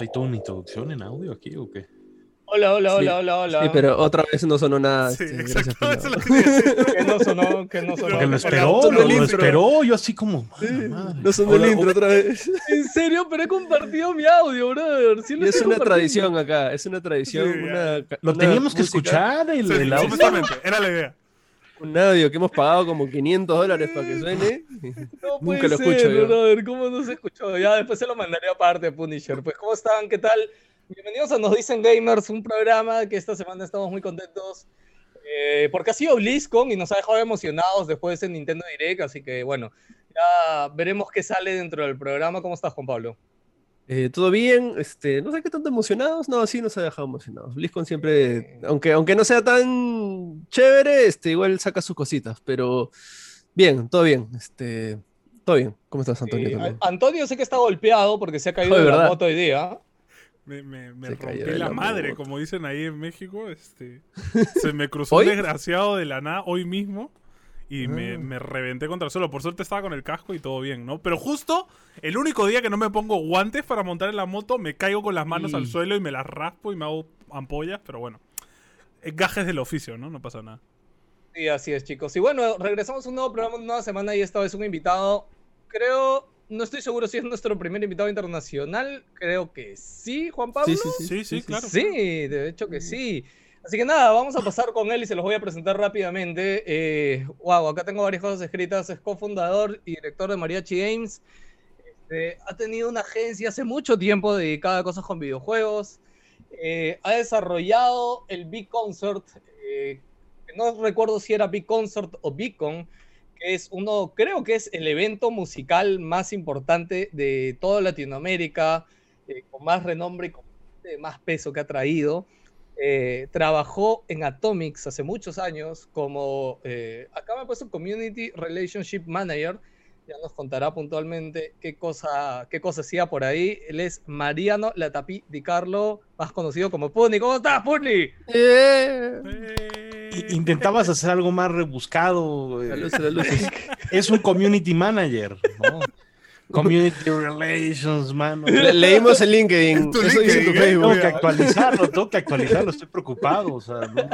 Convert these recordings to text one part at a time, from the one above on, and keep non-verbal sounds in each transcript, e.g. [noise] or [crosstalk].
¿Hay toda una introducción en audio aquí o qué? Hola, hola, Sí, hola, hola, hola. Sí, pero otra vez no sonó nada. Sí, este, exacto. gracias, Eso es lo Fernando. [laughs] que no sonó, que no sonó. Porque lo no, esperó, lo, el lo esperó, yo así como... "Madre, madre". No sonó Hola, el intro otra vez. [laughs] En serio, pero he compartido mi audio, brother. Sí lo Y es una tradición acá, es una tradición. Sí, una, Lo una teníamos que música, escuchar, el, Sí, el audio. supuestamente, era la idea. Un audio que hemos pagado como 500 dólares para que [laughs] suene. No Nunca puede lo ser, escucho yo. brother. ¿Cómo no se escuchó? Ya después se lo mandaré aparte, Punisher. Pues, ¿cómo están? ¿Qué tal? Bienvenidos a Nos Dicen Gamers, un programa que esta semana estamos muy contentos. eh, porque ha sido BlizzCon y nos ha dejado emocionados después de Nintendo Direct. Así que, bueno, ya veremos qué sale dentro del programa. ¿Cómo estás, Juan Pablo? Eh, ¿Todo bien? Este, no sé qué tanto emocionados. No, sí nos ha dejado emocionados. BlizzCon siempre, aunque, aunque no sea tan chévere, este, igual saca sus cositas. Pero bien, todo bien. Este, todo bien. ¿Cómo estás, Antonio? Eh, a- Antonio sé que está golpeado porque se ha caído Oh, de la moto hoy día. Me, me, me rompí la la madre, como dicen ahí en México. Este, [laughs] se me cruzó ¿Hoy? un desgraciado de la nada hoy mismo y me, Ah. me reventé contra el suelo. Por suerte estaba con el casco y todo bien, ¿no? Pero justo el único día que no me pongo guantes para montar en la moto, me caigo con las manos al suelo y me las raspo y me hago ampollas, pero bueno. eh, Gajes del oficio, ¿no? No pasa nada. Sí, así es, chicos. Y bueno, regresamos a un nuevo programa, una nueva semana y esta vez un invitado. Creo, no estoy seguro si es nuestro primer invitado internacional. Creo que sí, Juan Pablo. Sí, sí, sí. Sí, sí, claro. Sí, de hecho que sí. Así que nada, vamos a pasar con él y se los voy a presentar rápidamente. Eh, wow, acá tengo varias cosas escritas. Es cofundador y director de Mariachi Games. Este, ha tenido una agencia hace mucho tiempo dedicada a cosas con videojuegos. Eh, ha desarrollado el Big Concert, eh, no recuerdo si era Big Concert o Beacon, que es uno, creo que es el evento musical más importante de toda Latinoamérica, eh, con más renombre y con más peso que ha traído. Eh, trabajó en Atomics hace muchos años como, eh, acá me he puesto Community Relationship Manager, ya nos contará puntualmente qué cosa, qué cosa hacía por ahí. Él es Mariano Latapí Di Carlo, más conocido como Puni. ¿Cómo estás, Puni? Eh, Eh, Intentabas [laughs] hacer algo más rebuscado. eh, la luz, la luz. Es un community manager, ¿no? Community relations, mano. Le- leímos el LinkedIn. [laughs] Eso dice tu LinkedIn. Facebook. Tengo que actualizarlo, tengo que actualizarlo, estoy preocupado, o sea, no.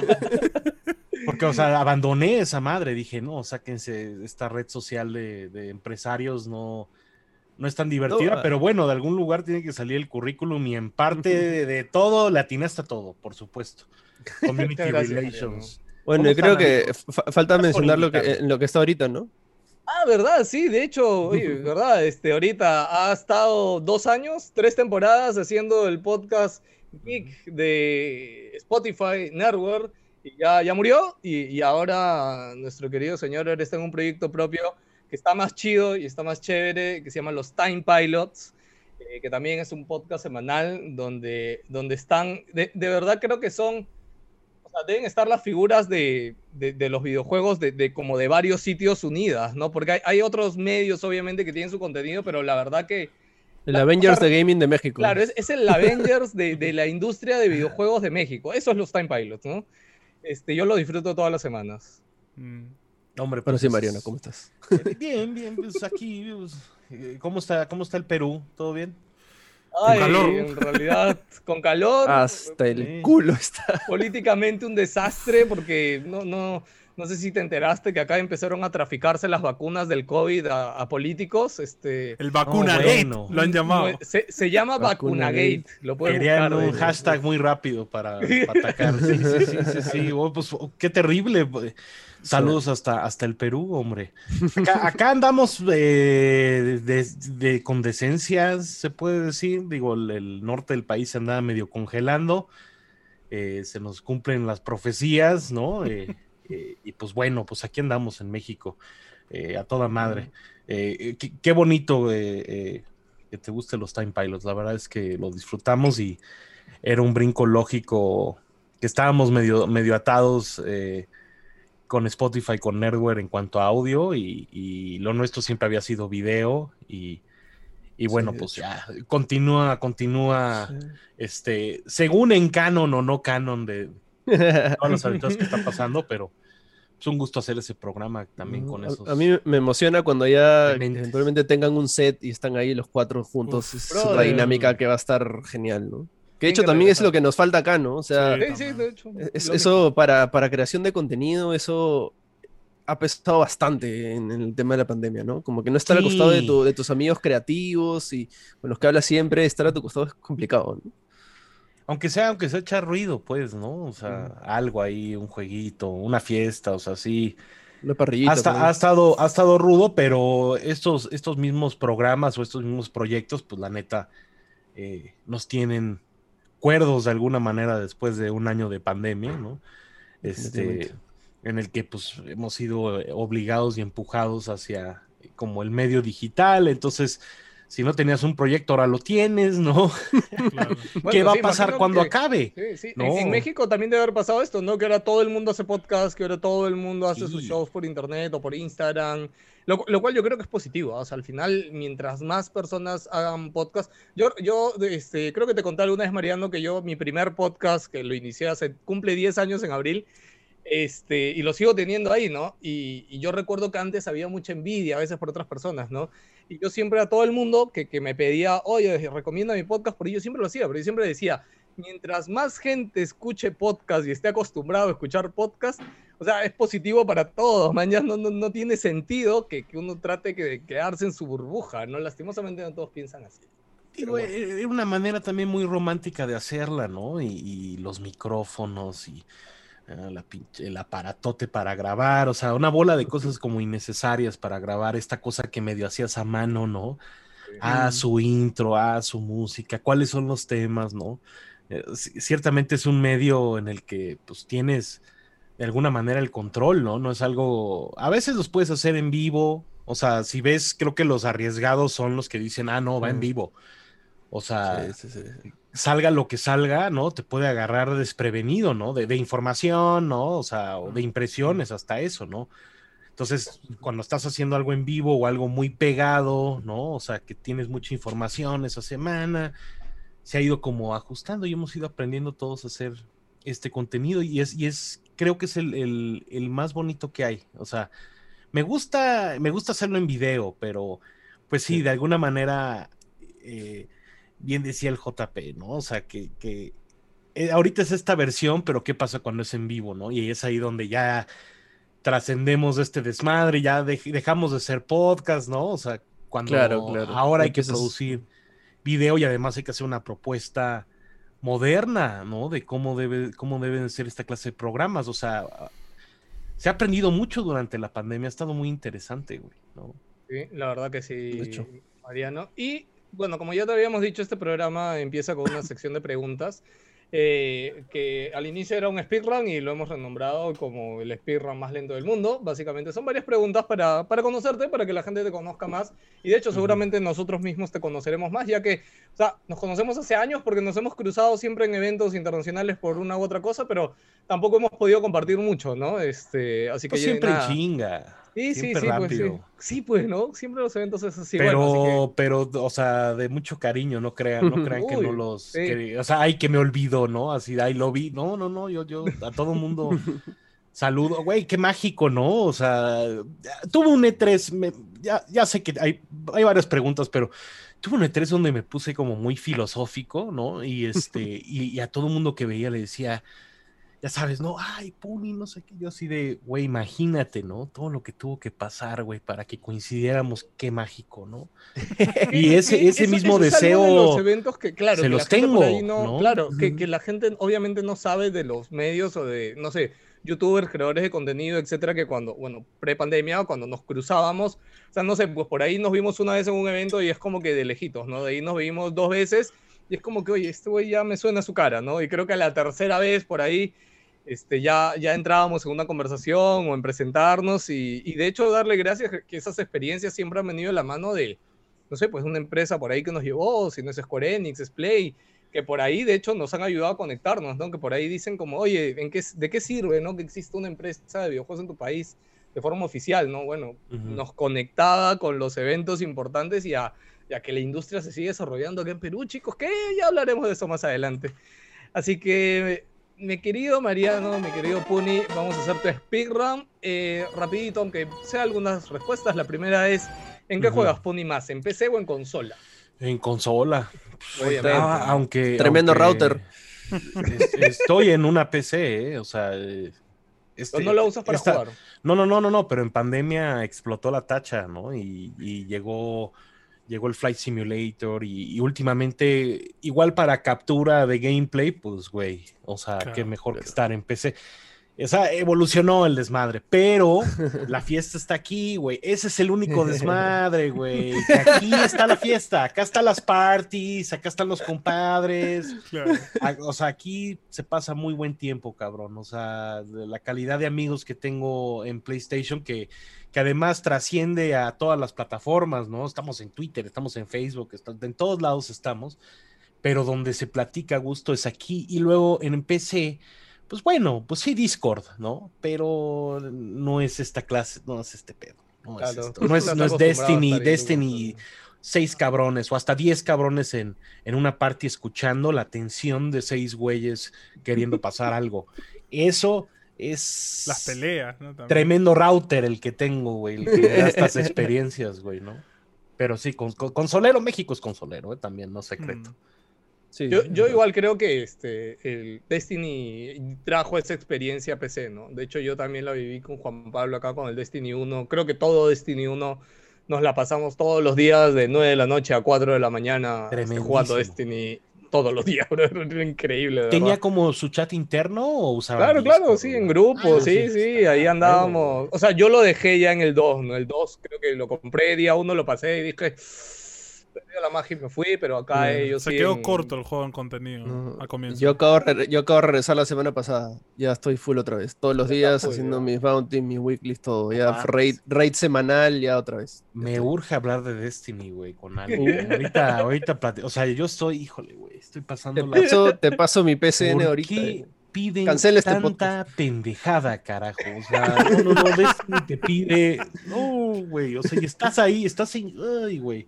Porque, o sea, abandoné esa madre, dije, no, sáquense esta red social de, de empresarios, no, no es tan divertida, No, ah. pero bueno, de algún lugar tiene que salir el currículum y en parte de, de todo, le atinaste a todo, por supuesto. [laughs] Community relations. Bueno, ¿Cómo yo creo que falta mencionar lo que, en lo que está ahorita, ¿no? Ah, ¿verdad? Sí, de hecho, oye, [laughs] ¿verdad? Este, ahorita ha estado dos años, tres temporadas haciendo el podcast Geek de Spotify Network y ya, ya murió y, y ahora nuestro querido señor ahora está en un proyecto propio que está más chido y está más chévere, que se llama Los Time Pilots, eh, que también es un podcast semanal donde, donde están, de, de verdad creo que son deben estar las figuras de, de- de los videojuegos de, de como de varios sitios unidas, ¿no? Porque hay, hay otros medios, obviamente, que tienen su contenido, pero la verdad que, El La- Avengers o sea, de Gaming de México. claro, es, es el Avengers de, de la industria de videojuegos de México. Eso es los Time Pilots, ¿no? Este, yo lo disfruto todas las semanas. mm. Hombre, Bueno, pues, sí, Mariano, ¿cómo estás? eh, Bien, bien, pues aquí, pues, eh, ¿cómo está, cómo está el Perú? ¿Todo bien? Ay, calor. en realidad, con calor, Hasta el Sí. culo está. políticamente un desastre, porque no, no, no sé si te enteraste que acá empezaron a traficarse las vacunas del COVID a, a políticos. Este, El vacuna bueno. lo han llamado. Se, se llama Vacunagate. Vacunagate. Lo puedes Querían buscar. un de- hashtag muy rápido para, [laughs] para atacar. Sí, sí, sí, sí, sí. Oh, pues, oh, qué terrible. pues. Saludos hasta, hasta el Perú, hombre. Acá, acá andamos eh, de, de- con decencias, se puede decir. Digo, el, el norte del país se andaba medio congelando. Eh, se nos cumplen las profecías, ¿no? Eh, eh, y pues bueno, pues aquí andamos en México, eh, a toda madre. Eh, qué, qué bonito que te gusten los Time Pilots. La verdad es que lo disfrutamos y era un brinco lógico que estábamos medio, medio atados con Spotify, con Nerdware en cuanto a audio y, y lo nuestro siempre había sido video y, Y bueno, pues ya, continúa, continúa, este, según en canon o no canon de [laughs] todas las aventuras que están pasando, pero es un gusto hacer ese programa también con A- esos. A, mí me emociona cuando ya dementes. eventualmente tengan un set y están ahí los cuatro juntos. Uf, es brother. otra dinámica que va a estar genial, ¿no? Que de hecho también es lo que nos falta acá, ¿no? O sea, Sí. Sí, sí, de hecho. es- eso para, para creación de contenido, eso ha pesado bastante en, en el tema de la pandemia, ¿no? Como que no estar al costado de, Sí. tu- de tus amigos creativos y con los que hablas siempre, estar a tu costado es complicado, ¿no? Aunque sea, aunque sea echar ruido, pues, ¿no? O sea, Mm. algo ahí, un jueguito, una fiesta, o sea, sí. Una parrillita. Hasta, ha, estado, ha estado rudo, pero estos, estos mismos programas o estos mismos proyectos, pues la neta, eh, nos tienen cuerdos de alguna manera después de un año de pandemia, ¿no? Este, en el que pues hemos sido eh, obligados y empujados hacia eh, como el medio digital, entonces si no tenías un proyecto ahora lo tienes, ¿no? [laughs] Claro. ¿Qué Bueno, va sí, a pasar cuando que- acabe? Sí, sí. No. En, en México también debe haber pasado esto, ¿no? Que ahora todo el mundo hace podcast, que ahora todo el mundo hace sus shows por internet o por Instagram. Lo, lo cual yo creo que es positivo. O sea, al final, mientras más personas hagan podcast. Yo, yo este, creo que te conté alguna vez, Mariano, que yo, mi primer podcast, que lo inicié hace, cumple 10 años en abril. Este, y lo sigo teniendo ahí, ¿no? Y, y yo recuerdo que antes había mucha envidia a veces por otras personas, ¿no? Y yo siempre a todo el mundo que, que me pedía, oye, recomienda mi podcast, porque yo siempre lo hacía, pero yo siempre decía, mientras más gente escuche podcast y esté acostumbrado a escuchar podcast, o sea, es positivo para todos, man, ya no, no, no tiene sentido que, que uno trate que, de quedarse en su burbuja, ¿no? Lastimosamente no todos piensan así. Digo, Era una manera también muy romántica de hacerla, ¿no? Y, y los micrófonos y la pinche- el aparatote para grabar, o sea, una bola de cosas como innecesarias para grabar esta cosa que medio hacías a mano, ¿no? Ah, su intro, ah, su música, cuáles son los temas, ¿no? Eh, ci- ciertamente es un medio en el que pues tienes de alguna manera el control, ¿no? No es algo, a veces los puedes hacer en vivo, o sea, si ves, creo que los arriesgados son los que dicen, ah, no, va en Mm. vivo. O sea, Sí, sí, sí. Salga lo que salga, ¿no? Te puede agarrar desprevenido, ¿no? De, de información, ¿no? O sea, o de impresiones, hasta eso, ¿no? Entonces, cuando estás haciendo algo en vivo o algo muy pegado, ¿no? O sea, que tienes mucha información esa semana, se ha ido como ajustando y hemos ido aprendiendo todos a hacer este contenido y es, y es creo que es el, el- el más bonito que hay. O sea, me gusta, me gusta hacerlo en video, pero pues sí, Sí. de alguna manera, eh, bien decía el JP, ¿no? O sea, que, que eh, ahorita es esta versión, pero ¿qué pasa cuando es en vivo, ¿no? Y es ahí donde ya trascendemos de este desmadre, ya dej- dejamos de ser podcast, ¿no? O sea, cuando Claro, claro. ahora hay que producir video y además hay que hacer una propuesta moderna, ¿no? De cómo debe, cómo deben ser esta clase de programas. O sea, se ha aprendido mucho durante la pandemia, ha estado muy interesante, güey, ¿no? Sí, la verdad que sí, De hecho. Mariano. Y bueno, como ya te habíamos dicho, este programa empieza con una sección de preguntas eh, que al inicio era un speedrun y lo hemos renombrado como el speedrun más lento del mundo. Básicamente son varias preguntas para, para conocerte, para que la gente te conozca más. Y de hecho, seguramente nosotros mismos te conoceremos más, ya que, o sea, nos conocemos hace años porque nos hemos cruzado siempre en eventos internacionales por una u otra cosa, pero tampoco hemos podido compartir mucho, ¿no? Este, así que Pues siempre nada. chinga. Sí, sí, siempre sí, pues sí. rápido. Sí, pues, ¿no? Siempre los eventos es así. pero, bueno, así pero, o sea, de mucho cariño, no crean, no [laughs] crean que no los, sí. que- o sea, ay, que me olvido, ¿no? Así, ay, lo vi, no, no, no, yo, yo, a todo mundo [laughs] saludo, güey, qué mágico, ¿no? O sea, tuve un E3, me- ya, ya sé que hay, hay varias preguntas, pero tuve un E3 donde me puse como muy filosófico, ¿no? Y este, [laughs] y, y a todo mundo que veía le decía, ya sabes, no, ay, Puni, no sé qué, yo así de, güey, imagínate, ¿no? Todo lo que tuvo que pasar, güey, para que coincidiéramos, qué mágico, ¿no? [laughs] Y ese, ese eso- mismo eso es algo de deseo, los eventos que, claro, se que los gente por ahí tengo, no, ¿no? claro, que, que la gente obviamente no sabe de los medios o de, no sé, youtubers, creadores de contenido, etcétera, que cuando, bueno, pre-pandemia, o cuando nos cruzábamos, o sea, no sé, pues por ahí nos vimos una vez en un evento y es como que de lejitos, ¿no? De ahí nos vimos dos veces y es como que, oye, este güey ya me suena su cara, ¿no? Y creo que a la tercera vez por ahí este, ya, ya entrábamos en una conversación o en presentarnos y, y de hecho darle gracias que esas experiencias siempre han venido de la mano de, no sé, pues una empresa por ahí que nos llevó, si no es Square Enix, es Play, que por ahí de hecho nos han ayudado a conectarnos, ¿no? Que por ahí dicen como, oye, ¿en qué, ¿de qué sirve, no? Que existe una empresa de videojuegos en tu país de forma oficial, ¿no? Bueno, Ujú. nos conectaba con los eventos importantes y a, ya que la industria se sigue desarrollando acá en Perú, chicos, que ya hablaremos de eso más adelante. Así que, mi querido Mariano, mi querido Puni, vamos a hacer tu speedrun eh, rapidito, aunque sea algunas respuestas. La primera es, ¿en qué juegas Puni más? ¿En PC o en consola? En consola. Obviamente. Ah, aunque. Tremendo aunque router. es- Estoy en una PC, ¿eh? O sea. eh, este- ¿O no la usas para esta- jugar? No, no, no, no, no, pero en pandemia explotó la tacha, ¿no? Y, y llegó, llegó el Flight Simulator y, y últimamente, igual para captura de gameplay, pues, güey, o sea, Claro, qué mejor que estar en PC. O sea, evolucionó el desmadre, pero [laughs] la fiesta está aquí, güey. Ese es el único [laughs] desmadre, güey. que Aquí está la fiesta, acá están las parties, acá están los compadres. Claro. O sea, aquí se pasa muy buen tiempo, cabrón. O sea, la calidad de amigos que tengo en PlayStation, que, que además trasciende a todas las plataformas, ¿no? Estamos en Twitter, estamos en Facebook, en todos lados estamos, pero donde se platica a gusto es aquí. Y luego en PC, pues bueno, pues sí, Discord, ¿no? Pero no es esta clase, no es este pedo. No es, esto, no es, no Destiny, Destiny seis cabrones o hasta diez cabrones en, en una party escuchando la tensión de seis güeyes queriendo pasar [laughs] algo. Eso es Las peleas, ¿no? También. tremendo router el que tengo, güey, el que me da estas experiencias, güey, ¿no? Pero sí, con, con- consolero, México es consolero, ¿eh? también, no secreto. Mm. Sí, Yo, sí, yo sí. igual creo que este, el Destiny trajo esa experiencia a PC, ¿no? De hecho, yo también la viví con Juan Pablo acá con el Destiny 1. Creo que todo Destiny 1 nos la pasamos todos los días de 9 de la noche a 4 de la mañana este, jugando. Destiny todos los días, [laughs] bro. Era increíble, de ¿Tenía verdad. como su chat interno o usaba Claro, Discord, claro, sí, en grupo, Ah, sí, sí, ahí ah, andábamos. O sea, yo lo dejé ya en el 2, ¿no? El 2 creo que lo compré, día 1 lo pasé y dije, perdió la magia y me fui, pero acá ellos Se quedó corto el juego en contenido No, al comienzo. Yo acabo, yo acabo de regresar la semana pasada. Ya estoy full otra vez. Todos los días full, haciendo mis bounties, mis weeklies, todo. Ya raid, raid semanal, ya otra vez. Ya Me estoy. urge hablar de Destiny, güey, con [laughs] alguien. ahorita, ahorita, plati- o sea, yo estoy, híjole, güey, estoy Te pasando la... paso, te paso mi PCN ¿Por ahorita. qué eh. piden Cancela este tanta pendejada, carajo? O sea, [laughs] no, no, no, Destiny te pide... No, güey, o sea, y estás ahí, estás en... Ay, güey,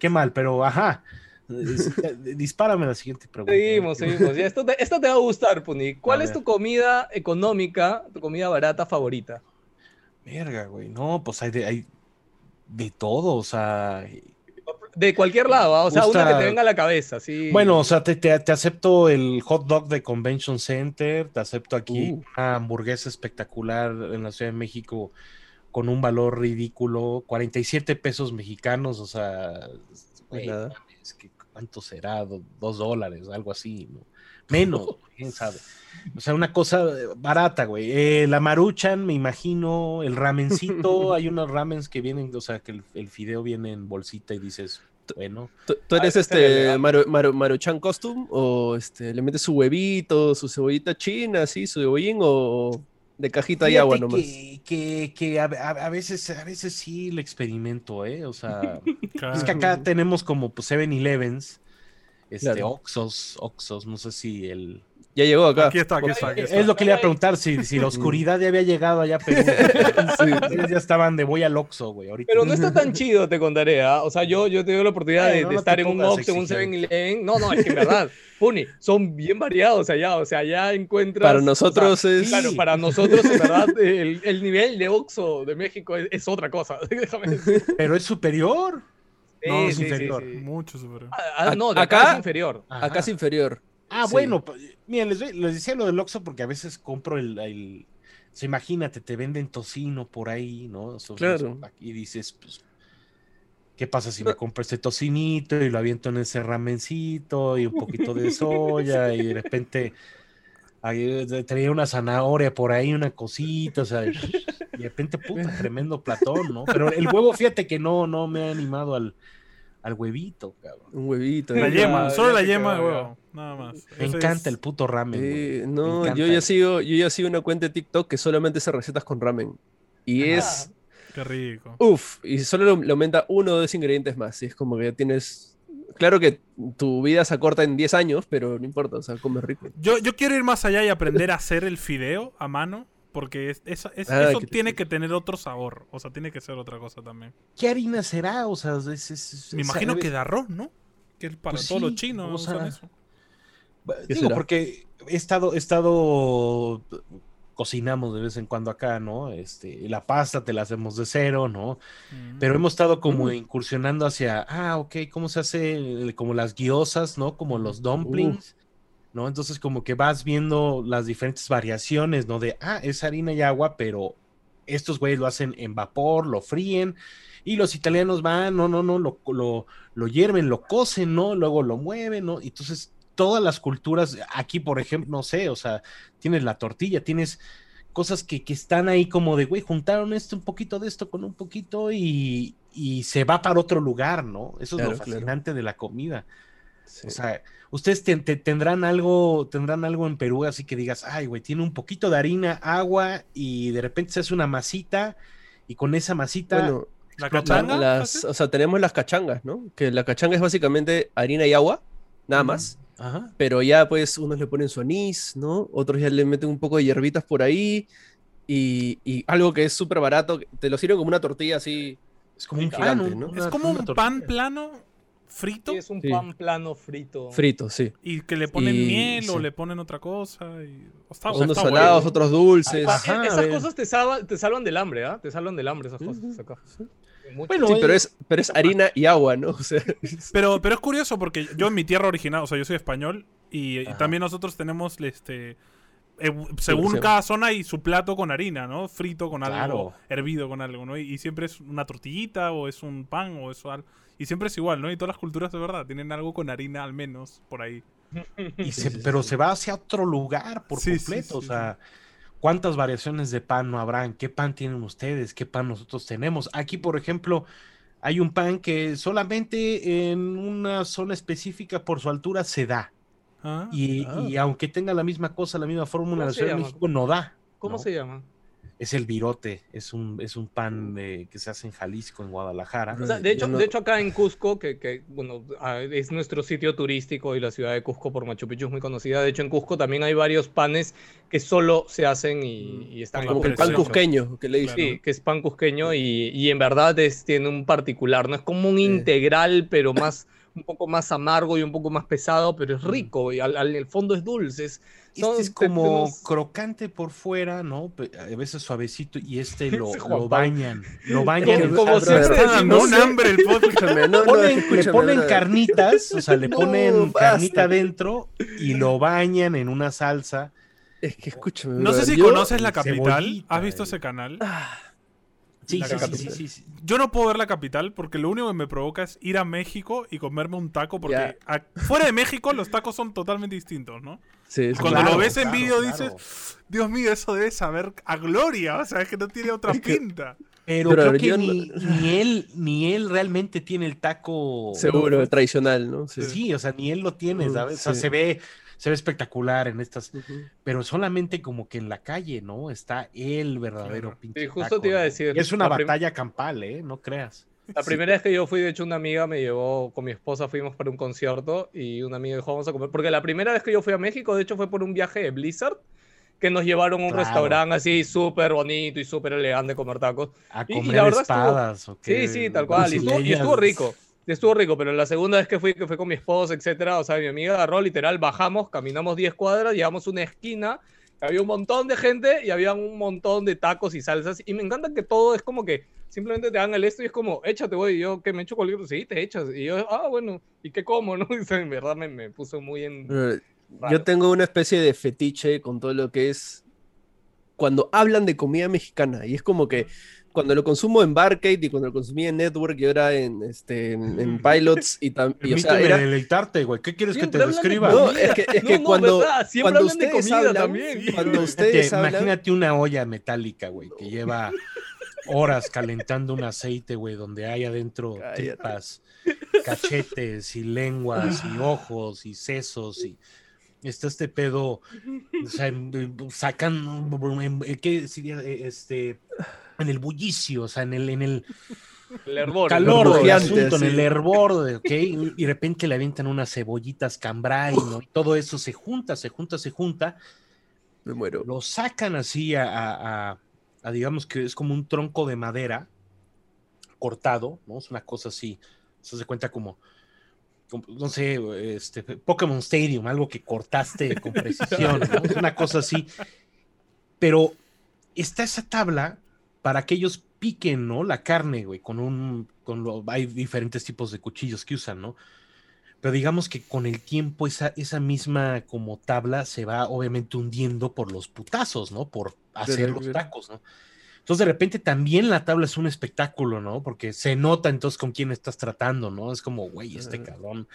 qué mal, pero ajá. Eh, Dispárame la siguiente pregunta. Seguimos, seguimos. Ya, esto, te, esto te va a gustar, Puni. ¿Cuál A es ver. tu comida económica, tu comida barata favorita? Verga, güey, no, pues hay de, hay de todo, o sea... De cualquier lado, ¿ah? o sea, una que te venga a la cabeza, sí. Bueno, o sea, te, te- te acepto el hot dog de Convention Center, te acepto aquí Uh. una hamburguesa espectacular en la Ciudad de México con un valor ridículo, 47 pesos mexicanos, o sea, güey, nada. mames, ¿qué- ¿cuánto será? Do- Dos dólares, algo así, ¿no? Menos, [laughs] quién sabe. O sea, una cosa eh, barata, güey. Eh, la maruchan, me imagino, el ramencito, [laughs] hay unos ramens que vienen, o sea, que el, el fideo viene en bolsita y dices, bueno. ¿Tú, tú Ah, eres este elegante. Maru, Maru- Maruchan Costume? ¿O este, le metes su huevito, su cebollita china, así, su cebollín? ¿O de cajita y Fíjate agua nomás? Que, que, que a, a- a veces, a veces sí lo experimento, ¿eh? O sea, Claro. [laughs] es que acá tenemos como pues 7-Elevens, este, Claro. Oxos, Oxos, no sé si el... Ya llegó acá. Aquí está, aquí está, aquí está. Es lo que le iba a preguntar, si, si la oscuridad ya había llegado allá a Perú. [laughs] Ya estaban de voy al Oxxo, güey, ahorita. Pero no está tan chido, te contaré, ¿ah? O sea, yo, yo tengo la oportunidad de, Bueno, de no estar en un pongas Ox, en un exigente. 7-Eleven. No, no, es que en verdad, [laughs] Puni, son bien variados allá. O sea, allá encuentras. Para o sea, nosotros es- Claro, para nosotros, en verdad, el, el nivel de Oxxo de México es, es otra cosa. [laughs] Déjame decir. Pero es superior. No, es inferior. Mucho superior. Ah, ah, no, de acá, Acá- es inferior. Ajá. Acá es inferior. Ah, Sí. bueno, pues, miren, les, les decía lo del Oxxo porque a veces compro el, el- o sea, imagínate, te venden tocino por ahí, ¿no? Claro. Y dices, pues, ¿qué pasa si me compro este tocinito y lo aviento en ese ramencito y un poquito de soya y de repente ahí traía una zanahoria por ahí, una cosita, o sea, y de repente, puta, [laughs] tremendo platón, ¿no? Pero el huevo, fíjate que no, no me ha animado al, al huevito, cabrón. Un huevito. La yema, ya solo la yema huevo. Nada más. Me encanta es- el puto ramen. Eh, no, yo ya sigo, yo ya sigo una cuenta de TikTok que solamente hace recetas con ramen. Y Ah. es, Qué rico. uff, y solo lo- le aumenta uno o dos ingredientes más. Y es como que ya tienes, claro que tu vida se acorta en 10 años, pero no importa, o sea, comes rico. Yo, yo quiero ir más allá y aprender a hacer el fideo a mano. Porque es- es- es- Ah, eso tiene que tener otro sabor. O sea, tiene que ser otra cosa también. ¿Qué harina será? O sea, es, es- es- Me imagino que de arroz, ¿no? Que es para Pues todos sí, los chinos o usan sea, eso. ¿Qué Digo, será? porque he estado, he estado, cocinamos de vez en cuando acá, ¿no? Este, la pasta te la hacemos de cero, ¿no? Mm. Pero hemos estado como Mm. incursionando hacia, ah, ok, ¿cómo se hace? Como las guiosas, ¿no? Como los dumplings, ¿no? Entonces como que vas viendo las diferentes variaciones, ¿no? De, ah, es harina y agua, pero estos güeyes lo hacen en vapor, lo fríen, y los italianos van, no, no, no, lo, lo, lo hierven, lo cocen, ¿no? Luego lo mueven, ¿no? Entonces todas las culturas, aquí por ejemplo, no sé, o sea, tienes la tortilla, tienes cosas que, que están ahí como de, güey, juntaron esto, un poquito de esto con un poquito y, y se va para otro lugar, ¿no? Eso es Claro, lo claro. fascinante de la comida. Sí. O sea, ustedes te- te- tendrán algo, tendrán algo en Perú así que digas, ay, güey, tiene un poquito de harina, agua y de repente se hace una masita y con esa masita, Bueno, ¿La cachanga? las, o sea, tenemos las cachangas, ¿no? Que la cachanga es básicamente harina y agua, nada Mm. más. ajá, Pero ya pues unos le ponen su anís, ¿no? Otros ya le meten un poco de hierbitas por ahí. Y, y algo que es súper barato, te lo sirven como una tortilla así. es como un Gigante, pan, ¿no? una- Es como una un tortilla. pan plano frito Sí, es un Sí. pan plano frito. Frito, sí. y que le ponen Y- miel o le ponen otra cosa. Y... Está, Unos está salados, bueno. otros dulces. Ajá, esas cosas te salvan, te salvan del hambre, ¿ah? Te salvan del hambre esas cosas acá. Bueno, Sí, pero es, pero es harina y agua, ¿no? [laughs] O sea, Pero, pero es curioso porque yo en mi tierra original, o sea, yo soy español y, también nosotros tenemos este eh, según sí. cada zona y su plato con harina, ¿no? Frito con algo, Claro. hervido con algo, ¿no? Y, y siempre es una tortillita o es un pan o eso algo. Y siempre es igual, ¿no? Y todas las culturas de verdad tienen algo con harina al menos por ahí. [laughs] y se- pero se va hacia otro lugar por Sí, sí, completo, o sea, ¿cuántas variaciones de pan no habrán? ¿Qué pan tienen ustedes? ¿Qué pan nosotros tenemos? Aquí, por ejemplo, hay un pan que solamente en una zona específica por su altura se da. Ah, Y, Ah. y aunque tenga la misma cosa, la misma fórmula, ¿Cómo la se Ciudad de llama? México no da. ¿Cómo ¿no? se llama? Es el virote, es un, es un pan eh, que se hace en Jalisco, en Guadalajara. O sea, de, hecho, no- de hecho, acá en Cusco, que, que, bueno, ah, es nuestro sitio turístico y la ciudad de Cusco por Machu Picchu es muy conocida. De hecho, en Cusco también hay varios panes que solo se hacen y, y están Como el pan cusqueño, que le dicen. Sí, que es pan cusqueño y, y en verdad es, tiene un particular, no es como un Sí. integral, pero más [laughs] un poco más amargo y un poco más pesado, pero es rico y al, al- el fondo es dulce. es- son- Este es como tenemos- crocante por fuera, ¿no? A veces suavecito y este [laughs] lo, bañan. Lo [laughs] bañan. en como está dando decimos, un hambre el [laughs] podcast. Escúchame, no, no, Ponen- le ponen carnitas, o sea, le No, ponen carnita dentro y lo bañan en una salsa. Es que escúchame. No sé si yo- conoces La Capital. Cebollita, ¿Has visto ese canal? La sí, sí, sí, sí, sí. Yo no puedo ver La Capital porque lo único que me provoca es ir a México y comerme un taco porque a- fuera de México los tacos son totalmente distintos, ¿no? Sí, cuando Claro, lo ves en claro, vídeo claro. dices, Dios mío, eso debe saber a gloria, o sea, es que no tiene otra Es que- pinta. Pero, Pero creo que yo no- ni, ni él, ni él realmente tiene el taco. Seguro, [laughs] tradicional, ¿no? Sí. Sí, o sea, ni él lo tiene, ¿sabes? O sea, se ve, se ve espectacular en estas, Ujú. pero solamente como que en la calle, ¿no? Está el verdadero Claro. pinche Sí, justo taco, te iba a ¿no? decir, Y es una batalla campal, ¿eh? No creas. La primera vez que yo fui, de hecho, una amiga me llevó con mi esposa, fuimos para un concierto y una amiga dijo, vamos a comer. Porque la primera vez que yo fui a México, de hecho, fue por un viaje de Blizzard, que nos llevaron a un Claro. restaurante así súper bonito y súper elegante comer tacos. A Y- y comer la verdad estuvo- espadas, ¿o qué? Sí, sí, tal cual. Y estuvo, y estuvo rico. Estuvo rico, pero la segunda vez que fui, que fue con mi esposa, etcétera, o sea, mi amiga agarró literal, bajamos, caminamos 10 cuadras, llegamos a una esquina, había un montón de gente y había un montón de tacos y salsas. Y me encanta que todo es como que simplemente te dan el esto y es como, échate, güey. Y yo, que me echo cualquier cosa, sí, te echas. Y yo, ah, bueno, ¿y qué como, [laughs] no? Y, en verdad me, me puso muy en. Raro. Yo tengo una especie de fetiche con todo lo que es cuando hablan de comida mexicana y es como que cuando lo consumo en Barcade y cuando lo consumí en Network y ahora en, este, en, en Pilots y también, o sea, era... deleitarte, güey. ¿Qué quieres que te describa? No, es que, es [laughs] No, que no, cuando, ¿verdad? Siempre cuando hablan de ustedes comida hablan, también. Cuando Imagínate, ustedes hablan, imagínate una olla metálica, güey, que lleva horas calentando un aceite, güey, donde hay adentro Cállate. tripas, cachetes y lenguas y ojos y sesos y está este pedo, o sea, sacan, ¿qué sería? Este, en el bullicio, o sea, en el, en el El hervor. calor del burbujeante, asunto, en sí. el hervor, ¿ok? Y de repente le avientan unas cebollitas cambray, ¿no? Y todo eso se junta, se junta, se junta. Me muero. lo sacan así a, a- a- a, digamos que es como un tronco de madera cortado, ¿no? Es una cosa así, se hace cuenta como, como, no sé, este, Pokémon Stadium, algo que cortaste con precisión, ¿no? Es una cosa así. Pero está esa tabla para que ellos piquen, ¿no? La carne, güey, con un, con lo, hay diferentes tipos de cuchillos que usan, ¿no? Pero digamos que con el tiempo esa, esa misma como tabla se va obviamente hundiendo por los putazos, ¿no? Por hacer los tacos, ¿no? Entonces de repente también la tabla es un espectáculo, ¿no? Porque se nota entonces con quién estás tratando, ¿no? Es como, güey, este cabrón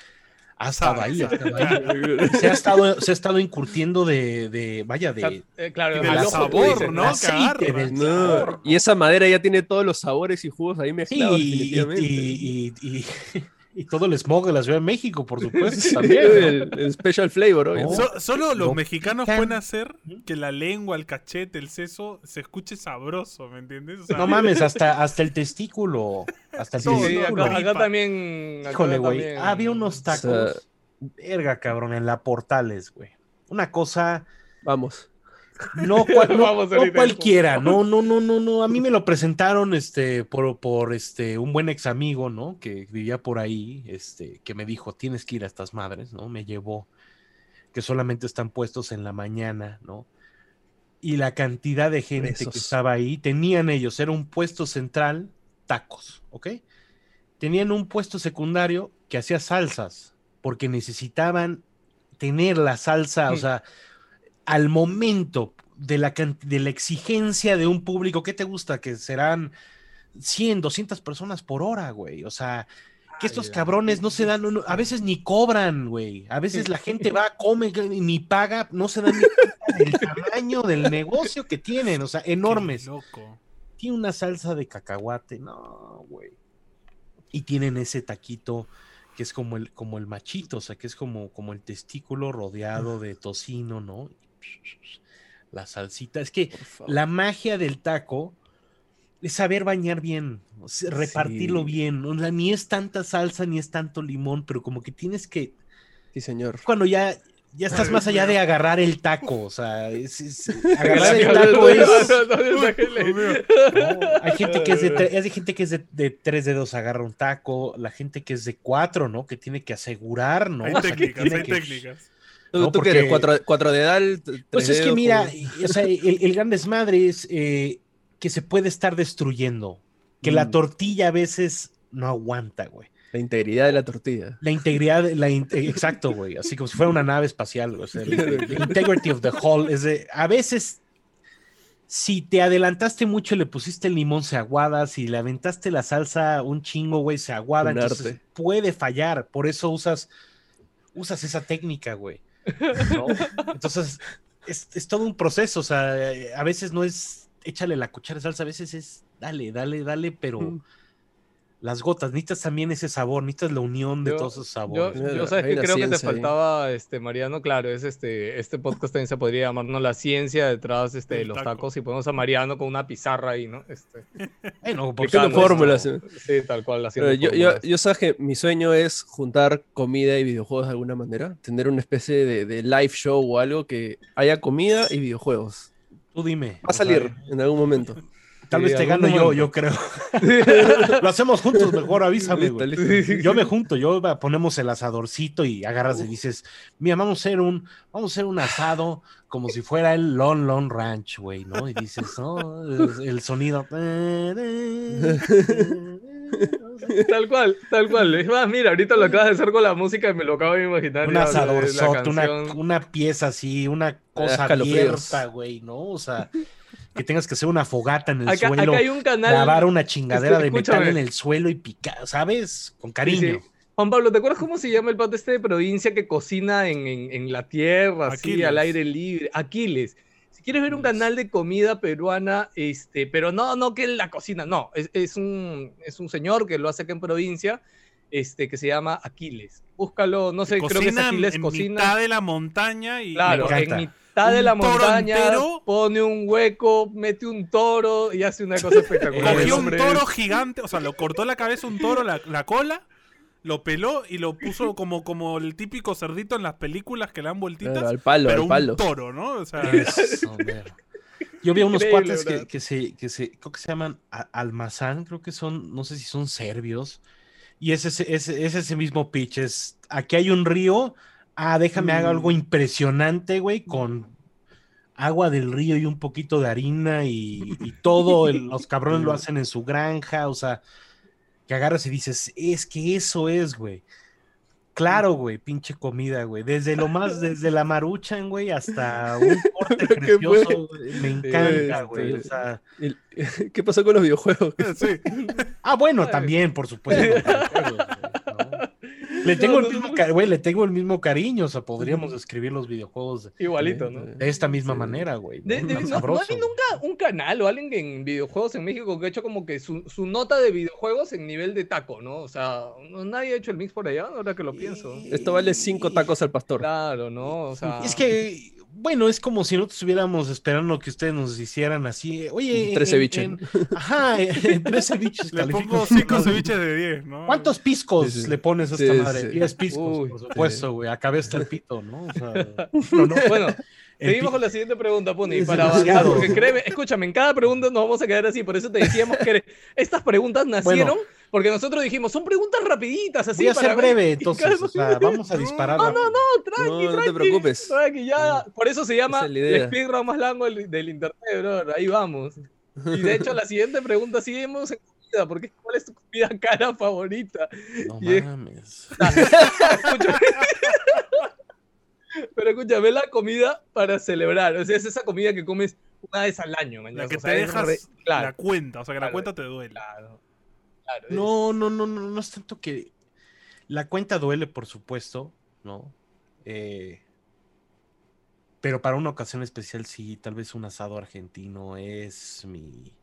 ha estado ahí, ha estado ahí. Se ha estado, se ha estado incurtiendo de, de vaya, de, eh, claro, del ojo sabor, dices, ¿no? el aceite, del No, sabor, y esa madera ya tiene todos los sabores y jugos ahí mezclados. Sí, y, definitivamente. y- y- y- y todo el smog de la Ciudad de México, por [laughs] supuesto, también. el, el special flavor, obvio. No. So- solo los Lo mexicanos pueden hacer que la lengua, el cachete, el seso se escuche sabroso, ¿me entiendes? O sea, No mames, hasta, hasta el testículo. Hasta el Sí, Sí, testículo. acá, acá Tripa. también. acá Híjole, güey. Había unos tacos. sea- Verga, cabrón, en la Portales, güey. Una cosa. Vamos. No, [laughs] cua- no- Vamos no cualquiera. No, no, no, no, no. A mí me lo presentaron este, por, por este, un buen ex amigo, ¿no? Que vivía por ahí, este, que me dijo, tienes que ir a estas madres, ¿no? Me llevó. Que solamente están puestos en la mañana, ¿no? Y la cantidad de gente que estaba ahí, tenían ellos, era un puesto central, tacos, ¿ok? Tenían un puesto secundario que hacía salsas, porque necesitaban tener la salsa, o sea, al momento de la, de la exigencia de un público, ¿qué te gusta? Que serán 100, 200 personas por hora, güey. O sea, que estos cabrones no se dan, a veces ni cobran, güey. A veces la gente va, [laughs] come y ni paga, no se dan ni cuenta del tamaño del negocio que tienen, o sea, qué enormes. loco. Tiene una salsa de cacahuate, no, güey. Y tienen ese taquito que es como el, como el machito, o sea, que es como, como el testículo rodeado de tocino, ¿no? La salsita. Es que la magia del taco es saber bañar bien, o sea, repartirlo Sí. bien. O sea, ni es tanta salsa ni es tanto limón, pero como que tienes que. Sí, señor. Cuando ya, ya estás más allá de agarrar el taco, o sea, es- es- [laughs] agarrar el taco es. [laughs] No, hay gente que es de tre- hay gente que es de, de tres dedos agarra un taco, la gente que es de cuatro, ¿no? Que tiene que asegurar, ¿no? Hay O sea, que técnicas, tiene hay que- técnicas. ¿Tú, No, tú porque- ¿Cuatro, cuatro de dal? t- Pues es que mira, o sea, el, el gran desmadre es eh, que se puede estar destruyendo, que la Mm. tortilla a veces no aguanta, güey. La integridad de la tortilla. La integridad, la in- eh, exacto, güey, así como si fuera una nave espacial, o sea, the [laughs] integrity of the hull es de, a veces, si te adelantaste mucho le pusiste el limón, se aguada, si le aventaste la salsa un chingo, güey, se aguada, Un entonces arte. puede fallar, por eso usas, usas esa técnica, güey, Entonces, es, es todo un proceso, o sea, eh, a veces no es échale la cuchara de salsa, a veces es dale, dale, dale, pero. Las gotas, necesitas también ese sabor, necesitas la unión de Yo- todos esos sabores. Yo sabes que creo que te ahí. faltaba, este, Mariano, claro, es este, este podcast también se podría llamar, ¿no? La ciencia detrás este, de los taco. tacos y ponemos a Mariano con una pizarra ahí, ¿no? Este, [laughs] Bueno, por esto. eh. Sí, tal cual, Pero yo, yo, yo sabes que mi sueño es juntar comida y videojuegos de alguna manera. Tener una especie de, de live show o algo que haya comida y videojuegos. Tú dime. Va a sea, salir en algún momento. [laughs] tal vez te gano yo, yo creo. [laughs] Lo hacemos juntos, mejor avísame. Güey. Yo me junto, yo ponemos el asadorcito y agarras y dices, mira, vamos a hacer un, vamos a hacer un asado como si fuera el Lon Lon Ranch, güey, ¿no? Y dices, no, el, el sonido. [laughs] Tal cual, tal cual. Más, mira, ahorita lo acabas de hacer con la música y me lo acabo de imaginar. un asadorzote, una, una pieza así, una cosa escalofríos. abierta, güey, ¿no? O sea, que tengas que hacer una fogata en el Acá, suelo. acá hay un canal. grabar una chingadera de escúchame. metal en el suelo y picar, ¿sabes? Con cariño. sí. Juan Pablo, ¿te acuerdas cómo se llama el pato este de provincia que cocina en, en- en la tierra, así, Aquiles. al aire libre? Aquiles. Si quieres ver un canal de comida peruana, este, pero no, no que la cocina, no, es, es un, es un señor que lo hace acá en provincia, este, que se llama Aquiles. Búscalo, no sé, creo que es Cocina en- Aquiles en Cocina. mitad de la montaña y Claro, Me en encanta. Mitad de la montaña entero. pone un hueco, mete un toro y hace una cosa [laughs] espectacular. cogió un toro gigante, o sea, lo cortó la cabeza un toro, la, la cola, lo peló y lo puso [laughs] como, como el típico cerdito en las películas que le dan vueltitas. Claro, al palo, pero al palo. un toro, ¿no? O sea, Eso, [laughs] ver. Yo vi a unos Increíble, cuates que, que se, que se, creo que se llaman Almazán, creo que son, no sé si son serbios. Y es ese, es, es ese mismo pitch, es, aquí hay un río, ah, déjame haga algo Mm. impresionante, güey, con agua del río y un poquito de harina y, y todo, el- los cabrones lo [laughs] hacen en su granja, o sea, que agarras y dices, es que eso es, güey. Claro, güey, pinche comida, güey. Desde lo más, [laughs] desde la maruchan, güey, hasta un corte [laughs] ¿Qué precioso, güey, me encanta, este, güey. O sea, El- ¿Qué pasó con los videojuegos? sí. ah, bueno, también, por supuesto. los videojuegos, güey, ¿no? Le [laughs] tengo el mismo, güey, le tengo el mismo cariño, o sea, podríamos describir los videojuegos Igualito, ¿no? de esta misma Sí. manera, güey. De- ¿no? de- Tan no, no sabroso, hay nunca un canal o alguien en videojuegos en México que ha hecho como que su, su nota de videojuegos en nivel de taco, ¿no? O sea, no- nadie ha hecho el mix por allá, ahora que lo pienso. Esto vale cinco tacos al pastor. Claro, ¿no? O sea, Es que, bueno, es como si nosotros estuviéramos esperando que ustedes nos hicieran así. Oye, Tres en- ceviches. en- ajá, en tres [laughs] ceviches. Le pongo cinco ceviches de 10, ¿no? ¿Cuántos piscos Sí, sí. le pones a Sí, esta madre? sí. 10 piscos, Uy, por supuesto, güey. Acabé hasta el pito, ¿no? O sea, [laughs] no, no. Bueno, El seguimos con la siguiente pregunta, Pony, para avanzar, demasiado. porque créeme, escúchame, en cada pregunta nos vamos a quedar así, por eso te decíamos que estas preguntas nacieron porque nosotros dijimos, son preguntas rapiditas, así Voy a ser para ver- breve, entonces. O sea, vamos a [laughs] disparar. No, no, no, tranqui, No, no te tranqui, preocupes. tranqui, ya, por eso se llama es el speedrun más largo del, del internet, bro, ahí vamos. Y de hecho, la [laughs] siguiente pregunta seguimos en comida, porque ¿cuál es tu comida [laughs] cara favorita? No Y es- mames. Escúchame. Pero escúchame, la comida para celebrar. O sea, es esa comida que comes una vez al año, man, La o que sea, te es dejas re- Claro, la cuenta, o sea, que la Claro. cuenta te duele. claro. Claro, es- No, no, no, no, no es tanto que la cuenta duele, por supuesto, ¿no? Eh, pero para una ocasión especial, sí, tal vez un asado argentino es mi.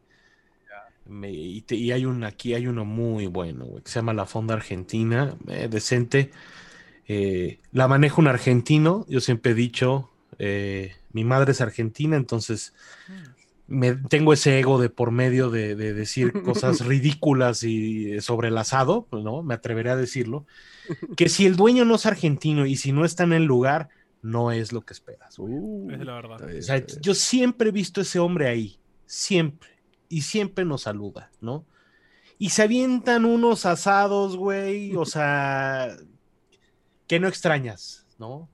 me- y, te- y hay un aquí hay uno muy bueno, güey, que se llama la Fonda Argentina, eh, decente. Eh, la maneja un argentino, yo siempre he dicho, eh, mi madre es argentina, entonces me, tengo ese ego de por medio de, de decir [laughs] cosas ridículas y sobre el asado, pues, ¿no? Me atreveré a decirlo. [laughs] Que si el dueño no es argentino y si no está en el lugar, no es lo que esperas. Uh, Es la verdad. O sea, yo siempre he visto ese hombre ahí, siempre, y siempre nos saluda, ¿no? Y se avientan unos asados, güey, o sea, [laughs] que no extrañas, ¿no?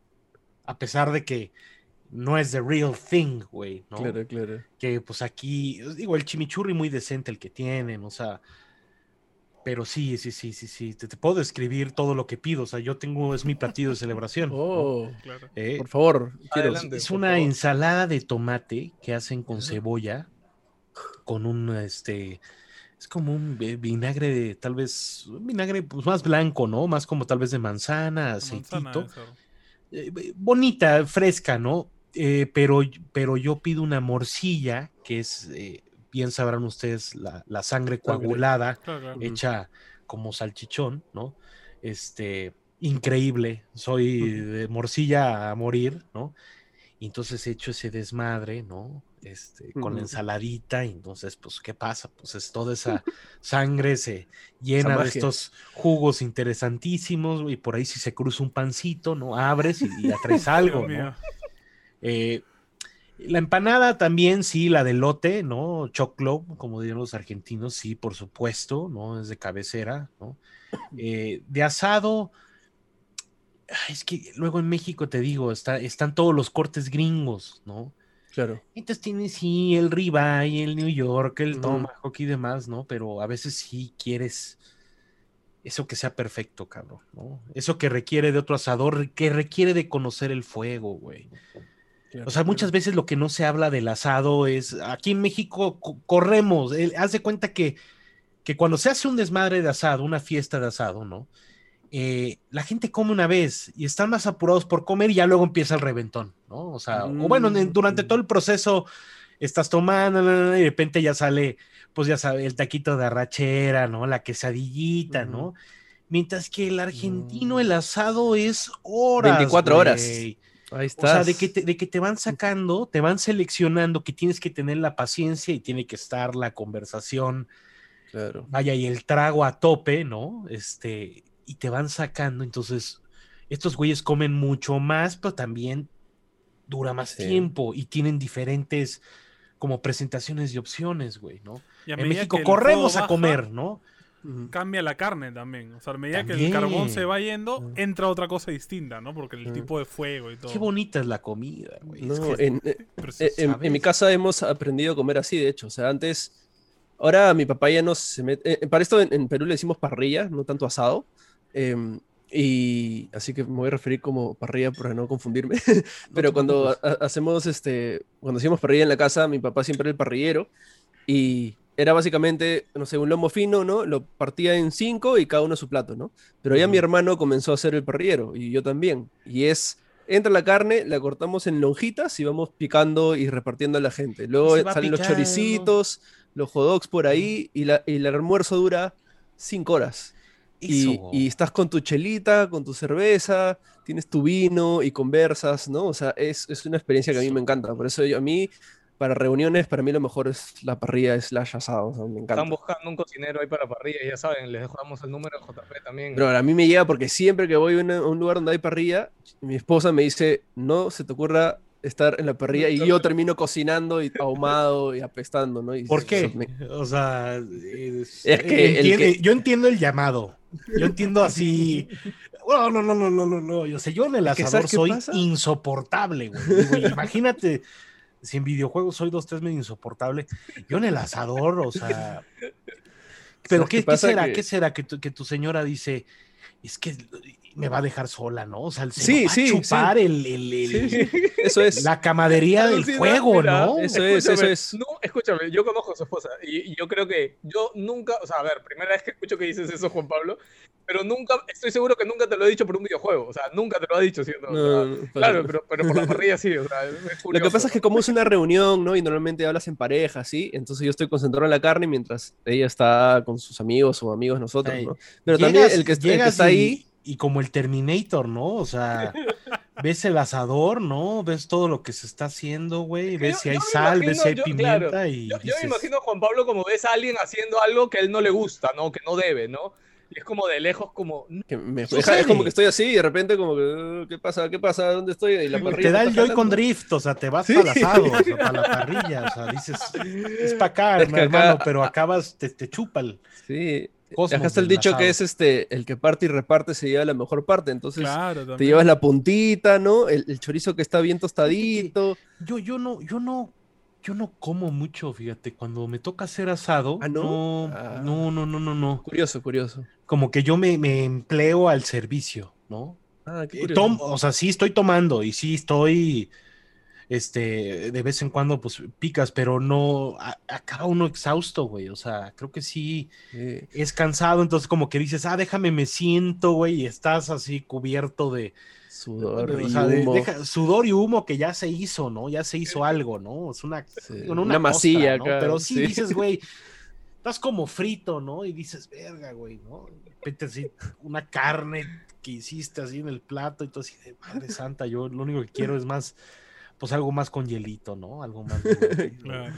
A pesar de que no es the real thing, güey, ¿no? Claro, claro. que pues aquí, digo, el chimichurri muy decente el que tienen, o sea, pero sí, sí, sí, sí, sí, te, te puedo describir todo lo que pido, o sea, yo tengo, es mi platillo de [laughs] celebración. ¿no? Oh, Claro. Eh, por favor, quiero. Adelante. es por una favor. ensalada de tomate que hacen con cebolla, con un, este, es como un vi- vinagre de, tal vez, un vinagre pues, más blanco, ¿no? Más como tal vez de manzana, aceitito. eh, bonita, fresca, ¿no? Eh, pero, pero yo pido una morcilla, que es, eh, bien sabrán ustedes, la, la sangre coagulada, Claro, hecha como salchichón, ¿no? Este, increíble, soy de morcilla a morir, ¿no? Y entonces he hecho ese desmadre, ¿no? Este, con la ensaladita, y entonces, pues, ¿qué pasa? Pues es toda esa [laughs] sangre se llena de estos jugos interesantísimos, y por ahí si se cruza un pancito, ¿no? Abres y, y ya traes [laughs] algo, ¿no? Eh, la empanada también, sí, la de lote, ¿no? Choclo, como dirían los argentinos, sí, por supuesto, ¿no? Es de cabecera, ¿no? Eh, de asado, es que luego en México te digo, está, están todos los cortes gringos, ¿no? Claro. Entonces tienes, sí, el ribeye, el New York, el tomahawk y demás, ¿no? Pero a veces sí quieres eso que sea perfecto, cabrón, ¿no? Eso que requiere de otro asador, que requiere de conocer el fuego, güey. O sea, muchas veces lo que no se habla del asado es, aquí en México co- corremos, eh, haz de cuenta que, que cuando se hace un desmadre de asado, una fiesta de asado, ¿no? Eh, la gente come una vez y están más apurados por comer y ya luego empieza el reventón, ¿no? O sea, o bueno, en- durante todo el proceso estás tomando y de repente ya sale, pues ya sabes, el taquito de arrachera, ¿no? La quesadillita, ¿no? Mientras que el argentino, el asado es horas. 24 horas. Ahí O está. sea, de que, te, de que te van sacando, te van seleccionando, que tienes que tener la paciencia y tiene que estar la conversación, Claro. vaya, y el trago a tope, ¿no? Este, y te van sacando. Entonces, estos güeyes comen mucho más, pero también dura más Sí. tiempo y tienen diferentes como presentaciones y opciones, güey, ¿no? Y En México corremos a baja, comer, ¿no? Cambia la carne también. O sea, a medida que el carbón se va yendo, Mm. entra otra cosa distinta, ¿no? Porque el Mm. tipo de fuego y todo. Qué bonita es la comida, güey. Es No, que- en, eh, Precioso. en- en mi casa hemos aprendido a comer así, de hecho. O sea, antes, ahora mi papá ya no se mete. eh, para esto en, en Perú le decimos parrilla, no tanto asado. em, y así que me voy a referir como parrilla para no confundirme. [laughs] Pero cuando ha- hacemos este, cuando hacíamos parrilla en la casa, mi papá siempre era el parrillero. Y era básicamente, no sé, un lomo fino, ¿no? Lo partía en cinco y cada uno su plato, ¿no? Pero ya mi hermano comenzó a ser el parrillero y yo también. Y es, entra la carne, la cortamos en lonjitas y vamos picando y repartiendo a la gente. Luego salen los choricitos, los hot dogs por ahí y, la, y el almuerzo dura cinco horas. Y, y estás con tu chelita, con tu cerveza, tienes tu vino y conversas, ¿no? O sea, es, es una experiencia que a mí me encanta. Por eso yo- a mí, para reuniones, para mí lo mejor es la parrilla slash asado. o sea, me encanta. Están buscando un cocinero ahí para parrilla, ya saben, les dejamos el número de JP también. Pero a mí me llega porque siempre que voy a un lugar donde hay parrilla, mi esposa me dice, no se te ocurra estar en la parrilla y yo termino cocinando y ahumado y apestando, ¿no? Y ¿Por qué? me- O sea, es- [laughs] Es que el entiende- que- yo entiendo el llamado. Yo entiendo así. Bueno, no, no, no, no, no, no. Yo sé, yo en el asador ¿sabes qué soy pasa? insoportable, güey. Digo, imagínate, si en videojuegos soy dos, tres medio insoportable. Yo en el asador, o sea. [laughs] Pero ¿Sabes ¿qué, será? Que- ¿Qué será que tu, que tu señora dice? Es que me va a dejar sola, ¿no? O sea, se Sí, va sí, a sí. chupar el, el- el- Sí, sí, eso es. la camadería del fuego, mira, ¿no? Eso es, eso es. No, escúchame, yo conozco a su esposa y, y yo creo que yo nunca, o sea, a ver, primera vez que escucho que dices eso, Juan Pablo, pero nunca, estoy seguro que nunca te lo he dicho por un videojuego, o sea, nunca te lo ha dicho, ¿cierto? O sea, No, no, claro, pero, pero por la parrilla sí, o sea, es [laughs] Lo que pasa es que como es una reunión, ¿no? Y normalmente hablas en pareja, ¿sí? Entonces yo estoy concentrado en la carne mientras ella está con sus amigos o amigos nosotros, ¿no? Pero también el que, el que llegas está y- ahí, Y como el Terminator, ¿no? O sea, [laughs] ves el asador, ¿no? Ves todo lo que se está haciendo, güey. que Ves yo- si hay yo sal, ves si hay yo- pimienta claro, y Yo, yo dices, me imagino a Juan Pablo como ves a alguien haciendo algo que a él no le gusta, ¿no? Que no debe, ¿no? Y es como de lejos, como, "No, que me es como que estoy así y de repente como que, "Uh, ¿qué pasa? ¿Qué pasa? ¿Dónde estoy? Y la te da el Joy con drift, o sea, te vas Sí. para el asado, o sea, para la [laughs] parrilla, o sea, dices, es para acá, Es que hermano, acá- pero acabas, te, te chupa el Sí. Cosmos está el dicho que es este, el que parte y reparte se lleva la mejor parte. Entonces Claro, te llevas la puntita, ¿no? El, el chorizo que está bien tostadito. Yo, yo no, yo no, yo no como mucho, fíjate, cuando me toca hacer asado, ¿Ah, no? no, Ah. no, no, no, no, no. Curioso, curioso. Como que yo me, me empleo al servicio, ¿no? Ah, qué Eh, curioso. tom- o sea, sí estoy tomando y sí estoy, este, de vez en cuando, pues picas, pero no, a- acaba uno exhausto, güey. O sea, creo que sí es cansado, entonces como que dices, ah, déjame, me siento, güey, y estás así cubierto de, Sudor o y sea, de- deja- sudor y humo que ya se hizo, ¿no? Ya se hizo algo, ¿no? Es una, Sí, una masilla Pero sí, sí. dices, [laughs] güey, estás como frito, ¿no? Y dices, verga, güey, ¿no? De repente así, una carne que hiciste así en el plato y todo así de madre santa, yo lo único que quiero es más, pues algo más con hielito, ¿no? Algo más. [laughs] Claro.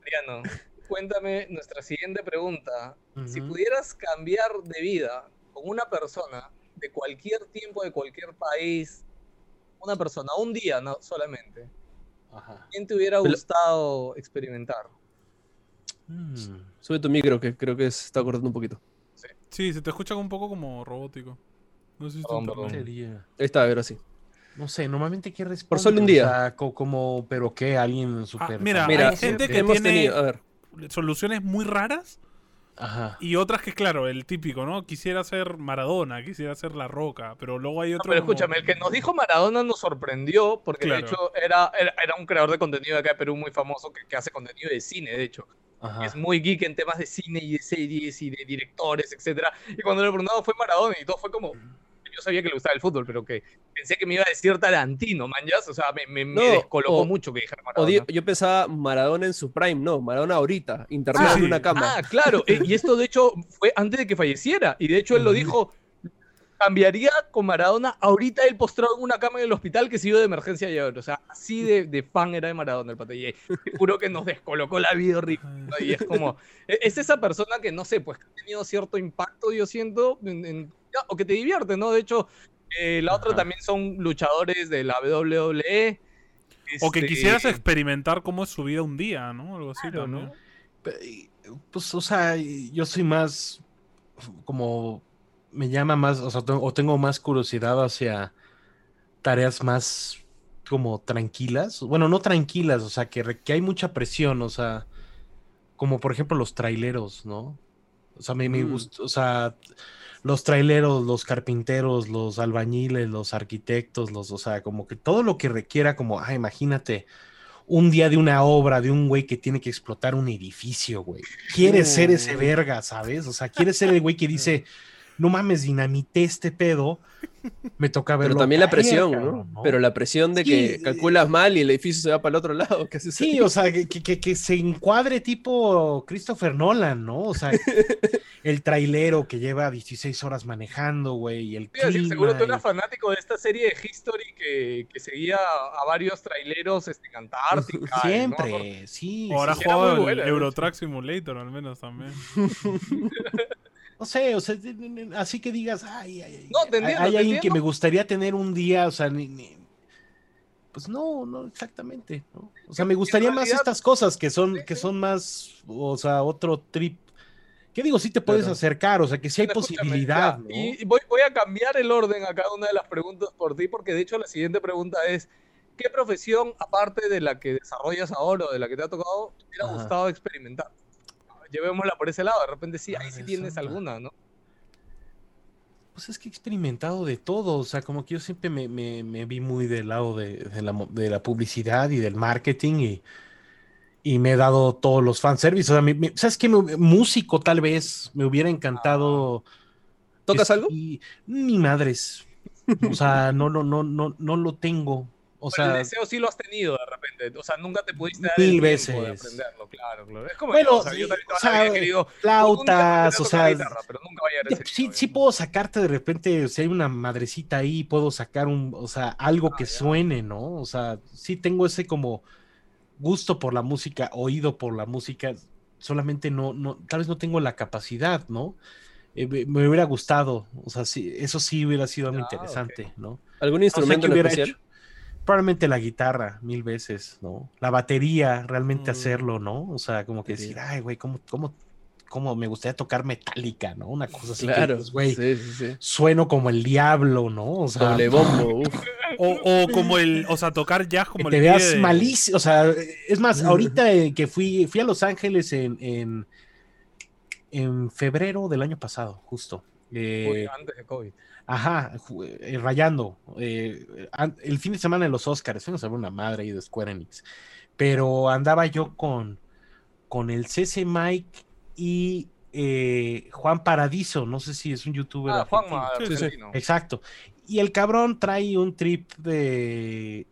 Mariano, cuéntame nuestra siguiente pregunta. Si pudieras cambiar de vida con una persona de cualquier tiempo, de cualquier país, una persona, un día no, solamente, Ajá. ¿quién te hubiera gustado experimentar? Mm. Sube tu micro, que creo que se está cortando un poquito. Sí, se te escucha un poco como robótico. No sé si es tu Perdón, internet. perdón. Sería- Ahí está, a ver, así. No sé, normalmente ¿qué responde? Por solo un O día. sea, co- como, pero qué, alguien súper. mira, Mira, hay gente que hemos tiene- tenido, a ver, Soluciones muy raras Ajá. y otras que, claro, el típico, ¿no? Quisiera ser Maradona, quisiera ser La Roca, pero luego hay No, otro. pero como- escúchame, el que nos dijo Maradona nos sorprendió porque Claro. de hecho era, era, era un creador de contenido de acá de Perú muy famoso que, que hace contenido de cine, de hecho. Ajá. Es muy geek en temas de cine y de series y de directores, etcétera. Y cuando le preguntaba fue Maradona y todo fue como... Yo sabía que le gustaba el fútbol, pero que pensé que me iba a decir Tarantino, man, ya. O sea, me, me, me descolocó o- mucho que dijera Maradona. di- yo pensaba Maradona en su prime, no, Maradona ahorita, internado Ah, en una cama. Ah, claro. eh, y esto, de hecho, fue antes de que falleciera. Y de hecho, él lo dijo cambiaría con Maradona ahorita él postrado en una cama en el hospital que siguió de emergencia y ahora. O sea, así de, de fan era de Maradona el pata. Y juro que nos descolocó la vida horrible. ¿no? Y es como, e- es esa persona que no sé, pues que ha tenido cierto impacto, yo siento, en- en- o que te divierte, ¿no? De hecho, eh, la otra Ajá. también son luchadores de la WWE. O que este, quisieras experimentar cómo es su vida un día, ¿no? Algo así claro. ¿no? Pues, o sea, yo soy más como me llama más, o sea, o tengo más curiosidad hacia tareas más como tranquilas. Bueno, no tranquilas, o sea, que, que hay mucha presión, o sea, como por ejemplo los traileros, ¿no? O sea, me, me Mm. gusta, o sea, los traileros, los carpinteros, los albañiles, los arquitectos, los, o sea, como que todo lo que requiera, como, ah, imagínate, un día de una obra de un güey que tiene que explotar un edificio, güey. Quiere ser ese Uh. verga, ¿sabes? O sea, quiere ser el güey que dice, [laughs] no mames, dinamité este pedo, me toca verlo. Pero también la caer, presión, cabrón, ¿no? Pero la presión de que calculas mal y el edificio se va para el otro lado. ¿qué haces Sí, ahí? o sea, que, que- que- que se encuadre tipo Christopher Nolan, ¿no? O sea, [laughs] el trailero que lleva 16 horas manejando, güey, y el Te iba a decir, seguro tú clima eras fanático de esta serie de History que, que seguía a varios traileros este, en Antártica. y- y no siempre, sí. Ahora sí, jugaba el Eurotrack Simulator, al menos también. [laughs] No sé, o sea, así que digas, ay, ay, ay, No, te hay- entiendo, hay te alguien que me gustaría tener un día, o sea, ni- ni- pues no, no exactamente, ¿no? O sea, me gustaría más estas cosas que son, que son más, o sea, otro trip. ¿Qué digo? Sí te puedes acercar, o sea, que sí hay posibilidad, ya, ¿no? Y y voy, voy a cambiar el orden a cada una de las preguntas por ti, porque de hecho la siguiente pregunta es, ¿qué profesión, aparte de la que desarrollas ahora o de la que te ha tocado, te hubiera Ajá. gustado experimentar? Llevémosla por ese lado, de repente sí, ahí sí tienes alguna, ¿no? Pues es que he experimentado de todo, o sea, como que yo siempre me, me- me vi muy del lado de, de la, de la publicidad y del marketing y, y me he dado todos los fanservices. O sea, ¿sabes qué? Músico tal vez, me hubiera encantado. ¿Tocas que algo? Ni madres. O sea, no, no, no, no, no lo tengo. O Pero el sea, deseo sí lo has tenido de repente, o sea, nunca te pudiste dar Mil el tiempo de veces. aprenderlo, claro, claro. Es como Bueno, yo, o sea, yo también o sea, querido flautas, o sea, guitarra, pero nunca voy a Sí, sí puedo sacarte de repente, si hay una madrecita ahí, puedo sacar un, o sea, algo Ah, que ya. suene, ¿no? O sea, sí tengo ese como gusto por la música, oído por la música, solamente no, no, tal vez no tengo la capacidad, ¿no? Eh, me, me hubiera gustado, o sea, sí, eso sí hubiera sido algo Ah, interesante, ¿no? ¿Algún instrumento qué en hubiera especial? hecho. Probablemente la guitarra, mil veces, ¿no? La batería, realmente Mm. hacerlo, ¿no? O sea, como que decir, ay, güey, ¿cómo, cómo, cómo me gustaría tocar metálica, ¿no? Una cosa así que Claro, güey, sí, sí, sí. sueno como el diablo, ¿no? O sea, Doble bombo, [laughs] uf. O, o como el, o sea, tocar jazz que como te el pie veas de- malísimo. O sea, es más, ahorita eh, que fui, fui a Los Ángeles en, en, en febrero del año pasado, justo. Eh, Uy, antes de COVID. Ajá, eh, rayando. eh, an- el fin de semana de los Oscars, fuimos a ver una madre ahí de Square Enix. Pero andaba yo con, con el CC Mike y eh, Juan Paradiso, no sé si es un youtuber. Ah. Juanma, Sí, sí, sí. Exacto. Y el cabrón trae un trip de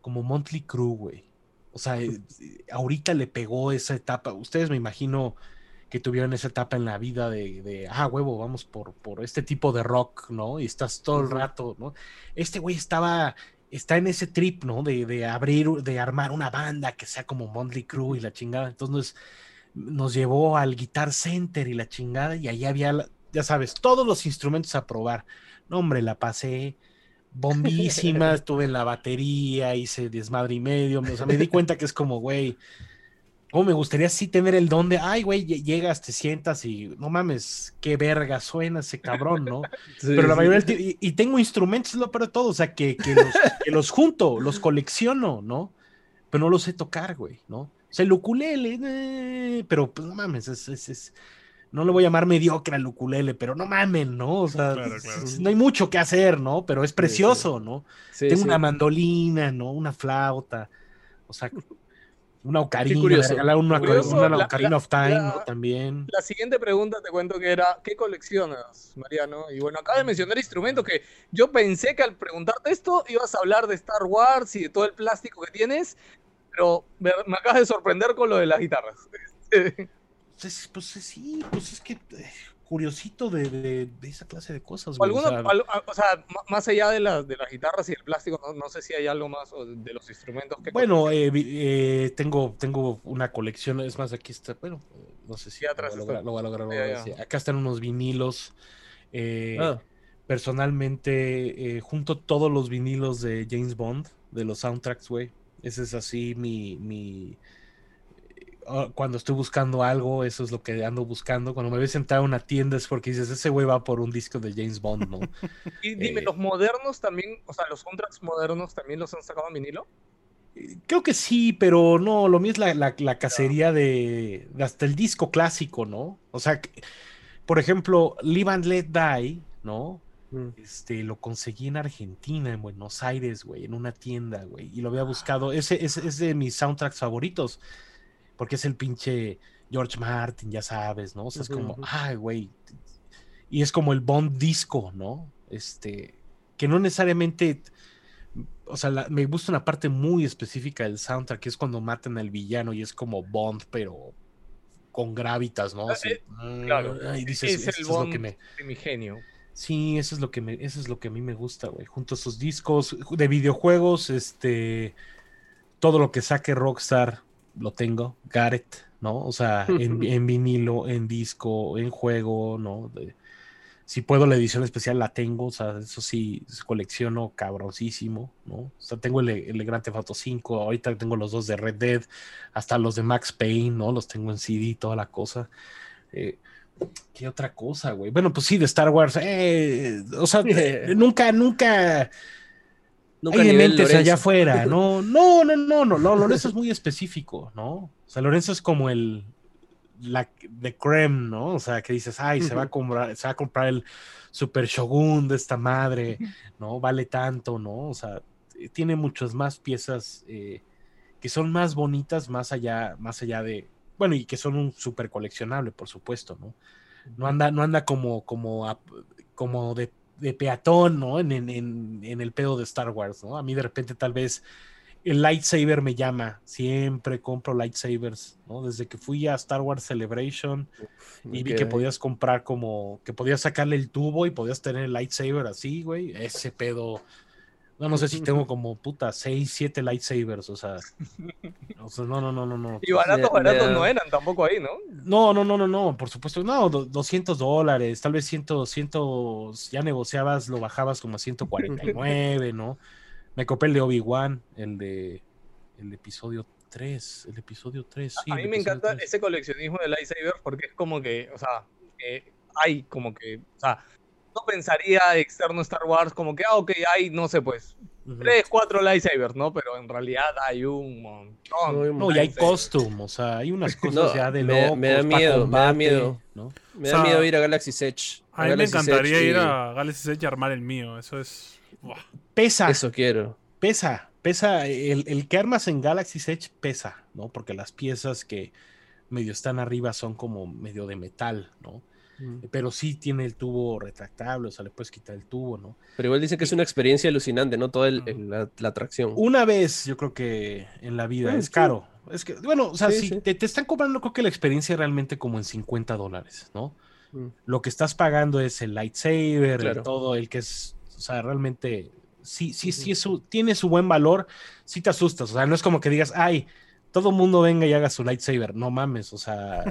como Monthly Crew, güey. O sea, eh, ahorita le pegó esa etapa. Ustedes me imagino que tuvieron esa etapa en la vida de, de, ah, huevo, vamos por, por este tipo de rock, ¿no? Y estás todo el rato, ¿no? Este güey estaba, está en ese trip, ¿no? De, de abrir, de armar una banda que sea como Monthly Crew y la chingada. Entonces nos llevó al Guitar Center y la chingada, y ahí había, ya sabes, todos los instrumentos a probar. No, hombre, la pasé bombísima, [laughs] estuve en la batería, hice desmadre y medio, o sea, me di cuenta que es como, güey, oh, me gustaría sí tener el don de, ay, güey, lle- llegas, te sientas y no mames, qué verga suena ese cabrón, ¿no? [laughs] Sí, Pero la sí. mayoría del tiempo, y, y tengo instrumentos, lo peor de todo, o sea, que, que los, que los junto, los colecciono, ¿no? Pero no los sé tocar, güey, ¿no? O sea, el ukulele, eh, pero pues no mames, es, es, es- no le voy a llamar mediocre al ukulele, pero no mamen, ¿no? O sea, Claro, claro. no hay mucho que hacer, ¿no? Pero es precioso, ¿no? Sí, Tengo sí. una mandolina, ¿no? Una flauta, o sea, una ocarina, curioso. regalaron una, Curioso, una la- ocarina la- of time, la- ¿no? También. La siguiente pregunta te cuento que era, ¿qué coleccionas, Mariano? Y bueno, acabas de mencionar instrumentos que yo pensé que al preguntarte esto ibas a hablar de Star Wars y de todo el plástico que tienes, pero me, me acabas de sorprender con lo de las guitarras. [laughs] Pues, pues sí, pues es que, eh, curiosito de, de- de esa clase de cosas, O, güey. alguno- o sea, al- o sea, más allá de, las de las guitarras y el plástico, no, no sé si hay algo más o de los instrumentos que bueno, eh, eh, tengo, tengo una colección, es más, aquí está, bueno, no sé si atrás lo, voy a está. lograr, lo voy a lograr, lo voy Ya, a ya. lograr, sí. Acá están unos vinilos. eh, Ah, personalmente, eh, junto todos los vinilos de James Bond, de los soundtracks, güey. Ese es así mi, mi... eh, ah, Cuando estoy buscando algo, eso es lo que ando buscando. Cuando me ves sentado en una tienda es porque dices, ese güey va por un disco de James Bond, ¿no? [laughs] Y dime, eh, ¿los modernos también, o sea, los soundtracks modernos también los han sacado en vinilo? Creo que sí, pero no, lo mío es la, la- la cacería de, de hasta el disco clásico, ¿no? O sea, que- por ejemplo, Live and Let Die, ¿no? mm. Este, lo conseguí en Argentina, en Buenos Aires, güey, en una tienda, güey, y lo había buscado. Ese ese es de mis soundtracks favoritos, porque es el pinche George Martin, ya sabes, ¿no? O sea, es como, ay, güey. Y es como el Bond disco, ¿no? Este, que no necesariamente, o sea, la- me gusta una parte muy específica del soundtrack, que es cuando matan al villano y es como Bond, pero con gravitas, ¿no? Así, Eh, claro. Y dices, Es el "Esto es lo que Bond me... primigenio. Sí, eso es lo que me, eso es lo que a mí me gusta, güey. Junto a sus discos de videojuegos, este, todo lo que saque Rockstar lo tengo. Gareth, ¿no? O sea, en, en vinilo, en disco, en juego, ¿no? De- si puedo la edición especial la tengo, o sea, eso sí, colecciono cabroncísimo, ¿no? O sea, tengo el, el Grand Theft Auto 5, ahorita tengo los dos de Red Dead, hasta los de Max Payne, ¿no? Los tengo en CD, toda la cosa. Eh, ¿Qué otra cosa, güey? Bueno, pues sí, de Star Wars. eh, o sea, eh, nunca, nunca. Nunca hay allá afuera. [laughs] No, no, no, no, no. no, Lorenzo es muy específico, ¿no? O sea, Lorenzo es como el. La de creme, ¿no? O sea, que dices, ay, se va a comprar, se va a comprar el Super Shogun de esta madre, ¿no? Vale tanto, ¿no? O sea, tiene muchas más piezas eh, que son más bonitas, más allá, más allá de. Bueno, y que son un super coleccionable, por supuesto, ¿no? No anda, no anda como, como, como de, de peatón, ¿no? En, en- en- en el pedo de Star Wars, ¿no? A mí de repente tal vez el lightsaber me llama. Siempre compro lightsabers, ¿no? Desde que fui a Star Wars Celebration y vi que podías comprar como, que podías sacarle el tubo y podías tener el lightsaber así, güey. Ese pedo. No, no sé si tengo como puta 6, 7 lightsabers, o sea. o sea, no, no, no, no, no. Y baratos, baratos no eran tampoco ahí, ¿no? No, no, no, no, no, por supuesto, no, do- 200 dólares, tal vez 100, 100, ya negociabas, lo bajabas como a 149, ¿no? Me compré el de Obi-Wan, el de, el episodio 3, el episodio 3, sí. a mí me encanta 3. ese coleccionismo de lightsabers porque es como que, o sea, eh, hay como que, o sea, no pensaría externo Star Wars como que, ah, ok, hay, no sé, pues, tres, cuatro lightsabers, ¿no? Pero en realidad hay un montón. No, hay de un No, y hay costume, o sea, hay unas [laughs] cosas No, ya de me- locos. me da miedo, me da miedo. ¿no? Me O da sea, miedo ir a Galaxy's Edge. A mí me Galaxy's encantaría Edge ir y- a Galaxy Edge y armar el mío. Eso es. buah. Pesa, Eso quiero. pesa, pesa, el, el que armas en Galaxy's Edge pesa, ¿no? Porque las piezas que medio están arriba son como medio de metal, ¿no? Pero sí tiene el tubo retractable, o sea, le puedes quitar el tubo, ¿no? Pero igual dicen que es una experiencia alucinante, ¿no? Toda el- Ujú. el- la, la atracción. Una vez, yo creo que en la vida Bueno, es sí. caro. Es que, bueno, o sea, Sí, si sí. Te, te están cobrando, creo que la experiencia realmente como en 50 dólares, ¿no? Mm. Lo que estás pagando es el lightsaber, el Claro. todo, el que es, o sea, realmente, sí, sí, sí, es su- tiene su buen valor, sí te asustas, o sea, no es como que digas, ay, todo mundo venga y haga su lightsaber, no mames, o sea,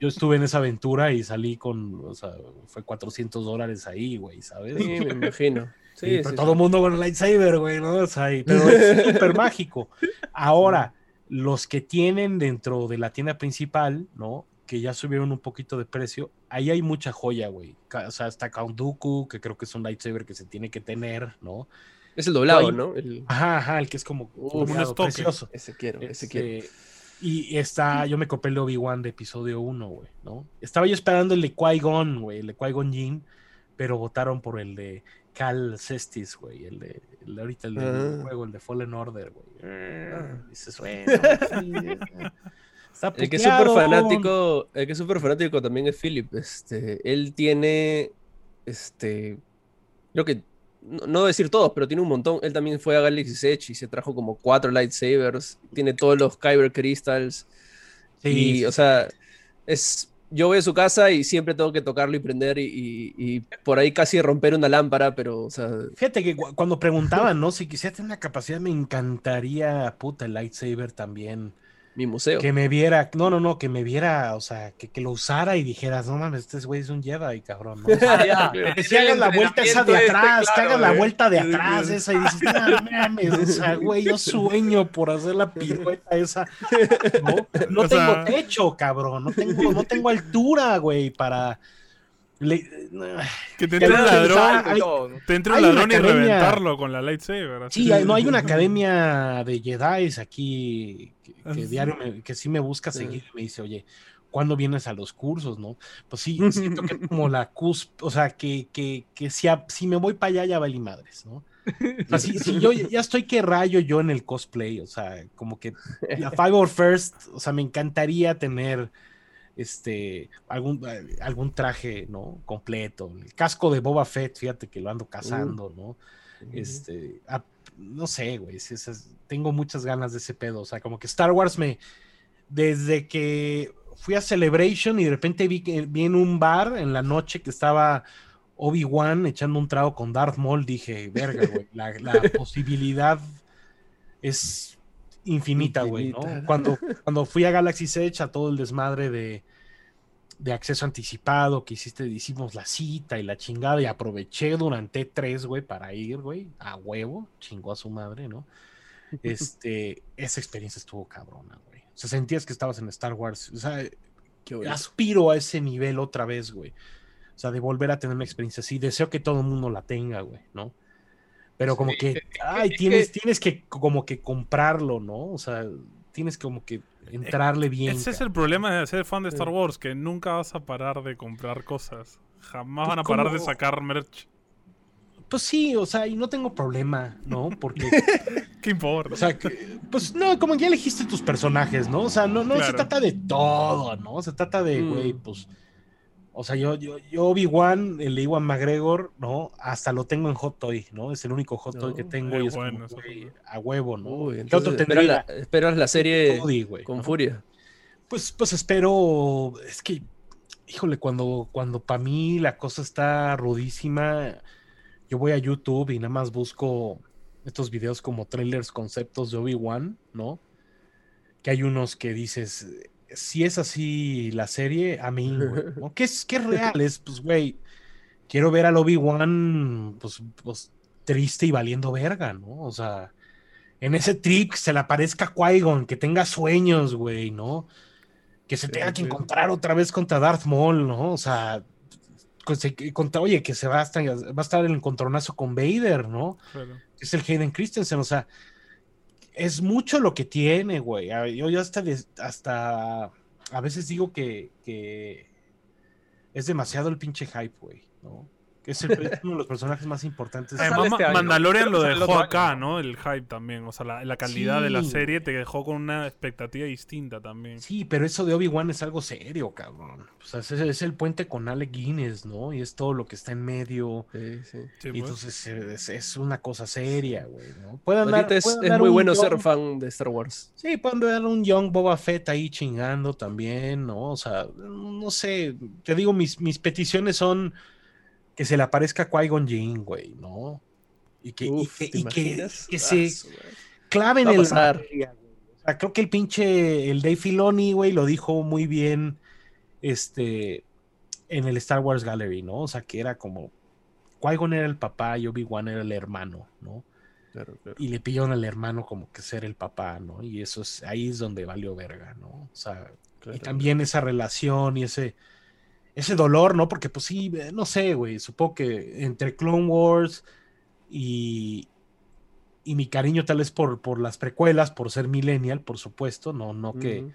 yo estuve en esa aventura y salí con, o sea, fue 400 dólares ahí, güey, ¿sabes? Sí, me imagino. Sí, Sí, pero sí, todo el mundo con el lightsaber, güey, ¿no? O sea, y- pero es súper mágico. Ahora, los que tienen dentro de la tienda principal, ¿no? Que ya subieron un poquito de precio, ahí hay mucha joya, güey. O sea, está Count Dooku, que creo que es un lightsaber que se tiene que tener, ¿no? Es el doblado, ¿no? El- Ajá, ajá, el que es como Uf, doblado, un estoque. precioso. Ese quiero, ese Este, quiero. y está, yo me compré el de Obi-Wan de episodio 1, güey, ¿no? Estaba yo esperando el de Qui-Gon, güey, el de Qui-Gon Jinn, pero votaron por el de Cal Cestis, güey, el de, el de ahorita el del Ah. juego, el de Fallen Order, güey. Ah. Dices, bueno, [laughs] sí, está El que es súper fanático, el que es súper fanático también es Philip. Este, él tiene, este, creo que, no, no decir todos, pero tiene un montón. Él también fue a Galaxy's Edge y se trajo como cuatro lightsabers. Tiene todos los Kyber Crystals. Sí, y, o sea, es, yo voy a su casa y siempre tengo que tocarlo y prender y, y- y por ahí casi romper una lámpara, pero, o sea, Fíjate que cu- cuando preguntaban, ¿no? Si quisiera tener una capacidad, me encantaría, puta, el lightsaber también. Mi museo. Que me viera, no, no, no, que me viera, o sea, que, que lo usara y dijeras, no mames, este güey es un Jedi, cabrón. ¿no? [laughs] O sea, Ah, ya. que si hagas la vuelta esa de atrás, este, que hagas la vuelta de eh. [laughs] atrás esa y dices, no mames, o sea, güey, yo sueño por hacer la pirueta esa. No, no O tengo sea- techo, cabrón, no tengo, no tengo altura, güey, para... le- Que te entre un ladrón, hay- te entre un una ladrón y academia- reventarlo con la lightsaber. Sí, hay- no hay una academia de Jedi aquí que, diario me- que sí me busca seguir y me dice, oye, ¿cuándo vienes a los cursos, no? Pues sí, [laughs] siento que como la cusp, o sea, que, que, que si, a- si me voy para allá ya valí madres, ¿no? O sea, si, si yo ya estoy que rayo yo en el cosplay, o sea, como que la [laughs] Five or First, o sea, me encantaría tener este algún, algún traje, ¿no? Completo. El casco de Boba Fett, fíjate que lo ando cazando, ¿no? Este, ah, no sé, güey, tengo muchas ganas de ese pedo, o sea, como que Star Wars me, desde que fui a Celebration y de repente vi, que, vi en un bar en la noche que estaba Obi-Wan echando un trago con Darth Maul, dije, verga, güey, la, la [laughs] posibilidad es infinita, güey, ¿no? Cuando, cuando fui a Galaxy's Edge a todo el desmadre de, de acceso anticipado, que hiciste, hicimos la cita y la chingada y aproveché durante tres, güey, para ir, güey, a huevo, chingó a su madre, ¿no? [laughs] Este, esa experiencia estuvo cabrona, güey. O sea, sentías que estabas en Star Wars, o sea, aspiro a ese nivel otra vez, güey. O sea, de volver a tener una experiencia así. Deseo que todo el mundo la tenga, güey, ¿no? Pero como Sí, que, [laughs] ay, es tienes, que- tienes que como que comprarlo, ¿no? O sea, tienes como que entrarle bien. Ese es el problema de ser fan de Star Wars, que nunca vas a parar de comprar cosas. Jamás Pues, van a parar de sacar merch. Pues sí, o sea, y no tengo problema, ¿no? Porque, [laughs] ¿Qué importa? o sea, que- pues no, como ya elegiste tus personajes, ¿no? O sea, no, no se trata de todo, ¿no? Se trata de, Mm. güey, pues. O sea, yo, yo, yo Obi-Wan, el Iwan McGregor, ¿no? Hasta lo tengo en Hot Toy, ¿no? Es el único Hot Toy No, que tengo ay, y es bueno, como, güey, a huevo, ¿no? Uy, ¿Qué entonces otro esperas tendría? la, esperas la serie Cody, güey, con ¿no? furia. Pues, pues espero, es que, híjole, cuando, cuando para mí la cosa está rudísima, yo voy a YouTube y nada más busco estos videos como trailers, conceptos de Obi-Wan, ¿no? Que hay unos que dices, si es así la serie, a mí, güey, [laughs] ¿no? ¿Qué es, qué es real? Es, pues, güey, quiero ver al Obi-Wan, pues, pues, triste y valiendo verga, ¿no? O sea, en ese trip se le aparezca Qui-Gon, que tenga sueños, güey, ¿no? Que se tenga que encontrar otra vez contra Darth Maul, ¿no? O sea, con- se- contra, oye, que se va a estar, va a estar el encontronazo con Vader, ¿no? Claro. es el Hayden Christensen, o sea, es mucho lo que tiene, güey. Yo, yo hasta, hasta a veces digo que, que es demasiado el pinche hype, güey, ¿no? Que es, el- es uno de los personajes más importantes. Sale Además, este año. Mandalorian lo dejó acá, año, ¿no? El hype también. O sea, la, la calidad de la serie te dejó con una expectativa distinta también. Sí, pero eso de Obi-Wan es algo serio, cabrón. O sea, es, es el puente con Alec Guinness, ¿no? Y es todo lo que está en medio. Sí, sí. Sí, Y pues. entonces es, es una cosa seria, güey, ¿no? Puede andar- es, puede es andar muy bueno ser fan de Star Wars. Sí, pueden ver un Young Boba Fett ahí chingando también, ¿no? O sea, no sé, te digo, mis, mis peticiones son que se le aparezca Qui-Gon Jinn, güey, ¿no? Y que, y que, ¿te y que- Ah, se madre. claven a el materia. O sea, creo que el pinche, el Dave Filoni, güey, lo dijo muy bien, este, en el Star Wars Gallery, ¿no? O sea, que era como, Qui-Gon era el papá y Obi-Wan era el hermano, ¿no? Claro, claro. y le pidieron al hermano como que ser el papá, ¿no? Y eso es, ahí es donde valió verga, ¿no? O sea, y también esa relación y ese, ese dolor, ¿no? Porque pues sí, no sé, güey, supongo que entre Clone Wars y, y mi cariño tal vez por, por las precuelas, por ser millennial, por supuesto, no, no que Ujú.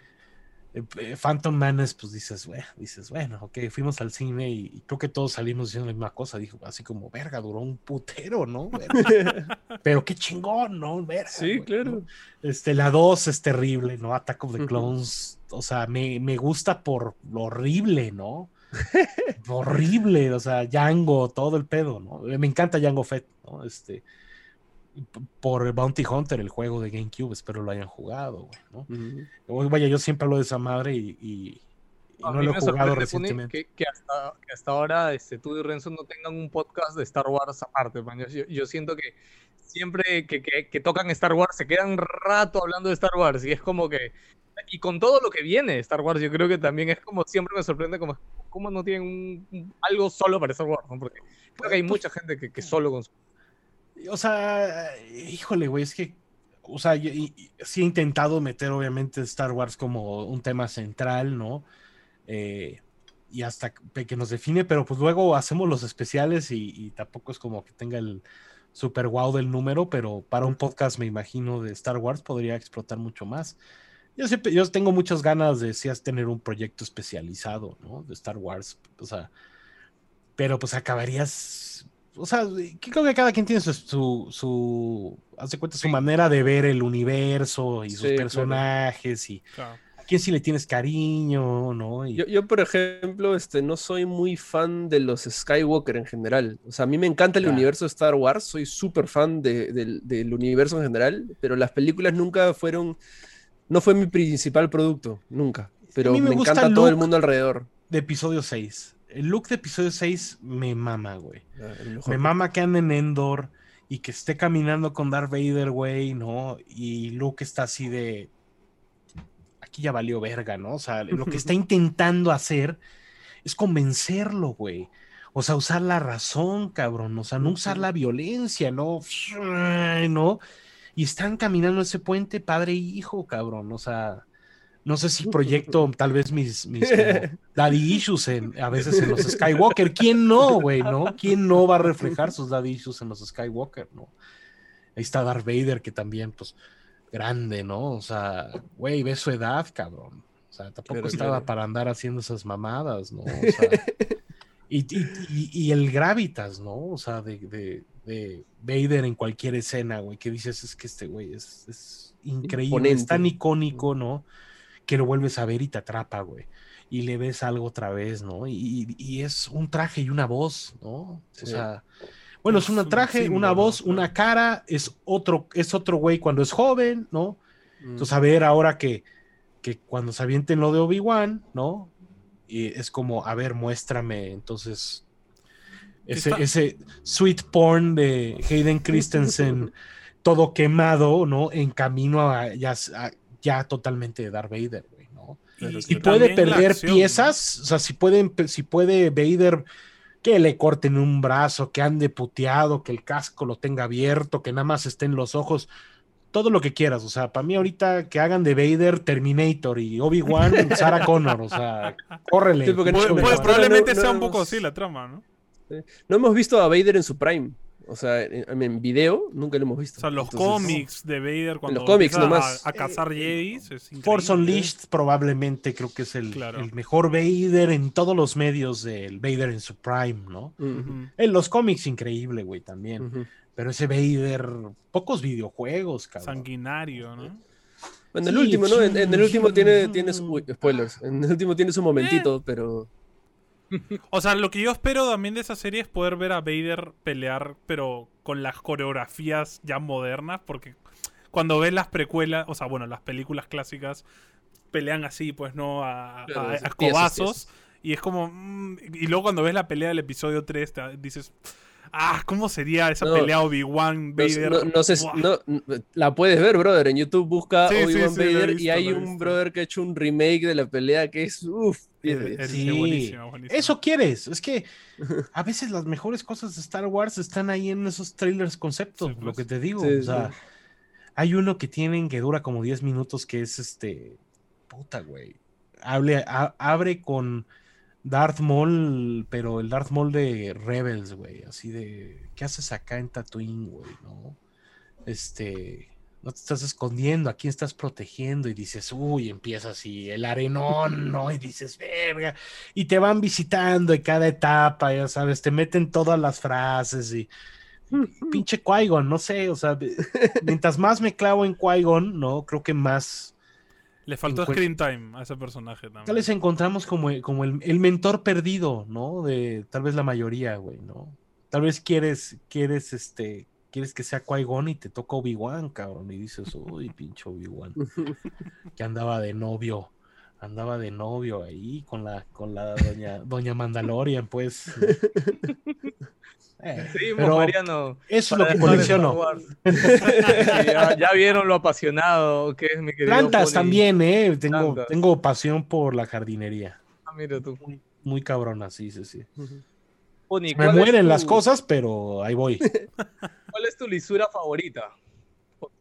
eh, eh, Phantom Menace, pues dices, bueno, dices, bueno, ok, fuimos al cine y, y creo que todos salimos diciendo la misma cosa, dijo, así como, verga, duró un putero, ¿no? Verga. [laughs] Pero qué chingón, ¿no? Verga, Sí, güey, claro. ¿no? Este, la 2 es terrible, ¿no? Attack of the. Clones, o sea, me, me gusta por lo horrible, ¿no? [laughs] horrible, o sea, Django, todo el pedo, ¿no? Me encanta Django Fett, ¿no? Este, por Bounty Hunter, el juego de GameCube, espero lo hayan jugado, güey, ¿no? Vaya, yo siempre hablo de esa madre y, y- no lo he jugado recientemente. que, que hasta, que hasta ahora este, tú y Renzo no tengan un podcast de Star Wars aparte. man. Yo, yo siento que siempre que, que- tocan Star Wars se quedan rato hablando de Star Wars y es como que... Y con todo lo que viene Star Wars, yo creo que también es como siempre me sorprende como cómo no tienen un- un- algo solo para Star Wars, ¿no? Porque creo que hay mucha gente que, que solo consume. O sea, híjole, güey, es que, o sea, yo- y- y sí he intentado meter obviamente Star Wars como un tema central, ¿no? Eh, y hasta que nos define, pero pues luego hacemos los especiales y, y tampoco es como que tenga el super wow del número, pero para un podcast me imagino de Star Wars podría explotar mucho más. Yo siempre, yo tengo muchas ganas de sí, tener un proyecto especializado, ¿no? De Star Wars, o sea, pero pues acabarías, o sea, creo que cada quien tiene su, su, su hace cuenta, su Sí. manera de ver el universo y sus Sí, claro. personajes y Claro. A quién sí le tienes cariño, ¿no? Y, Yo, yo, por ejemplo, este, no soy muy fan de los Skywalker en general. O sea, a mí me encanta el universo de Star Wars, soy súper fan de- del, del universo en general, pero las películas nunca fueron, no fue mi principal producto, nunca. Pero mí me me, gusta encanta todo el mundo alrededor. de episodio 6. El look de episodio 6 me mama, güey. Ah. Me mama que ande en Endor y que esté caminando con Darth Vader, güey, ¿no? Y Luke está así de. Aquí ya valió verga, ¿no? O sea, lo que está intentando hacer es convencerlo, güey. O sea, usar la razón, cabrón. O sea, no usar la violencia, ¿no? ¿No? Y están caminando ese puente padre e hijo, cabrón. O sea, no sé si proyecto [laughs] tal vez mis, mis [laughs] daddy issues en, a veces en los Skywalker. ¿Quién no, güey? ¿No? ¿Quién no va a reflejar sus daddy issues en los Skywalker? ¿No? Ahí está Darth Vader, que también, pues, grande, ¿no? O sea, güey, ve su edad, cabrón. O sea, tampoco Claro, estaba claro. para andar haciendo esas mamadas, ¿no? O sea, [laughs] y, y- y- y el gravitas, ¿no? O sea, de, de- de Vader en cualquier escena, güey, que dices, es que este güey es, es increíble, es Imponente. tan icónico, ¿no? Que lo vuelves a ver y te atrapa, güey. Y le ves algo otra vez, ¿no? Y, es un traje y una voz, ¿no? Sí. O sea, bueno, es un traje, una voz, una cara, es otro, es otro güey cuando es joven, ¿no? Mm. Entonces, a ver, ahora que, que cuando se avienten lo de Obi-Wan, ¿no? Y es como, a ver, muéstrame, entonces, ese, Está- ese sweet porn de Hayden Christensen, [laughs] todo quemado, ¿no? En camino a ya, a- ya totalmente de Darth Vader, güey, ¿no? Sí. puede perder acción, ¿no? piezas, o sea, si, pueden, si puede Vader que le corten un brazo, que ande puteado, que el casco lo tenga abierto, que nada más esté en los ojos, todo lo que quieras. O sea, para mí ahorita que hagan de Vader Terminator y Obi-Wan Sarah Connor, o sea, [laughs] córrele. Sí, no- Obi-Wan. probablemente no- sea un poco así la trama, ¿no? No hemos visto a Vader en su prime. O sea, en, en video nunca lo hemos visto. O sea, los Entonces, cómics de Vader cuando los cómics nomás. a, a cazar es increíble. Force Unleashed probablemente creo que es el, Claro. el mejor Vader en todos los medios del Vader en su prime, ¿no? En los cómics increíble, güey, también. Pero ese Vader, pocos videojuegos, cabrón. Sanguinario, ¿no? Bueno, el Sí, último, ¿no? En, en el último tiene, tiene su. uy, spoilers. En el último tiene su momentito, pero. O sea, lo que yo espero también de esa serie es poder ver a Vader pelear, pero con las coreografías ya modernas, porque cuando ves las precuelas, o sea, bueno, las películas clásicas pelean así, pues, ¿no? A, Claro, a- a sí, escobazos. piezas, Y es como. mm, y luego cuando ves la pelea del episodio 3, te dices. Ah, ¿cómo sería esa No, pelea Obi-Wan, Vader? no- no sé, la puedes ver, brother. En YouTube busca Sí, Obi-Wan sí, lo Vader y hay lo un brother que ha hecho un remake de la pelea que es. Uff, Es- es- Sí, es buenísimo, buenísimo. Eso quieres. Es que a veces las mejores cosas de Star Wars están ahí en esos trailers conceptos, Sí, pues. lo que te digo. Sí, o sea, sí. hay uno que tienen que dura como 10 minutos que es este. Puta, güey. Hable- a- abre con Darth Maul, pero el Darth Maul de Rebels, güey. Así de. ¿Qué haces acá en Tatooine, güey? ¿No? Este. No te estás escondiendo, ¿a quién estás protegiendo? Y dices, uy, empieza así, el arenón, ¿no? Y dices, verga. Y te van visitando en cada etapa, ya sabes, te meten todas las frases y. Pinche Qui-Gon, no sé, o sea, [laughs] mientras más me clavo en Qui-Gon, ¿no? Creo que más. Le faltó screen time a ese personaje también. Tal vez encontramos como, el- como el, el mentor perdido, ¿no? De tal vez la mayoría, güey, ¿no? Tal vez quieres, quieres, este, quieres que sea Qui-Gon y te toca Obi-Wan, cabrón, y dices, uy, pinche Obi-Wan, [laughs] que andaba de novio andaba de novio ahí con la, con la doña, doña Mandalorian, pues. Eh, pero Mariano. eso es lo que colecciono. [laughs] Sí, ya, ya vieron lo apasionado que es mi querido Plantas Pony. también, ¿eh? Tengo, Plantas. tengo pasión por la jardinería. Ah, mira tú. Muy, muy cabrona, sí, sí, sí. Pony, Me ¿cuál es mueren tu- las cosas, pero ahí voy. [laughs] ¿Cuál es tu lisura favorita?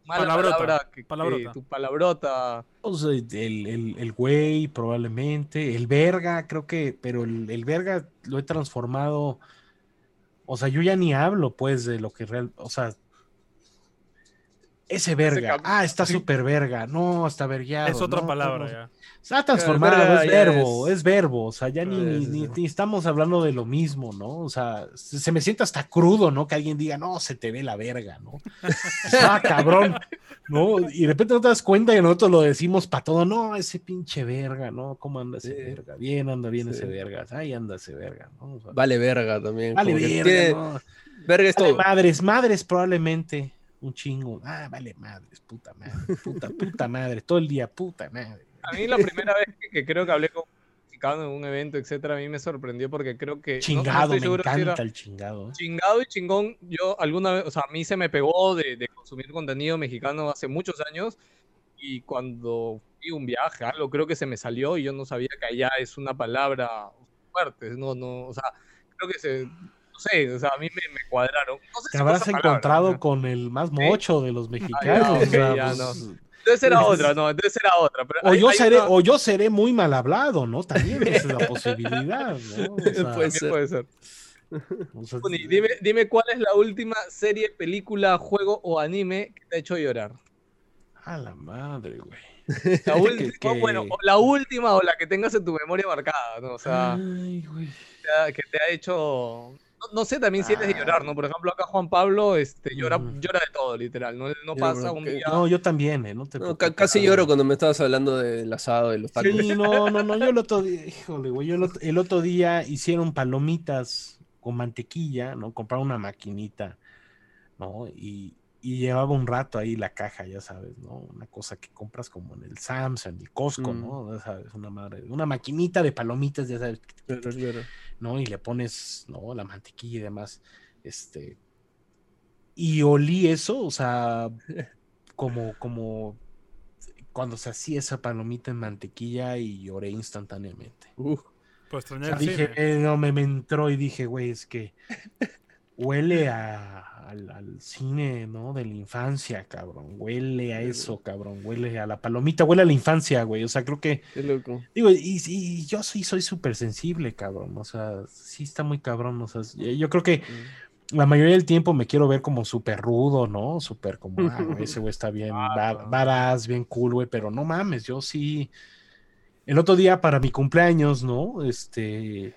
Mala Palabrota, palabra, que- que- palabrota. tu palabrota. O sea, el, el, el güey, probablemente. El verga, creo que, pero el, el verga lo he transformado. O sea, yo ya ni hablo, pues, de lo que real. O sea, ese verga. ah, está sí. súper verga. No, está vergueado. Es otra no, palabra no, ya. Está transformado, verga es verbo, es- es... verbo. O sea, ya ni, ni- estamos hablando de lo mismo, ¿no? O sea, se, se me siente hasta crudo, ¿no? Que alguien diga, no, se te ve la verga, ¿no? [laughs] ah, cabrón, ¿no? Y de repente no te das cuenta que nosotros lo decimos para todo, no, ese pinche verga, ¿no? ¿Cómo anda ese Sí. verga? Bien, anda bien Sí. ese verga. Ahí anda ese verga, ¿no? O sea, Vale verga también. vale verga, tiene- ¿no? Verga es Vale todo. madres, madres probablemente. Un chingo. Ah, vale madres, puta madre, puta, puta madre, todo el día, puta madre. A mí la primera vez que, que creo que hablé con un mexicano en un evento, etcétera, a mí me sorprendió porque creo que... no- no Chingado, me seguro si era encanta el chingado. ¿eh? Chingado y chingón, yo alguna vez, o sea, a mí se me pegó de, de consumir contenido mexicano hace muchos años y cuando fui un viaje, algo creo que se me salió y yo no sabía que allá es una palabra fuerte, no, no, o sea, creo que se, sé, o sea, a mí me, me cuadraron. No sé Te si habrás palabra, encontrado ¿no? con el más mocho de los mexicanos. o sea, ya pues, no. Entonces era otra, no, entonces era otra. Pero o, hay- yo hay seré, una- o yo seré muy mal hablado, ¿no? También esa es la posibilidad, ¿no? O [laughs] sea, Puede ser. puede ser. [laughs] o sea, Pony, dime, dime cuál es la última serie, película, juego o anime que te ha hecho llorar. A la madre, güey. La [laughs] última, que- bueno, o la última o la que tengas en tu memoria marcada, ¿no? O sea, Ay, güey. te ha- que te ha hecho. No, no sé también si eres de llorar, ¿no? Por ejemplo, acá Juan Pablo este, llora, llora de todo, literal. No, no pasa un día. No, yo también, ¿eh? No te No, preocupes. ca- casi lloro cuando me estabas hablando del asado, de los tacos. Sí, no, no, no, yo el otro día, [laughs] híjole, güey, yo el otro, el otro día hicieron palomitas con mantequilla, ¿no? Compraron una maquinita, ¿no? Y, y llevaba un rato ahí la caja, ya sabes, ¿no? Una cosa que compras como en el Sam's, en el Costco, Mm. ¿no? Ya sabes, una madre, una maquinita de palomitas, ya sabes. ¿no? Y le pones, ¿no? La mantequilla y demás, este, y olí eso, o sea, como, como cuando se hacía esa palomita en mantequilla y lloré instantáneamente. Uh, Pues O sea, dije, eh, no, me, me entró y dije, güey, es que [laughs] huele a, al, al cine, ¿no? De la infancia, cabrón. Huele a eso, cabrón. Huele a la palomita, huele a la infancia, güey. O sea, creo que, qué loco. digo, y, y yo sí soy súper sensible, cabrón. O sea, sí está muy cabrón. O sea, yo creo que la mayoría del tiempo me quiero ver como súper rudo, ¿no? Súper como, ah, güey, ese [laughs] güey está bien Ah, badass, bien cool, güey, pero no mames, yo sí. El otro día para mi cumpleaños, ¿no? Este,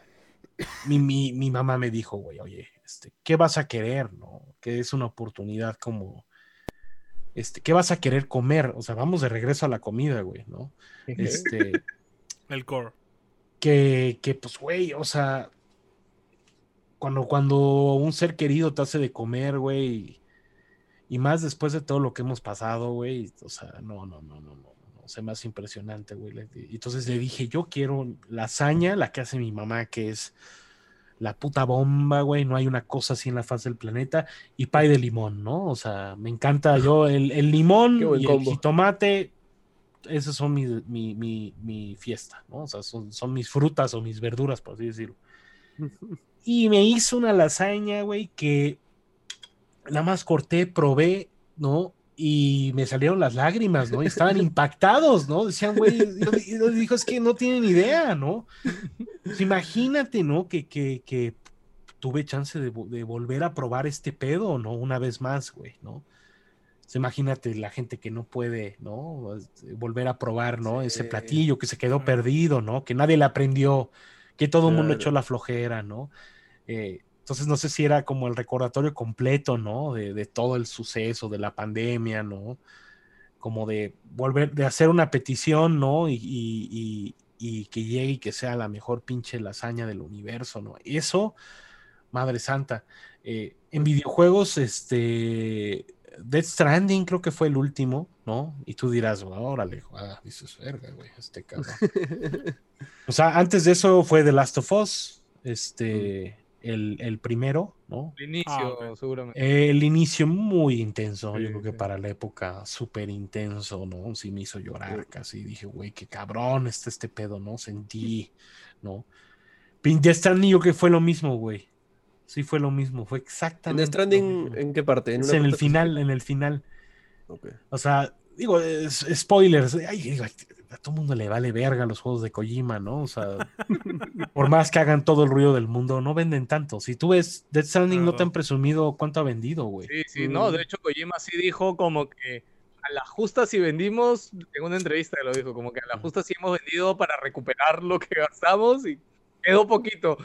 mi, mi, mi mamá me dijo, güey, oye, este, ¿qué vas a querer, no? Que es una oportunidad como, este, ¿qué vas a querer comer? O sea, vamos de regreso a la comida, güey, ¿no? Este, [laughs] El core. que, que pues, güey, o sea, cuando, cuando un ser querido te hace de comer, güey, y más después de todo lo que hemos pasado, güey, o sea, no, no, no, no, no, no, o sea, más impresionante, güey. Entonces le dije, yo quiero lasaña, la que hace mi mamá, que es la puta bomba, güey, no hay una cosa así en la faz del planeta, y pay de limón, ¿no? O sea, me encanta yo, el, el limón y el combo. jitomate, esas son mi, mi, mi, mi fiesta, ¿no? O sea, son, son mis frutas o mis verduras, por así decirlo. [laughs] Y me hizo una lasaña, güey, que nada más corté, probé, ¿no? Y me salieron las lágrimas, ¿no? Y estaban [laughs] impactados, ¿no? Decían, güey, yo, yo dijo, es que no tienen idea, ¿no? Pues imagínate, ¿no? Que, que, que tuve chance de, vo- de volver a probar este pedo, ¿no? Una vez más, güey, ¿no? Pues imagínate la gente que no puede, ¿no? Este, Volver a probar, ¿no? Ese Sí. platillo que se quedó perdido, ¿no? Que nadie le aprendió, que todo el mundo echó la flojera, ¿no? Eh, entonces no sé si era como el recordatorio completo, ¿no? De, de todo el suceso, de la pandemia, ¿no? Como de volver, de hacer una petición, ¿no? Y, y- y- y que llegue y que sea la mejor pinche lasaña del universo, ¿no? Eso, Madre Santa. eh, en videojuegos, este, Death Stranding creo que fue el último, ¿no? Y tú dirás, órale, ah, dices, verga, güey, este cabrón. [laughs] o sea, antes de eso fue The Last of Us, este, el, el primero, ¿no? El inicio, Ah, seguramente. El inicio muy intenso, yo creo que sí. para la época súper intenso, ¿no? Sí me hizo llorar casi, dije, güey, qué cabrón está este pedo, ¿no? Sentí, ¿no? Pin Death Stranding yo creo que fue lo mismo, güey. Sí fue lo mismo, fue ¿En exactamente lo Stranding en qué parte? Es una en el final, en el final. específica? Ok. O sea, digo, es- spoilers. Ay, digo, a todo el mundo le vale verga los juegos de Kojima, ¿no? O sea, por más que hagan todo el ruido del mundo, no venden tanto. Si tú ves Death Stranding, no te han presumido cuánto ha vendido, güey. Sí, sí, no, de hecho Kojima sí dijo como que a la justa si vendimos, en una entrevista lo dijo, como que a la justa sí hemos vendido para recuperar lo que gastamos y quedó poquito,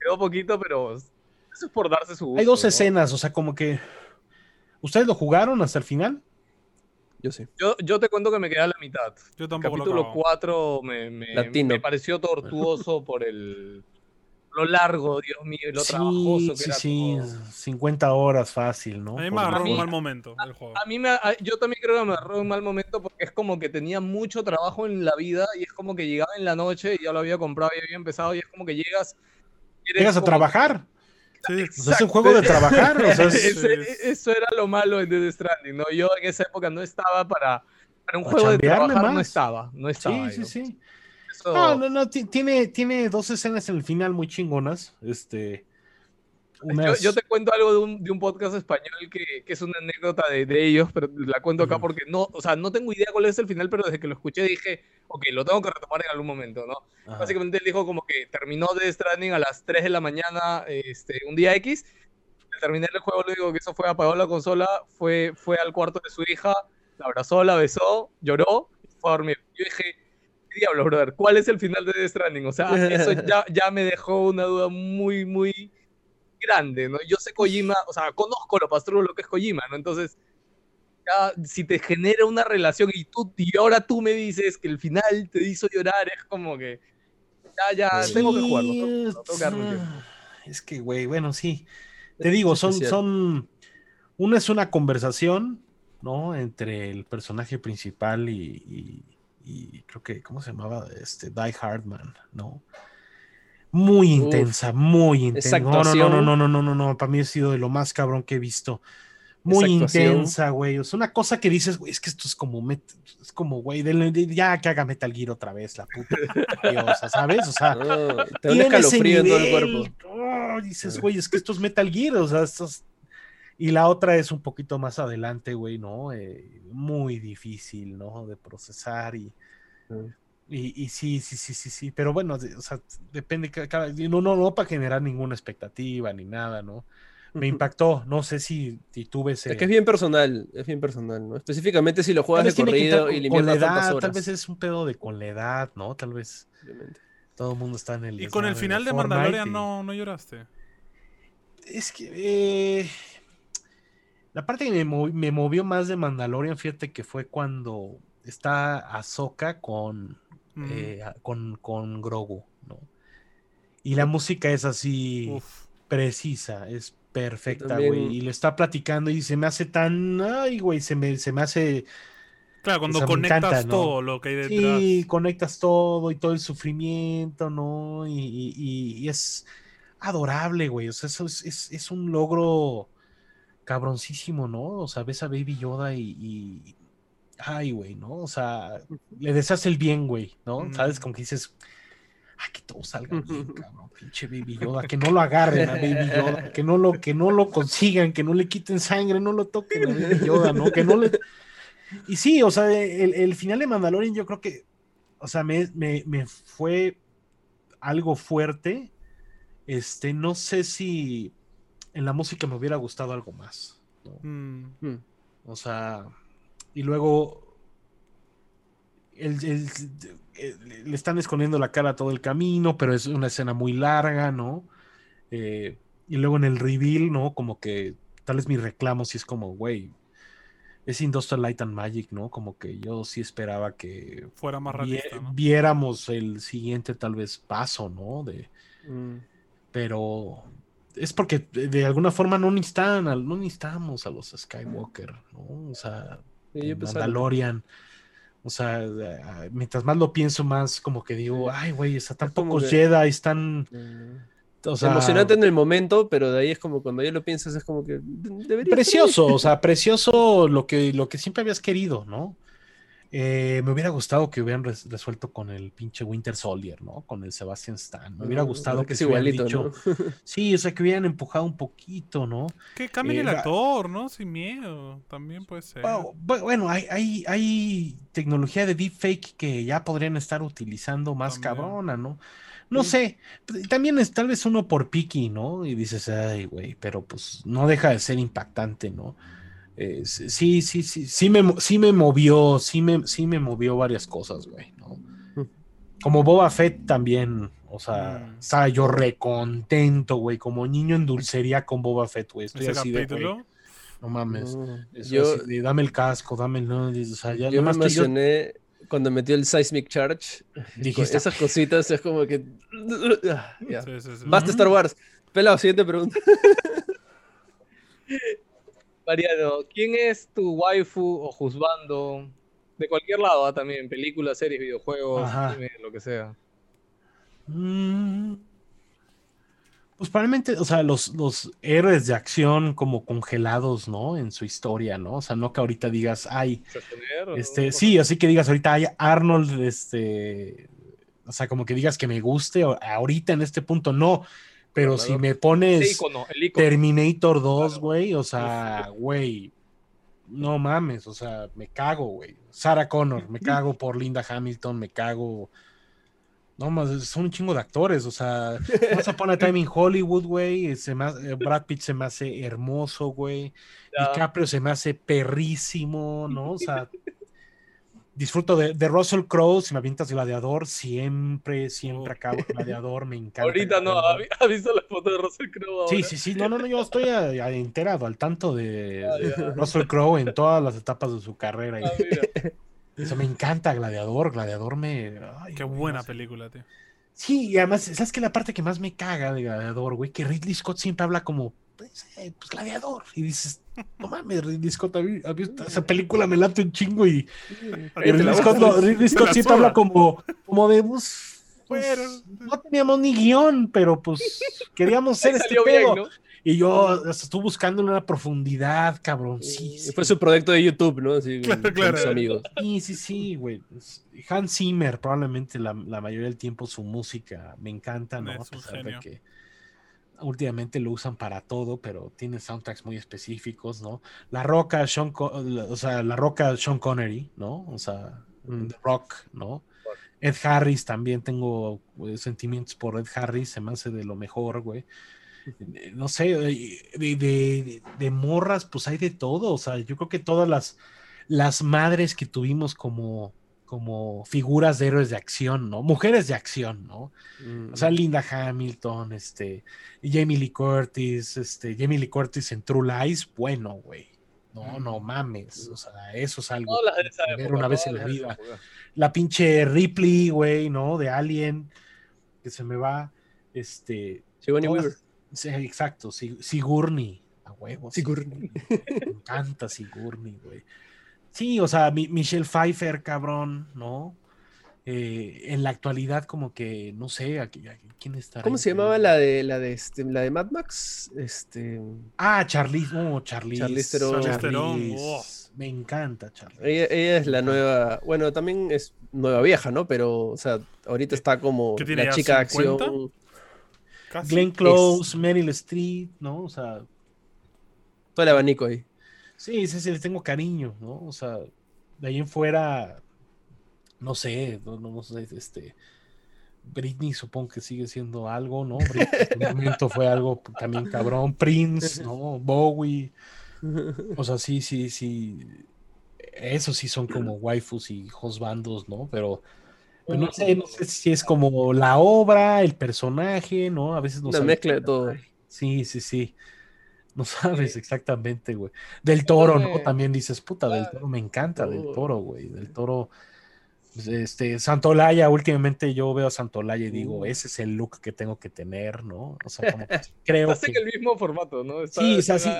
quedó poquito, pero eso es por darse su gusto. Hay dos ¿no? escenas, o sea, como que. ¿Ustedes lo jugaron hasta el final? Yo sí. Yo, yo te cuento que me quedé a la mitad. Yo tampoco lo Capítulo acabo. 4 me, me, me pareció tortuoso [laughs] por el lo largo, Dios mío, y lo trabajoso que sí, era sí, todo. 50 horas fácil, ¿no? A mí me agarró un mal momento el juego. A mí me, a- yo también creo que me agarró un mal momento porque es como que tenía mucho trabajo en la vida y es como que llegaba en la noche y ya lo había comprado y había empezado y es como que llegas. Llegas a como- trabajar. Sí, sea, [laughs] es un juego de trabajar. O sea, [laughs] es- Ese- Sí. eso era lo malo en Death Stranding, ¿no? Yo en esa época no estaba para, para un Para juego de trabajar, no estaba, no estaba. sí, sí, yo. sí. Eso- No, no, no, ti- tiene, tiene dos escenas en el final muy chingonas. Este. Yo, yo te cuento algo de un, de un podcast español que, que es una anécdota de, de ellos, pero la cuento acá porque no, o sea, no tengo idea cuál es el final, pero desde que lo escuché dije, ok, lo tengo que retomar en algún momento, ¿no? Ajá. Básicamente él dijo como que terminó de Stranding a las 3 de la mañana, este, un día X. Al terminar el juego, lo digo que eso fue, apagó la consola, fue, fue al cuarto de su hija, la abrazó, la besó, lloró fue a dormir. Yo dije, ¿qué diablo, brother? ¿Cuál es el final de Death Stranding? O sea, eso ya, ya me dejó una duda muy, muy grande, ¿no? Yo sé Kojima, o sea, conozco lo pastrulo lo que es Kojima, ¿no? Entonces, ya, si te genera una relación y tú y ahora tú me dices que el final te hizo llorar, es como que ya, ya, Sí, tengo que jugarlo, tengo tengo que ah, Es que, güey, bueno, sí. Te Es digo, son, especial. son. Una es una conversación, ¿no? Entre el personaje principal y, y- y creo que, ¿cómo se llamaba? Este, Die Hardman, ¿no? Muy Uf. intensa, muy intensa. No, no, no, no, no, no, no, no, no. Para mí ha sido de lo más cabrón que he visto. Muy intensa, güey. O sea, una cosa que dices, güey, es que esto es como, met- es como, güey, ya que haga Metal Gear otra vez, la puta. diosa, ¿sabes? O sea, [laughs] Ah, te tiene ese escalofrío en todo el cuerpo. Oh, dices, güey, es que esto es Metal Gear, o sea, esto es- Y la otra es un poquito más adelante, güey, ¿no? Eh, muy difícil, ¿no? De procesar y, Mm. Y, y sí, sí, sí, sí, sí, pero bueno, de- o sea, depende, cada, no, no, no para generar ninguna expectativa ni nada, ¿no? Me impactó, no sé si, si tuve ese... Es que es bien personal, es bien personal, ¿no? Específicamente si lo juegas de corrido y le con la edad, horas. tal vez es un pedo de con la edad, ¿no? Tal vez obviamente. todo el mundo está en el... Y con el final de Mandalorian y- no, no lloraste. Es que eh, la parte que me, me movió más de Mandalorian, fíjate que fue cuando está Ahsoka con, Mm, eh, con, con Grogu, ¿no? Y la música es así uf. precisa, es perfecta, también- güey. Y le está platicando y se me hace tan, ay, güey, se me, se me hace, Claro, cuando o sea, me conectas encanta, ¿no? todo lo que hay detrás. sí, conectas todo y todo el sufrimiento, ¿no? Y, y- y- y es adorable, güey. O sea, eso es, es- es un logro cabroncísimo, ¿no? O sea, ves a Baby Yoda y. y- ay, güey, ¿no? O sea, le deseas el bien, güey, ¿no? Mm. ¿Sabes? Como que dices. Ay, que todo salga bien, cabrón. Pinche Baby Yoda. Que no lo agarren a Baby Yoda. Que no lo, que no lo consigan. Que no le quiten sangre. No lo toquen a Baby Yoda, ¿no? Que no le. Y sí, o sea, el, el final de Mandalorian yo creo que, o sea, me, me- me fue algo fuerte. Este, no sé si en la música me hubiera gustado algo más. ¿no? Mm, Mm. O sea, y luego el- el- el- le están escondiendo la cara todo el camino, pero es una escena muy larga, ¿no? Eh, y luego en el reveal, ¿no? Como que tal vez mi reclamo sí es como, güey, es Industrial Light and Magic, ¿no? Como que yo sí esperaba que fuera viéramos el siguiente tal vez paso, ¿no? De, Mm. pero es porque de, de alguna forma no necesitan, no necesitamos a los Skywalker, ¿no? O sea, Pensaba- Mandalorian. O sea, eh, mientras más lo pienso, más como que digo, ay, güey, está tan Es pocos que- Jedi, están. O sea, Emocionante en el momento, pero de ahí es como cuando ya lo piensas, es como que de- debería ser Precioso, o sea, precioso lo que, lo que siempre habías querido, ¿no? Eh, me hubiera gustado que hubieran res- resuelto con el pinche Winter Soldier, ¿no? Con el Sebastian Stan. Me hubiera Ah, gustado que que es se hubieran igualito, dicho, [laughs] sí, o sea, que hubieran empujado un poquito, ¿no? Que cambien Eh, el actor, ¿no? Sin miedo. También puede ser. Bueno, bu- Bueno, hay, hay, hay tecnología de deepfake que ya podrían estar utilizando más También. cabrona, ¿no? No Sí. sé, p- también es tal vez uno por piqui, ¿no? Y dices, ay, güey, pero pues no deja de ser impactante, ¿no? Eh, sí, sí, sí, sí me, sí me movió, sí me, sí me movió varias cosas, güey, ¿no? Mm. Como Boba Fett también, o sea, Mm. estaba yo recontento, güey, como niño en dulcería con Boba Fett, güey. Estoy así de, güey, no mames. Yo, así de, dame el casco, dame el. No, o sea, ya yo me yo- emocioné cuando metió el Seismic Charge. dijiste, esas cositas es como que. Ah, ya. Sí, sí, sí. Basta Star Wars. Pelado, siguiente pregunta. [laughs] Mariano, ¿quién es tu waifu o juzbando? De cualquier lado, ah, también, películas, series, videojuegos, anime, lo que sea. Mm, Pues probablemente, o sea, los, los héroes de acción como congelados, ¿no? En su historia, ¿no? O sea, no que ahorita digas, ay, este, sí, así que digas ahorita, ay, Arnold, este, o sea, como que digas que me guste, ahorita en este punto no, pero si me pones. Terminator 2, Claro. güey, o sea, güey, no mames, o sea, me cago, güey. Sarah Connor, me [laughs] cago por Linda Hamilton, me cago. No más, son un chingo de actores, o sea, Once Upon a [laughs] Time in Hollywood, güey, se me hace- Brad Pitt se me hace hermoso, güey. DiCaprio se me hace perrísimo, ¿no? O sea, disfruto de, de Russell Crowe, si me avientas Gladiador, siempre, siempre Oh. acabo [laughs] Gladiador, me encanta. Ahorita no. ¿ha ha visto la foto de Russell Crowe Sí, ahora? sí, sí, no, no, no, yo estoy a- a enterado, al tanto de Ah. Russell Crowe en todas las etapas de su carrera. y- Ah, [laughs] eso me encanta, Gladiador, Gladiador me... ay, Qué güey, buena no sé. película, tío. Sí, y además, ¿sabes qué? La parte que más me caga de Gladiador, güey, que Ridley Scott siempre habla como, pues, eh, pues, Gladiador. Y dices, no mames, Ridley Scott, a mí- a mí esa película me late un chingo y, y Ridley Scott, Ridley Scott siempre suda. habla como, como de, pues, pues, Bueno. no teníamos ni guion, pero pues queríamos hacer [laughs] este bien, pedo. ¿no? Y yo estuve buscando una profundidad, cabrón. Sí, Y sí. Fue su proyecto de YouTube, ¿no? Así, Claro, con, claro. con sus amigos. Sí, sí, sí, güey. Hans Zimmer, probablemente la, la mayoría del tiempo su música me encanta, ¿no? Es A pesar de que últimamente lo usan para todo, pero tiene soundtracks muy específicos, ¿no? La Roca, Sean, o sea, La Roca, Sean Connery, ¿no? O sea, Mm. The Rock, ¿no? Ed Harris también tengo eh, sentimientos por Ed Harris, se me hace de lo mejor, güey. Eh, No sé, eh, de, de- de morras, pues hay de todo. O sea, yo creo que todas las, las madres que tuvimos como, como figuras de héroes de acción, ¿no? Mujeres de acción, ¿no? Mm. O sea, Linda Hamilton, este, Jamie Lee Curtis, este, Jamie Lee Curtis en True Lies, bueno, güey. No, no mames. O sea, eso es algo. Ver una vez en la vida la pinche Ripley, güey, ¿no? De Alien, que se me va, este... Sigourney todas- Weaver. Sí, exacto, Sig- Sigourney, a huevo. Sigourney. Me encanta Sigourney, güey. Sí, o sea, mi- Michelle Pfeiffer, cabrón, ¿no? Eh, en la actualidad, como que, no sé, a, qui- a quién está. ¿Cómo se llamaba la de la de este, la de Mad Max? Este, Ah, Charlize, no, Charlize. Charlize Theron. Charlize Theron, Charlize. oh. Me encanta Charlize. ella, ella es la nueva, bueno, también es nueva vieja, ¿no? Pero, o sea, ahorita está como ¿Qué tiene la chica de 50? acción. Casi. Glenn Close, Meryl Streep, ¿no? O sea, Todo el abanico ahí. Sí, sí, sí, le tengo cariño, ¿no? O sea, de ahí en fuera, no sé, no, no, no sé, este, Britney supongo que sigue siendo algo, ¿no? Britney en su [laughs] momento fue algo también cabrón, Prince, ¿no? [laughs] Bowie, o sea, sí, sí, sí, esos sí son como waifus y husbandos, ¿no? Pero, pero no sé, no sé si es como la obra, el personaje, ¿no? A veces no Una sabes mezcla de todo. Sí, sí, sí. No [laughs] sabes exactamente, güey. Del toro, ¿no? También dices, puta, del toro me encanta, del toro, güey. Del toro. Pues, Este, Santolaya, últimamente yo veo a Santolaya y digo, ese es el look que tengo que tener, ¿no? O sea, como [laughs] que creo que, en el mismo formato, ¿no? Está- Sí, o sea, sí.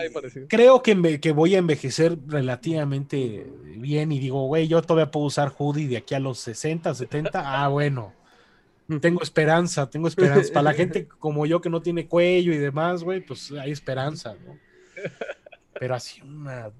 creo que, me- que voy a envejecer relativamente bien y digo, güey, yo todavía puedo usar hoodie de aquí a los 60, 70, ah, bueno. Tengo esperanza, tengo esperanza. Para la [laughs] gente como yo que no tiene cuello y demás, güey, pues hay esperanza, ¿no? Pero así una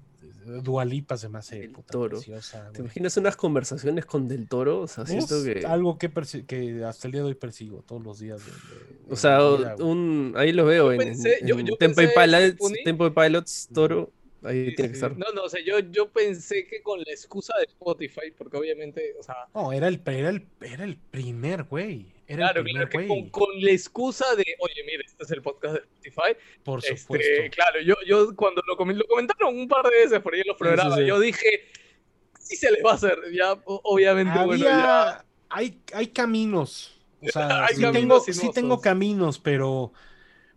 dualipa se me hace El puta Toro. preciosa, ¿Te imaginas unas conversaciones con Del Toro? O sea, siento Es que... algo que, que hasta el día de hoy persigo todos los días. de- de- O sea, vida, un, ahí lo veo Yo en, pensé- en yo- yo Temple pensé, Pilots. Temple Pilots, Toro, ahí Sí, tiene que sí. estar. No, no, o sea, yo, yo pensé que con la excusa de Spotify, porque obviamente, o sea, No, era el, era el, era el primer, güey. Era claro, el primer, claro, que güey. con, con la excusa de, oye, mire, este es el podcast de Spotify. Por Este, supuesto. claro, yo, yo cuando lo, comen- lo comentaron un par de veces por ahí en los Sí, sí, programas, sí. yo dije, sí se les va a hacer, ya, obviamente, bueno, ya. Había, hay, hay caminos. O sea, [laughs] Hay sí, caminos tengo, sí tengo caminos, pero,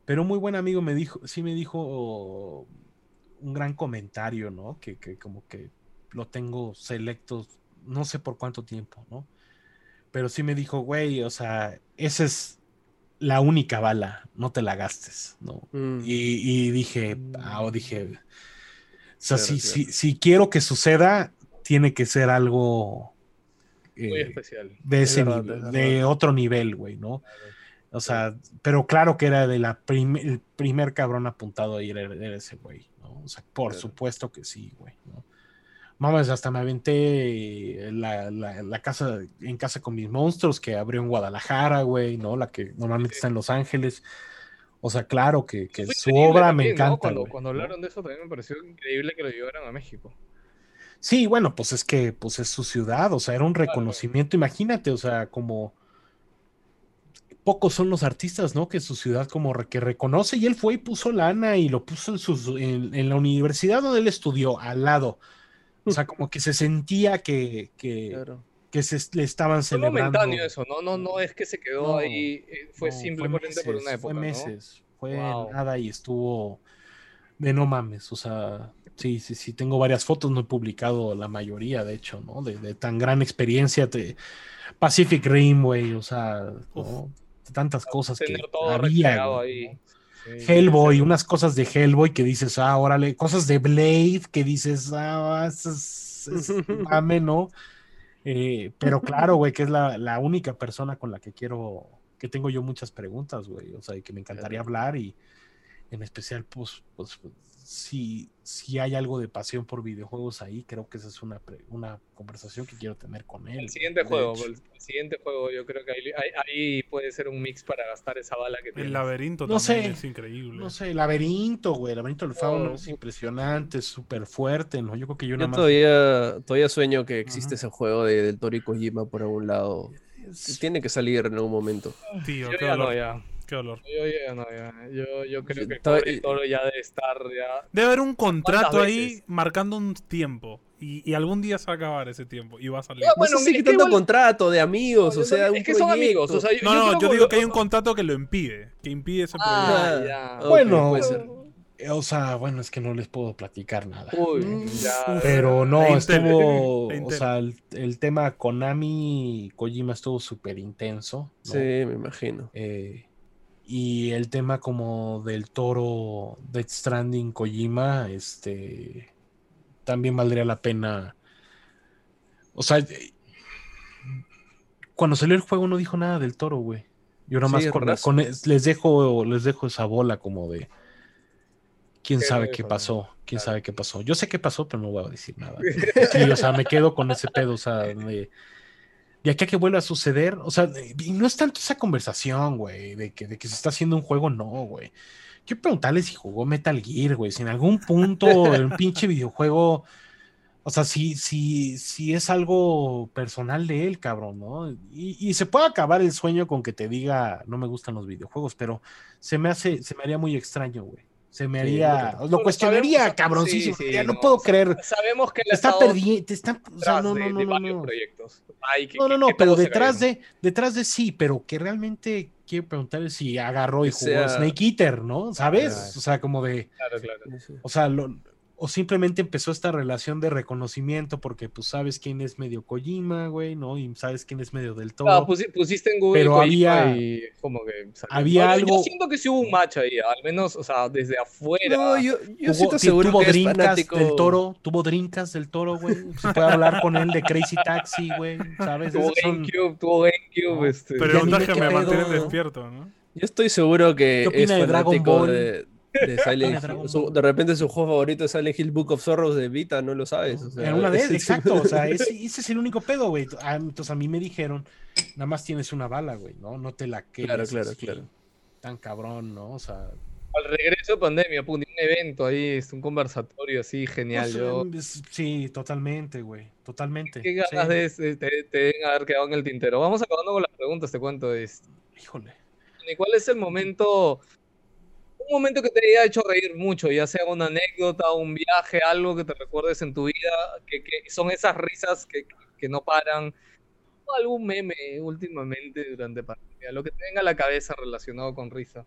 pero un muy buen amigo me dijo, sí me dijo un gran comentario, ¿no? Que, que como que lo tengo selecto, no sé por cuánto tiempo, ¿no? Pero sí me dijo, güey, o sea, esa es la única bala, no te la gastes, ¿no? Mm. Y, y dije, ah, o dije, o sea, si, si, si quiero que suceda, tiene que ser algo Muy eh, especial. de Es ese verdad, nivel, es de otro nivel, güey, ¿no? O sea, pero claro que era de la prim- el primer cabrón apuntado ahí era, era ese güey, ¿no? O sea, por Claro. supuesto que sí, güey, ¿no? Mames, hasta me aventé la, la- la casa en casa con mis monstruos que abrió en Guadalajara, güey, ¿no? La que normalmente está en Los Ángeles. O sea, claro que, que su obra también, me ¿no? encanta. Cuando, hablaron de eso también me pareció increíble que lo llevaran a México. Sí, bueno, pues es que pues es su ciudad, o sea, era un reconocimiento, imagínate, o sea, como pocos son los artistas, ¿no? Que su ciudad como re- que reconoce y él fue y puso lana y lo puso en, sus, en, en la universidad donde él estudió, al lado. O sea, como que se sentía que, que, Claro. que se le estaban Fue celebrando. momentáneo eso, ¿no? No, no es que se quedó No, ahí, eh, fue No, simplemente por meses, una época, Fue ¿no? meses, fue Wow. nada y estuvo de no mames, o sea, sí, sí, sí, tengo varias fotos, no he publicado la mayoría, de hecho, ¿no? De, de tan gran experiencia, de Pacific Rim, güey, o sea, ¿no? De tantas cosas que había, Hellboy, sí. unas cosas de Hellboy que dices, ah, órale, cosas de Blade que dices, ah, es, es [laughs] mame, ¿no? Eh, pero claro, güey, que es la, la única persona con la que quiero, que tengo yo muchas preguntas, güey, o sea, y que me encantaría hablar y en especial, pues, pues, si, si hay algo de pasión por videojuegos ahí, creo que esa es una, pre- una conversación que quiero tener con él. El siguiente juego, el, el siguiente juego, yo creo que ahí, ahí- ahí puede ser un mix para gastar esa bala que tiene. El laberinto No también sé, es increíble. No sé, laberinto, güey, el laberinto del fauno Oh. es impresionante, es súper fuerte, ¿no? Yo creo que yo nada Yo más... todavía, todavía sueño que existe ese juego de, del Tori Kojima por algún lado. Tiene que salir en algún momento. Tío, Yo ya no, ya. Qué dolor. Yo ya no, ya. Yo, yo creo que Toro ya debe estar ya. Debe haber un contrato ahí veces? marcando un tiempo. Y, y algún día se va a acabar ese tiempo. Y va a salir. Ya, bueno, no sé si es que tanto igual- contrato de amigos, No, o sea, es un que son amigos, proyecto. o sea, yo, No, no, yo digo que hay un contrato que lo impide. Que impide ese proyecto. Ah, Ah, ya. Bueno, puede ser. eh, o sea, bueno, es que no les puedo platicar nada. Uy, Mm, ya. Pero no, estuvo, la o sea, el, el tema Konami y Kojima estuvo súper intenso. ¿no? Sí, me imagino. Eh, y el tema como del toro Death Stranding Kojima, este, también valdría la pena. O sea, eh, cuando salió el juego no dijo nada del toro, güey. Yo nada más con- con- les dejo, les dejo esa bola como de quién ¿Qué sabe qué pasó, quién Claro. sabe qué pasó. Yo sé qué pasó, pero no voy a decir nada. [laughs] Sí, o sea, me quedo con ese pedo, o sea, de, de aquí a que vuelva a suceder, o sea, y no es tanto esa conversación, güey, de que, de que se está haciendo un juego, no, güey. Quiero preguntarle si jugó Metal Gear, güey, si en algún punto el pinche videojuego, o sea, si, si, si es algo personal de él, cabrón, ¿no? Y, y se puede acabar el sueño con que te diga, no me gustan los videojuegos, pero se me hace, se me haría muy extraño, güey. Se me haría, lo cuestionaría, sabemos- cabroncísimo. sí, sí, ya no, no, puedo creer. Sabemos que ha está perdiendo, te está, o sea, no, no, no, de no, varios no. proyectos. Ay, que- No, no, que- no, que pero detrás de, detrás de sí, pero que realmente quiero preguntarle si agarró y jugó sea- Snake Eater, ¿no? ¿Sabes? Claro. O sea, como de, Claro, claro. O sea, lo- o simplemente empezó esta relación de reconocimiento porque pues sabes quién es medio Kojima, güey, ¿no? Y sabes quién es medio del todo. Ah, pusi- pusiste en Google Pero Kojima había- y como que salió. había No, yo- algo- Yo siento que sí hubo un match ahí, al menos, o sea, desde afuera. No, yo, yo siento seguro tuvo que es fanático. del toro, tuvo Drinkas del toro, güey. Se puede hablar con él de Crazy Taxi, güey, ¿sabes? tuvo son- GameCube, tuvo GameCube, No, este. pero- que me mantienen ¿no? despierto, ¿no? Yo estoy seguro que ¿Qué opina es de Dragon fanático Ball? de, de Silent de Dragon Hill. Su- Ball? de repente su juego favorito es Silent Hill Book of Sorrows de Vita, no lo sabes. o sea, esas, exacto. O sea, [laughs] ese, ese es el único pedo, güey. Ah, Entonces a mí me dijeron, nada más tienes una bala, güey, ¿no? No te la quedes. Claro, claro, así, claro. Tan cabrón, ¿no? O sea, Al regreso de pandemia, pum, un evento ahí, es un conversatorio así genial. no sé, yo, es- sí, totalmente, güey. Totalmente. qué ganas sí. de ese- te, te deben haber quedado en el tintero. Vamos acabando con las preguntas, te cuento. Este. Híjole. ¿Y cuál es el momento, un momento que te haya hecho reír mucho, ya sea una anécdota, un viaje, algo que te recuerdes en tu vida, que, son esas risas que, que no paran, o algún meme últimamente durante pandemia, lo que te venga a la cabeza relacionado con risa?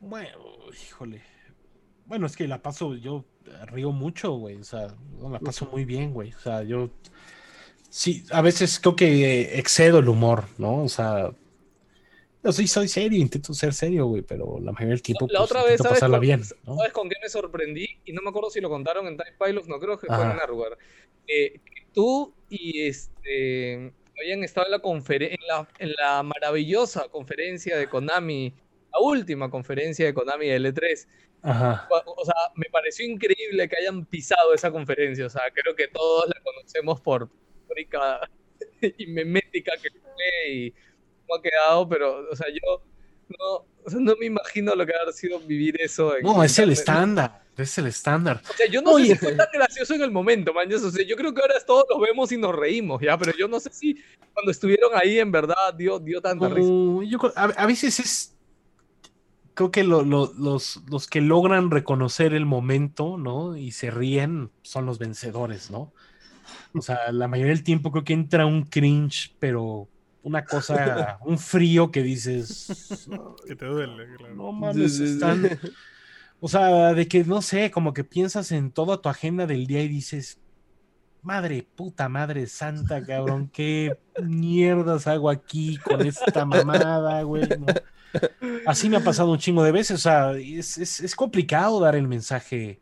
Bueno, híjole. Bueno, es que la paso, yo río mucho, güey. O sea, la paso muy bien, güey. O sea, yo sí, a veces creo que excedo el humor, ¿no? O sea, yo sí soy serio, intento ser serio, güey, pero la mayoría del tiempo La pues, otra vez, ¿sabes pasarla con, bien, ¿no? ¿sabes con qué me sorprendí? Y no me acuerdo si lo contaron en Time Pilots, no creo que fue en Ajá. Hardware. Eh, tú y este habían estado en la, en la en la maravillosa conferencia de Konami, la última conferencia de Konami de L3. Ajá. O sea, me pareció increíble que hayan pisado esa conferencia. O sea, creo que todos la conocemos por histórica [laughs] y memética que fue y cómo ha quedado, pero, o sea, yo no, o sea, no me imagino lo que haber sido vivir eso. En No, es el estándar, es el estándar. O sea, yo no Oye. sé si fue tan gracioso en el momento, man. O sea, yo creo que ahora todos los vemos y nos reímos, ¿ya? Pero yo no sé si cuando estuvieron ahí en verdad dio, dio tanta risa. Yo creo- a, a veces es. Creo que lo- lo- los, los que logran reconocer el momento, ¿no? Y se ríen son los vencedores, ¿no? O sea, la mayoría del tiempo creo que entra un cringe, pero una cosa, un frío que dices. [laughs] Que te duele, claro. No mames, están. O sea, de que no sé, como que piensas en toda tu agenda del día y dices, madre puta, madre santa, cabrón, qué mierdas hago aquí con esta mamada, güey. ¿no? Así me ha pasado un chingo de veces, o sea, es, es- es complicado dar el mensaje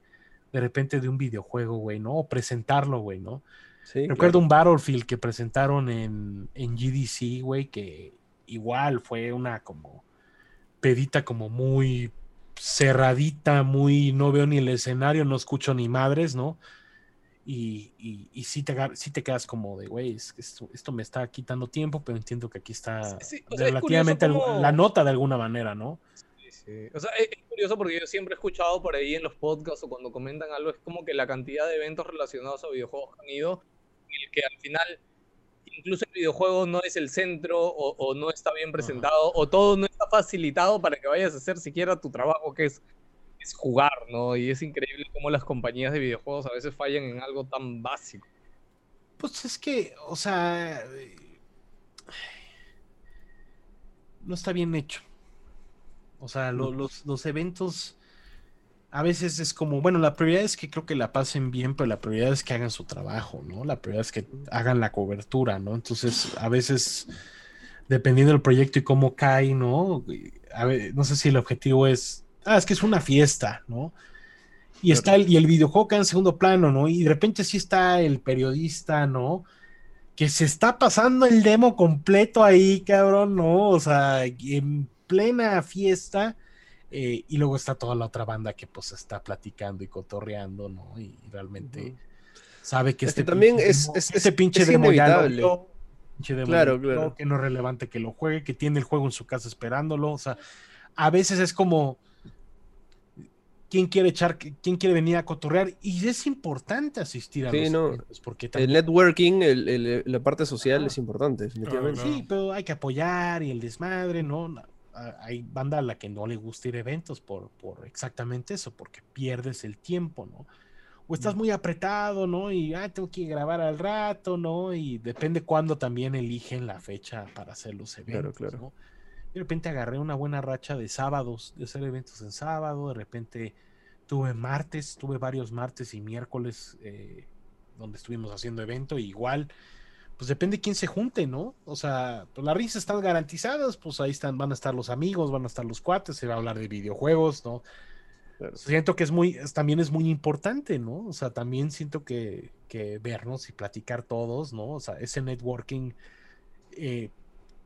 de repente de un videojuego, güey, ¿no? O presentarlo, güey, ¿no? Sí, Recuerdo un Battlefield que presentaron en, en GDC, güey, que igual fue una como pedita como muy cerradita, muy no veo ni el escenario, no escucho ni madres, ¿no? Y, y, y sí, te, sí te quedas como de, güey, es que esto, esto me está quitando tiempo, pero entiendo que aquí está Sí, sí, o sea, es relativamente la nota de alguna manera, ¿no? Sí, sí. O sea, es, es curioso porque yo siempre he escuchado por ahí en los podcasts o cuando comentan algo, es como que la cantidad de eventos relacionados a videojuegos que han ido, en el que al final incluso el videojuego no es el centro o, o no está bien presentado o todo no está facilitado para que vayas a hacer siquiera tu trabajo que es, es jugar, ¿no? Y es increíble cómo las compañías de videojuegos a veces fallan en algo tan básico. Pues es que, o sea, no está bien hecho. O sea, lo- los, los eventos a veces es como, bueno, la prioridad es que creo que la pasen bien, pero la prioridad es que hagan su trabajo, ¿no? La prioridad es que hagan la cobertura, ¿no? Entonces, a veces, dependiendo del proyecto y cómo cae, ¿no? A ver, no sé si el objetivo es, ah, es que es una fiesta, ¿no? Y está el, y el videojuego queda en segundo plano, ¿no? Y de repente sí está el periodista, ¿no? Que se está pasando el demo completo ahí, cabrón, ¿no? O sea, en plena fiesta. Eh, y luego está toda la otra banda que pues está platicando y cotorreando, ¿no? Y realmente sabe que Es este que también pinche es- demo- es- este es- pinche es demo ya lo inevitable. vio, pinche demo Claro, lo claro. que no es relevante que lo juegue, que tiene el juego en su casa esperándolo, o sea, a veces es como quién quiere echar, quién quiere venir a cotorrear y es importante asistir a Sí, los no. eventos, porque El también- networking, el- el- la parte social es importante, definitivamente. Sí, pero hay que apoyar y el desmadre, ¿no? Hay banda a la que no le gusta ir a eventos por, por exactamente eso, porque pierdes el tiempo, ¿no? O estás muy apretado, ¿no? Y ah, tengo que grabar al rato, ¿no? Y depende cuándo también eligen la fecha para hacer los eventos, claro. ¿no? De repente agarré una buena racha de sábados, de hacer eventos en sábado, de repente tuve martes, tuve varios martes y miércoles eh, donde estuvimos haciendo evento, y igual, pues depende quién se junte, ¿no? O sea, pues las risas están garantizadas, pues ahí están, van a estar los amigos, van a estar los cuates, se va a hablar de videojuegos, ¿no? Siento que es muy, también es muy importante, ¿no? O sea, también siento que, que vernos y platicar todos, ¿no? O sea, ese networking eh,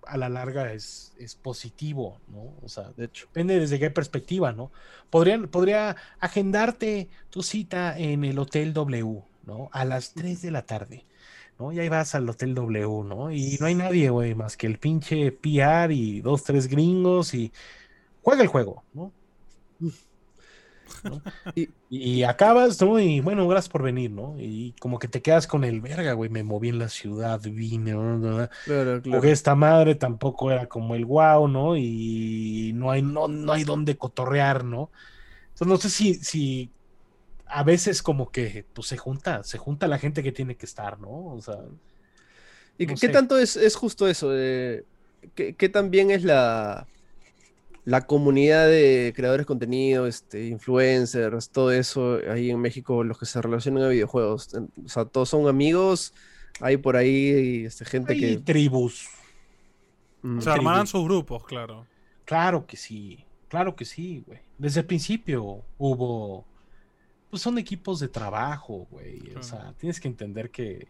a la larga es, es, positivo, ¿no? O sea, de hecho, depende desde qué perspectiva, ¿no? Podrían, podría agendarte tu cita en el Hotel W, ¿no? A las 3 de la tarde, ¿no? Y ahí vas al Hotel W, ¿no? Y no hay nadie, güey, más que el pinche PR y dos, tres gringos y juega el juego, ¿no? [laughs] Y, acabas, ¿no? Y bueno, gracias por venir, ¿no? Y como que te quedas con el verga, güey, me moví en la ciudad, vine, ¿no? Claro, esta madre tampoco era como el wow, ¿no? Y no hay, no, no hay donde cotorrear, ¿no? Entonces no sé si, si a veces como que pues se junta, se junta la gente que tiene que estar, ¿no? O sea. ¿Y qué tanto es, es justo eso? De, ¿qué, ¿Qué también es la la comunidad de creadores de contenido, este, influencers, todo eso ahí en México, los que se relacionan a videojuegos. O sea, todos son amigos. Hay por ahí este, gente hay que. tribus. Mm. Se armarán sus grupos, claro. Claro que sí. Claro que sí, güey. Desde el principio hubo. Pues son equipos de trabajo, güey. O sea, tienes que entender que.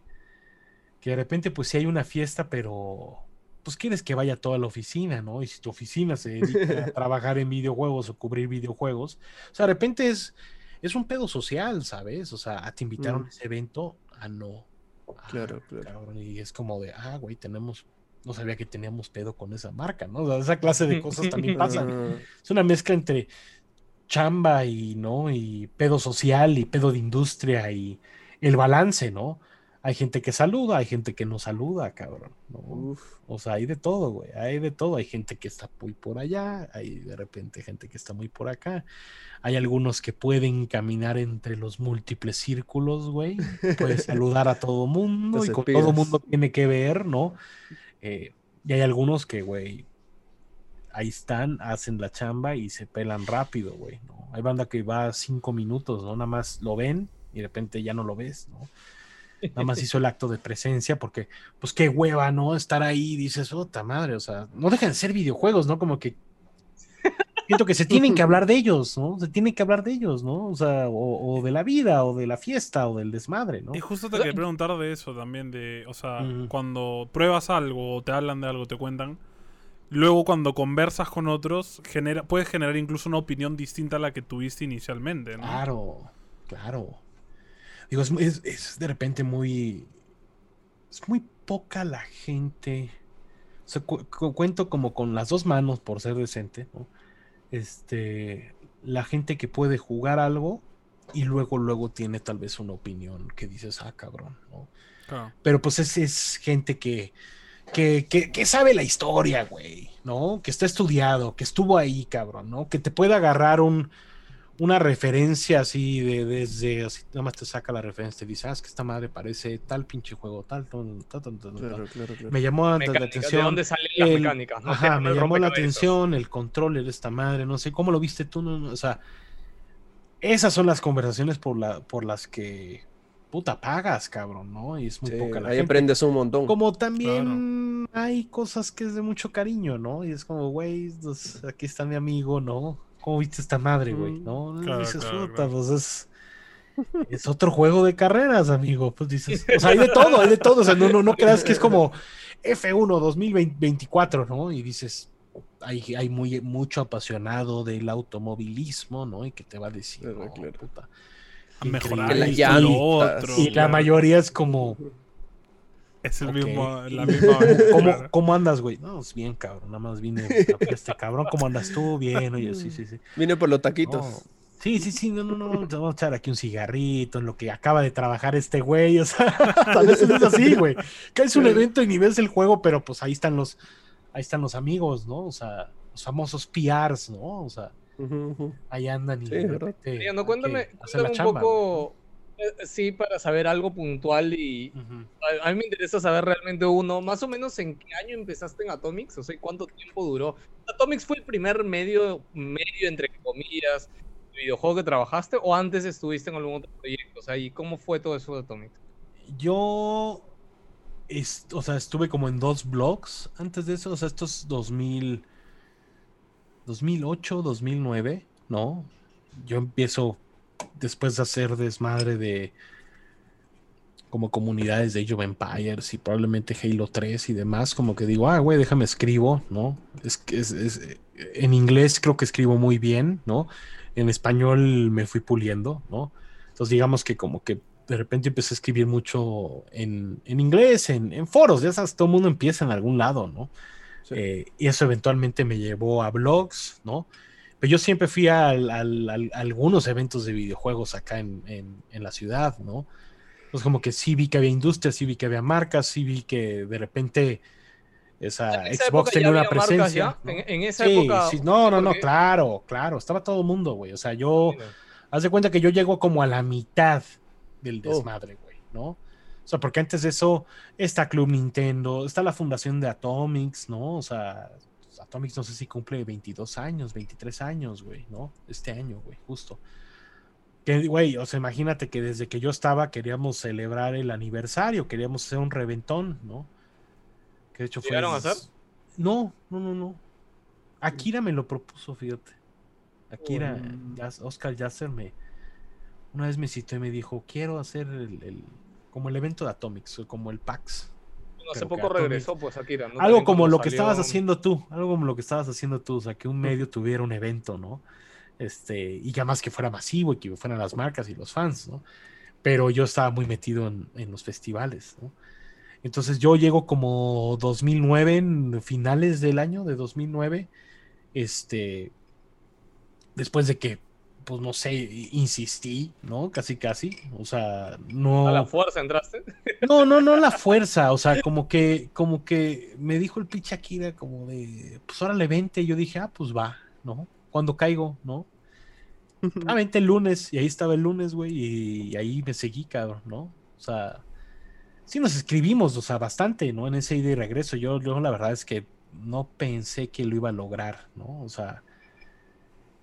Que de repente, pues sí hay una fiesta, pero pues quieres que vaya toda la oficina, ¿no? Y si tu oficina se dedica a [laughs] trabajar en videojuegos o cubrir videojuegos, o sea, de repente es, es un pedo social, ¿sabes? O sea, a te invitaron mm. a ese evento, a no. claro, claro. y es como de, ah, güey, tenemos, no sabía que teníamos pedo con esa marca, ¿no? O sea, esa clase de cosas también [laughs] pasan. Ah. es una mezcla entre chamba y, ¿no? Y pedo social y pedo de industria y el balance, ¿no? Hay gente que saluda, hay gente que no saluda, cabrón. O sea, hay de todo, güey. Hay de todo. Hay gente que está muy por allá, hay de repente gente que está muy por acá. Hay algunos que pueden caminar entre los múltiples círculos, güey. Puedes [laughs] saludar a todo mundo y con todo mundo tiene que ver, ¿no? Eh, y hay algunos que, güey, ahí están, hacen la chamba y se pelan rápido, güey. ¿no? Hay banda que va cinco minutos, ¿no? Nada más lo ven y de repente ya no lo ves, ¿no? Nada más hizo el [laughs] acto de presencia porque, pues qué hueva, ¿no? Estar ahí, dices, puta madre, o sea, no dejan de ser videojuegos, ¿no? Como que siento que se tienen que hablar de ellos, ¿no? Se tienen que hablar de ellos, ¿no? O sea, o, de la vida, o de la fiesta, o del desmadre, ¿no? Y justo te quería preguntar de eso también, de, o sea, cuando pruebas algo, o te hablan de algo, te cuentan, luego cuando conversas con otros, genera, puedes generar incluso una opinión distinta a la que tuviste inicialmente, ¿no? Claro, claro. Digo, es, es, de repente muy. Es muy poca la gente. O sea, cuento como con las dos manos por ser decente, ¿no? Este. La gente que puede jugar algo y luego, luego tiene tal vez una opinión que dices, ah, cabrón, ¿no? Pero pues es, es gente que, que, que, que, sabe la historia, güey, ¿no? Que está estudiado, que estuvo ahí, cabrón, ¿no? Que te puede agarrar un, una referencia así de desde así nada más te saca la referencia te dice ah es que esta madre parece tal pinche juego tal, tal, tal, tal, me llamó la atención ¿de dónde salen las mecánicas? ajá, me llamó la atención el controller de esta madre no sé cómo lo viste tú no, o sea esas son las conversaciones por la por las que puta pagas cabrón no y es muy poca la ahí aprendes un montón como también hay cosas que es de mucho cariño no y es como güey pues, aquí está mi amigo no ¿cómo viste esta madre, güey? ¿No? dices, puta, pues es, [laughs] es otro juego de carreras, amigo. Pues dices, o sea, hay de [laughs] todo, hay de todo. O sea, no, no, no creas que es como F1 2024, ¿no? Y dices, hay, hay muy, mucho apasionado del automovilismo, ¿no? Y que te va a decir, claro, claro. puta. A mejorar lo otro. Y la mayoría es como, es el mismo, la misma. [laughs] ¿Cómo, ¿Cómo, andas, güey? No, es bien, cabrón. Nada más vine a este cabrón. ¿Cómo andas tú? Bien, oye, sí, sí, sí. Vine por los taquitos. Sí, sí, sí, no, no, no, vamos a echar aquí un cigarrito en lo que acaba de trabajar este güey, o sea, [laughs] tal vez es así, güey. Que es un evento y ni ves el juego, pero pues ahí están los, ahí están los amigos, ¿no? O sea, los famosos PRs, ¿no? O sea, ahí andan y sí, de repente, no, cuéntame, cuéntame un poco, eh, sí, para saber algo puntual y a, mí me interesa saber realmente uno, más o menos en qué año empezaste en Atomics, o sea, cuánto tiempo duró. Atomics fue el primer medio, medio entre comillas, videojuego que trabajaste o antes estuviste en algún otro proyecto? O sea, ¿y cómo fue todo eso de Atomic? Yo, o sea, estuve como en dos blogs antes de eso, o sea, estos 2000, 2008, 2009, ¿no? Yo empiezo después de hacer desmadre de como comunidades de Age of Empires y probablemente Halo 3 y demás, como que digo, ah, güey, déjame escribo, ¿no? Es que es, en inglés creo que escribo muy bien, ¿no? En español me fui puliendo, ¿no? Entonces digamos que como que de repente empecé a escribir mucho en, inglés, en, foros, ya sabes, todo el mundo empieza en algún lado, ¿no? Eh, y eso eventualmente me llevó a blogs, ¿no? Pero yo siempre fui a, algunos eventos de videojuegos acá en, en la ciudad, ¿no? Entonces como que sí vi que había industria, sí vi que había marcas, sí vi que de repente esa, Xbox tenía una presencia. ¿En, esa época. Sí, no, no, no, claro, claro, estaba todo el mundo, güey. O sea, yo, haz de cuenta que yo llego como a la mitad del oh. desmadre, güey, ¿no? O sea, porque antes de eso está Club Nintendo, está la fundación de Atomics, ¿no? O sea, Atomics no sé si cumple 22 años, 23 años, güey, ¿no? Este año, güey, justo. Que, güey, o sea, imagínate que desde que yo estaba queríamos celebrar el aniversario, queríamos hacer un reventón, ¿no? Que de hecho fue. a hacer? No, no, no, no. Akira me lo propuso, fíjate. Akira, Oscar Yasser me. Una vez me citó y me dijo: Quiero hacer el, como el evento de Atomics, como el PAX. hace poco regresó, pues Akira. Algo como lo que estabas haciendo tú, algo como lo que estabas haciendo tú, o sea, que un medio tuviera un evento, ¿no? este, y que además que fuera masivo y que fueran las marcas y los fans, ¿no? Pero yo estaba muy metido en, los festivales, ¿no? Entonces yo llego como 2009, en finales del año de 2009, este, después de que, pues no sé, insistí, ¿no? Casi, casi, o sea, no... ¿A la fuerza entraste? No, no, no la fuerza, o sea, como que, como que me dijo el pinche Akira como de, pues ahora le vente, y yo dije, ah, pues va, ¿no? cuando caigo, ¿no? Ah, vente el lunes, y ahí estaba el lunes, güey, y, ahí me seguí, cabrón, ¿no? O sea, sí nos escribimos, o sea, bastante, ¿no? En ese ida y regreso. Yo, yo la verdad es que no pensé que lo iba a lograr, ¿no? O sea,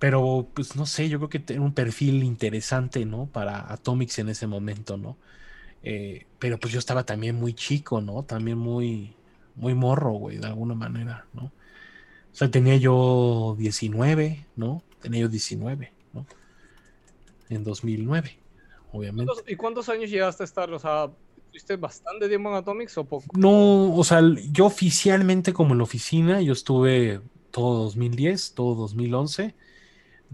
pero pues no sé, yo creo que tiene un perfil interesante, ¿no? Para Atomics en ese momento, ¿no? Eh, pero pues yo estaba también muy chico, ¿no? También muy, muy morro, güey, de alguna manera, ¿no? O sea, tenía yo 19, ¿no? Tenía yo 19, ¿no? En 2009, obviamente. ¿Y cuántos años llegaste a estar? O sea, ¿tuviste bastante tiempo en Atomics o poco? No, o sea, yo oficialmente como en la oficina, yo estuve todo 2010, todo 2011.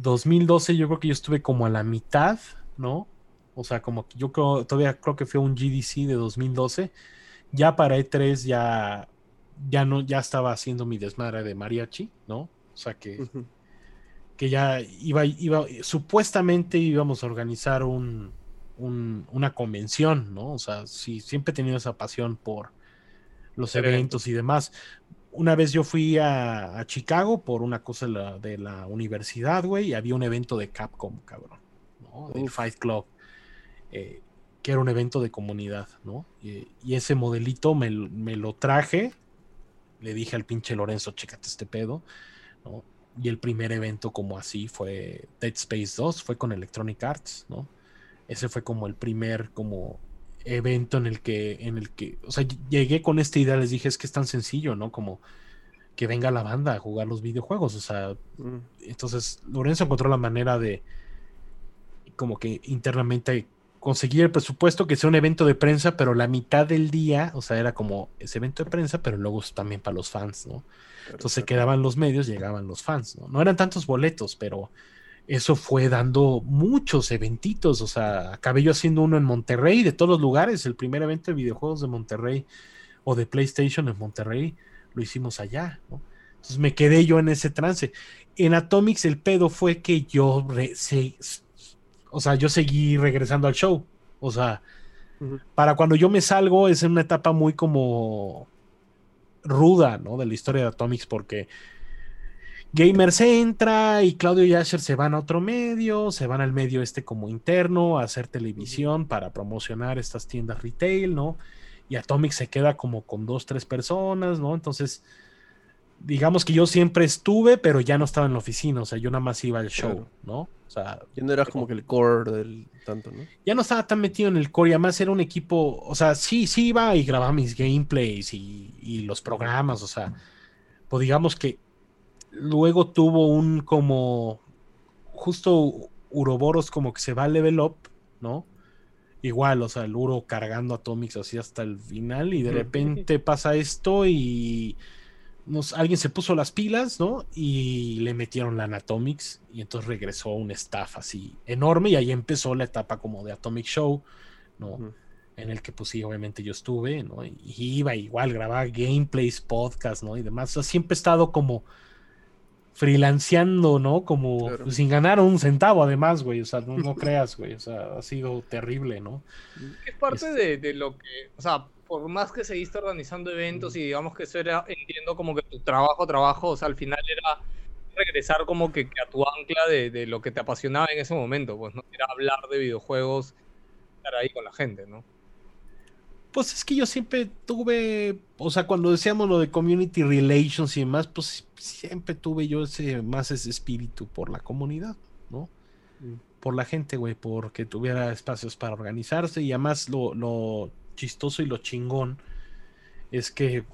2012 yo creo que yo estuve como a la mitad, ¿no? O sea, como que yo creo, todavía creo que fue un GDC de 2012. Ya para E3 ya ya no, ya estaba haciendo mi desmadre de mariachi, ¿no? O sea que, que ya iba, iba, supuestamente íbamos a organizar un, una convención, ¿no? O sea, sí, siempre he tenido esa pasión por los eventos y demás. Una vez yo fui a, Chicago por una cosa de la, universidad, güey, y había un evento de Capcom, cabrón, ¿no? Del Fight Club. Eh, que era un evento de comunidad, ¿no? Y, ese modelito me, me, lo traje le dije al pinche Lorenzo, chécate este pedo, ¿no? Y el primer evento como así fue Dead Space 2, fue con Electronic Arts, ¿no? Ese fue como el primer como evento en el que, en el que, o sea, llegué con esta idea, les dije, es que es tan sencillo, ¿no? Como que venga la banda a jugar los videojuegos, o sea, mm. entonces Lorenzo encontró la manera de como que internamente conseguir el presupuesto que sea un evento de prensa, pero la mitad del día, o sea, era como ese evento de prensa, pero luego también para los fans, ¿no? Entonces se quedaban los medios, llegaban los fans, ¿no? No eran tantos boletos, pero eso fue dando muchos eventitos, o sea, acabé yo haciendo uno en Monterrey, de todos los lugares, el primer evento de videojuegos de Monterrey o de PlayStation en Monterrey, lo hicimos allá, ¿no? Entonces me quedé yo en ese trance. En Atomics el pedo fue que yo se, o sea, yo seguí regresando al show. O sea, para cuando yo me salgo es una etapa muy como ruda, ¿no? De la historia de Atomics porque Gamers entra y Claudio y Asher se van a otro medio, se van al medio este como interno a hacer televisión para promocionar estas tiendas retail, ¿no? Y Atomics se queda como con dos, tres personas, ¿no? Entonces, digamos que yo siempre estuve, pero ya no estaba en la oficina, o sea, yo nada más iba al show, Claro. ¿no? O sea, Ya no eras como que el core del tanto, ¿no? ya no estaba tan metido en el core, y además era un equipo, o sea, sí, sí iba y grababa mis gameplays y, y los programas, o sea, pues digamos que luego tuvo un como, justo Uroboros como que se va a level up, ¿no? Igual, o sea, el Uro cargando Atomics así hasta el final y de repente pasa esto y nos, alguien se puso las pilas, ¿no? Y le metieron la Atomics y entonces regresó un staff así enorme y ahí empezó la etapa como de Atomic Show, ¿no? En el que pues sí, obviamente yo estuve, ¿no? Y iba igual, grababa gameplays, podcast, ¿no? Y demás. O sea, siempre he estado como freelanceando, ¿no? Como Claro. sin ganar un centavo además, güey. O sea, no, no creas, güey. O sea, ha sido terrible, ¿no? Es parte Este- de, de lo que, o sea, por más que seguiste organizando eventos y digamos que eso era, entiendo como que tu trabajo, trabajo, o sea, al final era regresar como que, que a tu ancla de, de lo que te apasionaba en ese momento, pues no era hablar de videojuegos, estar ahí con la gente, ¿no? Pues es que yo siempre tuve, o sea, cuando decíamos lo de community relations y demás, pues siempre tuve yo ese más ese espíritu por la comunidad, ¿no? Mm. Por la gente, güey, porque tuviera espacios para organizarse y además lo, lo chistoso y lo chingón es que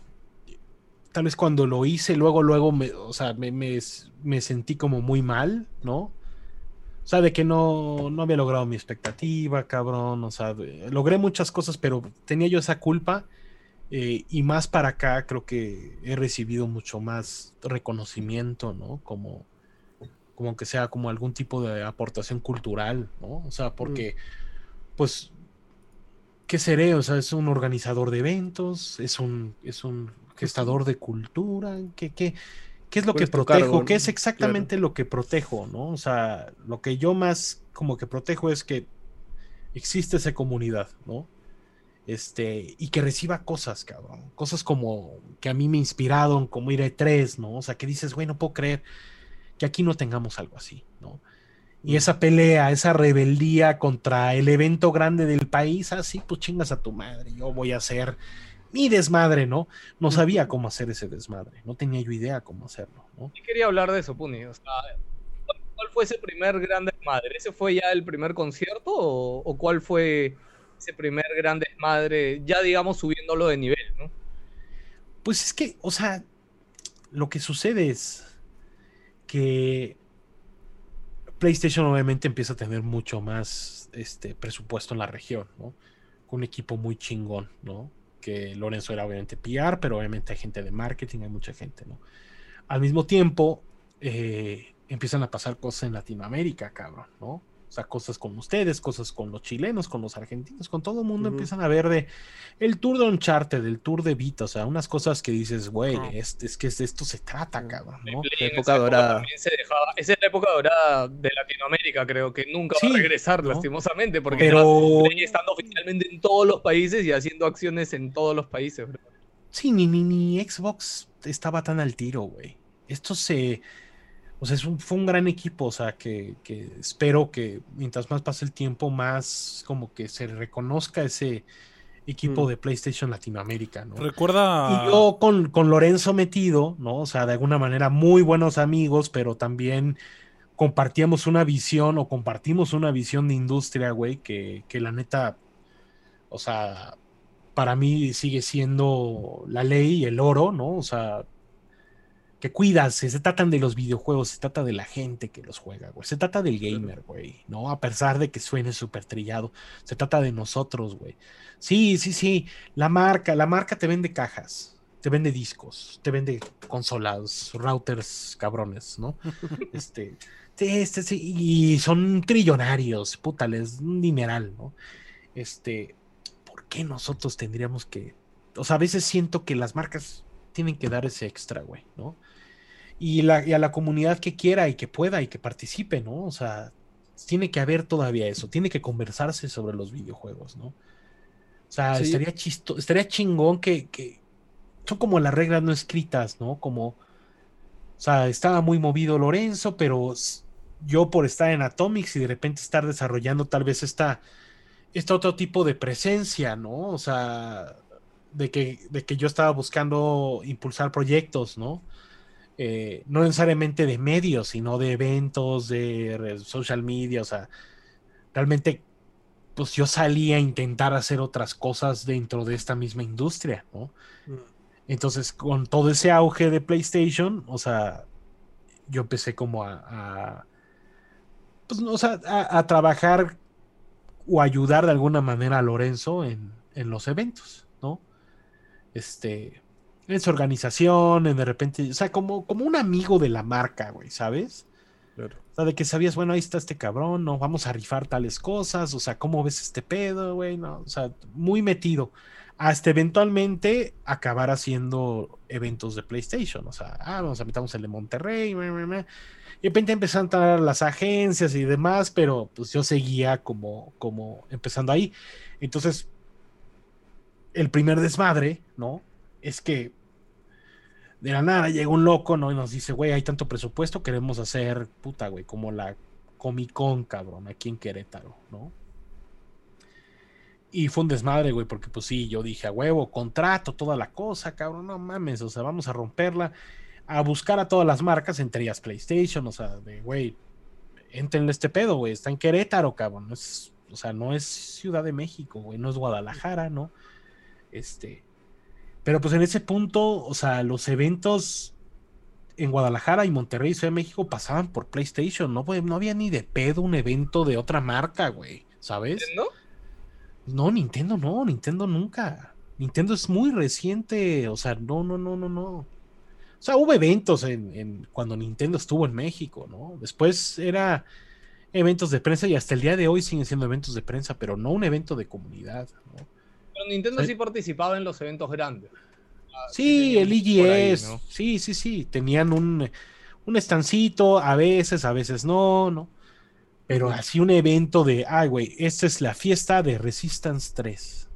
tal vez cuando lo hice, luego, luego, me, o sea, me, me- me sentí como muy mal, ¿no? O sea, de que no, no había logrado mi expectativa, cabrón. O sea, de- logré muchas cosas, pero tenía yo esa culpa. eh, y más para acá, creo que he recibido mucho más reconocimiento, ¿no? Como, como que sea como algún tipo de aportación cultural, ¿no? O sea, porque, pues, ¿qué seré? O sea, es un organizador de eventos, es un, es un gestador de cultura, ¿qué, qué, qué es lo ¿Cuál que es tu protejo? cargo, ¿Qué es exactamente lo que protejo, no? O sea, lo que yo más como que protejo es que existe esa comunidad, ¿no? Este, y que reciba cosas, cabrón. Cosas como que a mí me inspiraron, como ir a E3, ¿no? O sea, que dices, güey, no puedo creer que aquí no tengamos algo así, ¿no? Y Mm. esa pelea, esa rebeldía contra el evento grande del país, así, pues chingas a tu madre, yo voy a hacer mi desmadre, ¿no? No sabía cómo hacer ese desmadre, no tenía yo idea cómo hacerlo, ¿no? Y quería hablar de eso, Puni, o sea, ¿cuál, cuál fue ese primer gran desmadre? ¿Ese fue ya el primer concierto o, o cuál fue ese primer gran desmadre, ya digamos subiéndolo de nivel, ¿no? Pues es que, o sea, lo que sucede es que PlayStation obviamente empieza a tener mucho más este presupuesto en la región, ¿no? Con un equipo muy chingón, ¿no? Que Lorenzo era obviamente PR, pero obviamente hay gente de marketing, hay mucha gente, ¿no? Al mismo tiempo, eh, empiezan a pasar cosas en Latinoamérica, cabrón, ¿no? Sea, cosas con ustedes, cosas con los chilenos, con los argentinos, con todo el mundo empiezan a ver de el tour de Uncharted, el tour de Vita, o sea, unas cosas que dices, güey, Ah. es, es que de esto se trata, cabrón, ¿no? En época esa dorada. también se dejaba- esa es la época dorada de Latinoamérica, creo que nunca va a regresar, ¿no? lastimosamente, porque Pero Play estando oficialmente en todos los países y haciendo acciones en todos los países. bro. sí, ni, ni, ni Xbox estaba tan al tiro, güey. Esto se. O sea, es un- fue un gran equipo, o sea, que, que espero que mientras más pase el tiempo, más como que se reconozca ese equipo Mm. de PlayStation Latinoamérica, ¿no? Recuerda. Y yo con, con Lorenzo metido, ¿no? O sea, de alguna manera muy buenos amigos, pero también compartíamos una visión o compartimos una visión de industria, güey, que, que la neta, o sea, para mí sigue siendo la ley y el oro, ¿no? O sea, que cuidas, se tratan de los videojuegos, se trata de la gente que los juega, güey. Se trata del gamer, güey, ¿no? A pesar de que suene súper trillado, se trata de nosotros, güey. Sí, sí, sí, la marca, la marca te vende cajas, te vende discos, te vende consolas, routers cabrones, ¿no? [laughs] Este, este, sí, y son trillonarios, puta, les un dineral, ¿no? Este, ¿por qué nosotros tendríamos que, o sea, a veces siento que las marcas tienen que dar ese extra, güey, ¿no? Y, la, y a la comunidad que quiera y que pueda y que participe, ¿no? O sea, tiene que haber todavía eso, tiene que conversarse sobre los videojuegos, ¿no? O sea, Sí. estaría chisto, estaría chingón que, que son como las reglas no escritas, ¿no? Como, o sea, estaba muy movido Lorenzo, pero yo por estar en Atomics y de repente estar desarrollando tal vez esta, este otro tipo de presencia, ¿no? O sea, de que, de que yo estaba buscando impulsar proyectos, ¿no? Eh, no necesariamente de medios, sino de eventos, de social media, o sea, realmente pues yo salí a intentar hacer otras cosas dentro de esta misma industria, ¿no? Mm. Entonces, con todo ese auge de PlayStation, o sea, yo empecé como a, pues, o sea, a, trabajar o ayudar de alguna manera a Lorenzo en, en, los eventos, ¿no? Este, en su organización, en de repente, o sea, como, como un amigo de la marca, güey, ¿sabes? O sea, de que sabías, bueno, ahí está este cabrón, no, vamos a rifar tales cosas, o sea, ¿cómo ves este pedo, güey? No, o sea, muy metido. Hasta eventualmente acabar haciendo eventos de PlayStation, o sea, ah, vamos a metamos el de Monterrey, y de repente empezaron a entrar las agencias y demás, pero pues yo seguía como, como empezando ahí. Entonces, el primer desmadre, ¿no? Es que de la nada llega un loco, ¿no? Y nos dice, güey, hay tanto presupuesto, queremos hacer, puta, güey, como la Comic Con, cabrón, aquí en Querétaro, ¿no? Y fue un desmadre, güey, porque pues sí, yo dije, a huevo, contrato, toda la cosa, cabrón, no mames, o sea, vamos a romperla, a buscar a todas las marcas, entre ellas PlayStation, o sea, de, güey, entren este pedo, güey, está en Querétaro, cabrón, es, o sea, no es Ciudad de México, güey, no es Guadalajara, ¿no? Este, pero pues en ese punto, o sea, los eventos en Guadalajara y Monterrey y Ciudad de México pasaban por PlayStation. No, no había ni de pedo un evento de otra marca, güey. ¿Sabes? ¿Nintendo? No, Nintendo no, Nintendo nunca. Nintendo es muy reciente, o sea, no, no, no, no, no. O sea, hubo eventos en, cuando Nintendo estuvo en México, ¿no? Después era eventos de prensa y hasta el día de hoy siguen siendo eventos de prensa, pero no un evento de comunidad, ¿no? Nintendo sí, participaba en los eventos grandes. Ah, sí, el EGS. Sí, sí, sí. Tenían un, un estancito, a veces, a veces no, ¿no? Pero así un evento de, ay, güey, esta es la fiesta de Resistance 3.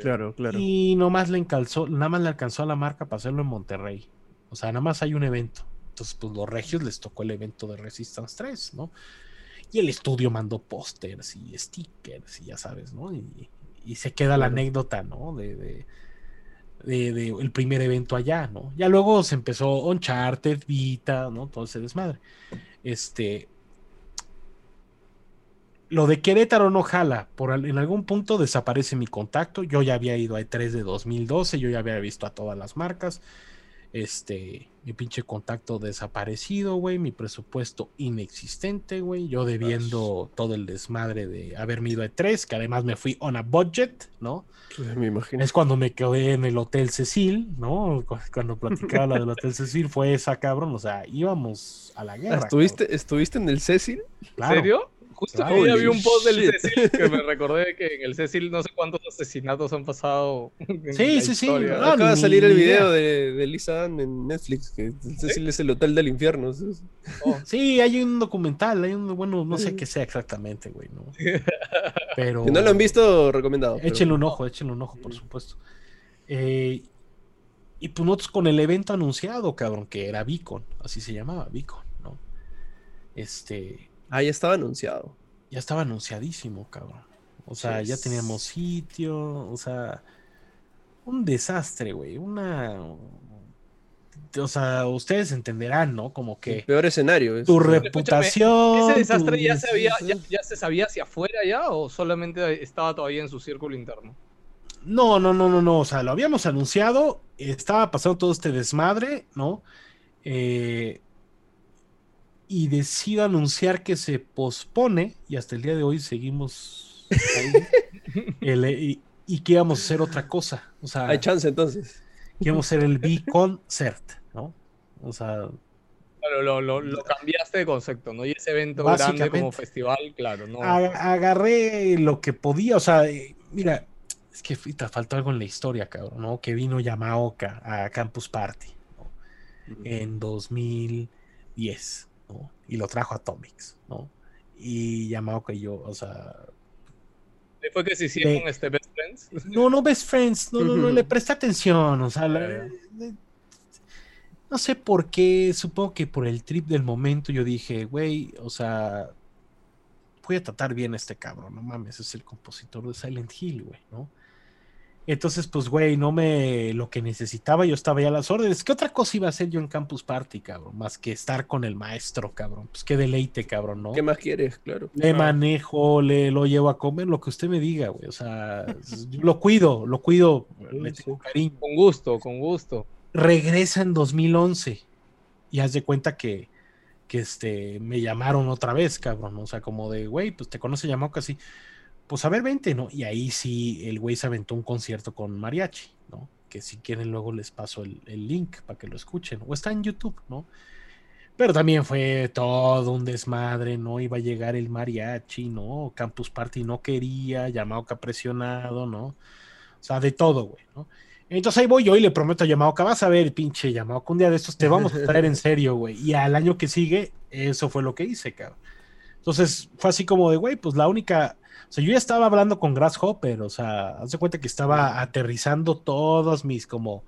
claro, claro. Y nomás le, encalzó, nada más le alcanzó a la marca para hacerlo en Monterrey. O sea, nada más hay un evento. Entonces, pues los regios les tocó el evento de Resistance 3, ¿no? Y el estudio mandó pósters y stickers y ya sabes, ¿no? Y, y se queda la anécdota, ¿no? De, de, el primer evento allá, ¿no? Ya luego se empezó Uncharted, Vita, ¿no? Todo ese desmadre. Este. Lo de Querétaro no jala. Por, en algún punto desaparece mi contacto. Yo ya había ido a E3 de 2012, yo ya había visto a todas las marcas. Este, mi pinche contacto desaparecido, güey. Mi presupuesto inexistente, güey. Yo debiendo todo el desmadre de haberme ido a E3, que además me fui on a budget, ¿no? Me imagino. Es cuando me quedé en el Hotel Cecil, ¿no? Cuando platicaba la del [laughs] Hotel Cecil, fue esa cabrón. O sea, íbamos a la guerra. ¿Estuviste, ¿estuviste en el Cecil? ¿En serio? Justo hoy vi un post del Cecil que me [laughs] recordé que en el Cecil no sé cuántos asesinatos han pasado. [laughs] Sí, sí, sí. Acaba de salir el video de, de Lisa Ann en Netflix, que el Cecil es el hotel del infierno. [laughs] Oh. Sí, hay un documental, hay un, bueno, no sé qué sea exactamente, güey, ¿no? Pero... Si no lo han visto, recomendado. Échenle un ojo, échenle un ojo, por supuesto. Eh, y pues nosotros con el evento anunciado, cabrón, que era Beacon, así se llamaba, Beacon, ¿no? Este Ah, ya estaba anunciado. Ya estaba anunciadísimo, cabrón. O sea, ya teníamos sitio, o sea, un desastre, güey. Una. O sea, ustedes entenderán, ¿no? Como que. El peor escenario. Tu reputación. ¿Ese desastre ya, se había, ya, se sabía hacia afuera ya o solamente estaba todavía en su círculo interno? No, no, no, no, no. O sea, lo habíamos anunciado. Estaba pasando todo este desmadre, ¿no? Eh, y decido anunciar que se pospone, y hasta el día de hoy seguimos ahí, [laughs] y, que íbamos a hacer otra cosa. O sea, Hay chance entonces. Que íbamos a hacer el B-Concert, ¿no? O sea. Claro, lo, lo, cambiaste de concepto, ¿no? Y ese evento grande como festival, claro, ¿no? Agarré lo que podía, o sea, eh, mira, es que faltó algo en la historia, cabrón, ¿no? Que vino Yamaoka a Campus Party ¿no? en 2010. Y lo trajo a Atomics, ¿no? Y Yamaoka y yo, o sea... ¿Fue que se hicieron este Best Friends? No, no Best Friends, no, no, no, le presté atención, o sea, no sé por qué, supongo que por el trip del momento yo dije, güey, o sea, voy a tratar bien a este cabrón, no mames, es el compositor de Silent Hill, güey, ¿no? Entonces, pues, güey, no me lo que necesitaba, yo estaba ya a las órdenes. ¿Qué otra cosa iba a hacer yo en Campus Party, cabrón? Más que estar con el maestro, cabrón. Pues qué deleite, cabrón, ¿no? ¿Qué más quieres? Claro. Le manejo, le lo llevo a comer, lo que usted me diga, güey. O sea, lo cuido, lo cuido, le tengo cariño. Con gusto, con gusto. Regresa en 2011 y haz de cuenta que, que este, me llamaron otra vez, cabrón. O sea, como de, güey, pues te conoce llamado casi pues a ver, vente, ¿no? Y ahí sí el güey se aventó un concierto con mariachi, ¿no? Que si quieren luego les paso el, link para que lo escuchen. O está en YouTube, ¿no? Pero también fue todo un desmadre, ¿no? Iba a llegar el mariachi, ¿no? Campus Party no quería, llamado que presionado, ¿no? O sea, de todo, güey, ¿no? Entonces ahí voy yo y le prometo a que vas a ver, pinche que un día de estos te vamos a traer en serio, güey. Y al año que sigue, eso fue lo que hice, cabrón. Entonces fue así como de, güey, pues la única o sea, yo ya estaba hablando con Grasshopper, o sea, haz de cuenta que estaba aterrizando todos mis como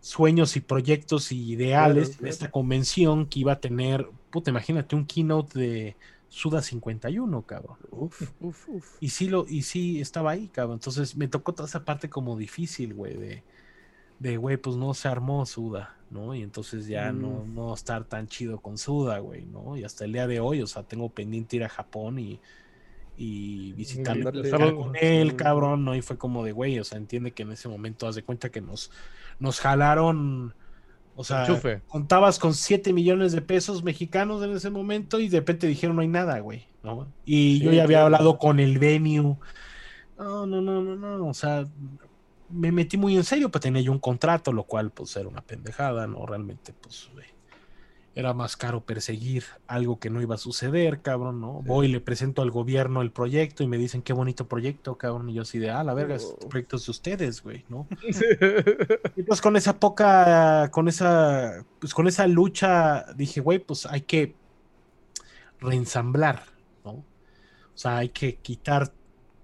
sueños y proyectos y ideales de esta convención que iba a tener, puta, imagínate un keynote de Suda 51, cabrón. [laughs] Uf, uf, uf. Y sí lo, y sí estaba ahí, cabrón. Entonces me tocó toda esa parte como difícil, güey, de, de, güey, pues no se armó Suda, ¿no? Y entonces ya no, no estar tan chido con Suda, güey, ¿no? Y hasta el día de hoy, o sea, tengo pendiente ir a Japón y y visitarlo con él, cabrón, ¿no? Y fue como de, güey, o sea, entiende que en ese momento haz de cuenta que nos, nos jalaron, o sea, contabas con 7 millones de pesos mexicanos en ese momento y de repente dijeron no hay nada, güey, ¿no? Y yo ya había hablado con el venue. No, no, no, no, no, o sea, me metí muy en serio, pues tenía yo un contrato, lo cual pues era una pendejada, ¿no? Realmente, pues, güey era más caro perseguir algo que no iba a suceder, cabrón, ¿no? Voy y le presento al gobierno el proyecto y me dicen qué bonito proyecto, cabrón, y yo así de, ah, la verga, es oh. proyectos de ustedes, güey, ¿no? [laughs] y pues con esa poca, con esa, pues con esa lucha dije, güey, pues hay que reensamblar, ¿no? O sea, hay que quitar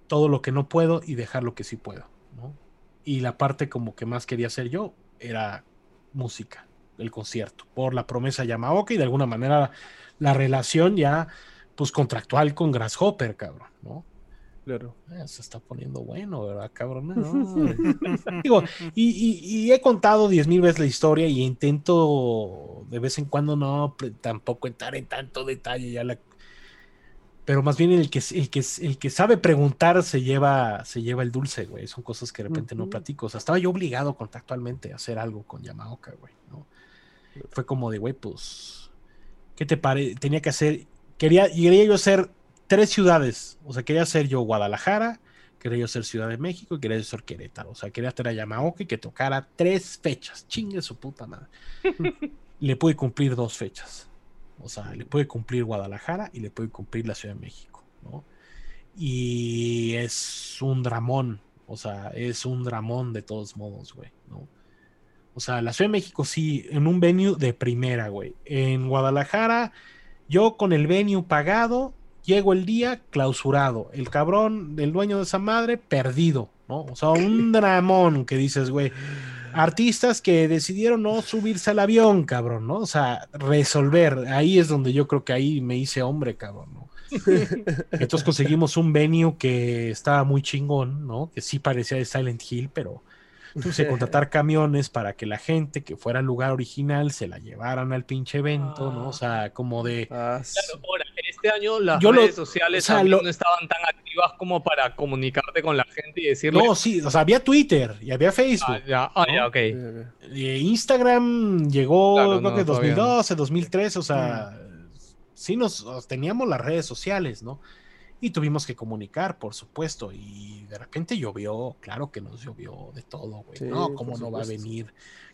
todo lo que no puedo y dejar lo que sí puedo, ¿no? Y la parte como que más quería hacer yo era música el concierto por la promesa Yamaoka y de alguna manera la relación ya pues contractual con Grasshopper, cabrón, ¿no? Claro. Eh, se está poniendo bueno, ¿verdad, cabrón? [laughs] Digo, y, he contado diez mil veces la historia y intento de vez en cuando no tampoco entrar en tanto detalle ya la pero más bien el que, el que, el que sabe preguntar se lleva, se lleva el dulce, güey. Son cosas que de repente no platico. O sea, estaba yo obligado contractualmente a hacer algo con Yamaoka, güey, ¿no? Fue como de, güey, pues, ¿qué te parece? Tenía que hacer, quería, quería yo hacer tres ciudades, o sea, quería hacer yo Guadalajara, quería yo ser Ciudad de México y quería yo ser Querétaro, o sea, quería hacer a Yamaoka y que tocara tres fechas, chingue su puta madre. [laughs] le pude cumplir dos fechas, o sea, le pude cumplir Guadalajara y le pude cumplir la Ciudad de México, ¿no? Y es un dramón, o sea, es un dramón de todos modos, güey, ¿no? O sea, la Ciudad de México sí, en un venue de primera, güey. En Guadalajara, yo con el venue pagado, llego el día clausurado. El cabrón, el dueño de esa madre, perdido, ¿no? O sea, un [laughs] dramón que dices, güey. Artistas que decidieron no subirse al avión, cabrón, ¿no? O sea, resolver. Ahí es donde yo creo que ahí me hice hombre, cabrón, ¿no? [laughs] Entonces conseguimos un venue que estaba muy chingón, ¿no? Que sí parecía de Silent Hill, pero entonces, [laughs] contratar camiones para que la gente que fuera al lugar original se la llevaran al pinche evento, ¿no? O sea, como de. Ah, claro, ahora, este año las redes sociales no estaban tan activas como para comunicarte con la gente y decirle. No, sí, o sea, había Twitter y había Facebook. Ah, ya, ah, ya ok. Instagram llegó, creo que 2012, 2013, o sea, mm. sí nos teníamos las redes sociales, ¿no? Y tuvimos que comunicar, por supuesto, y de repente llovió, claro que nos llovió de todo, güey, ¿no? ¿Cómo no va a venir?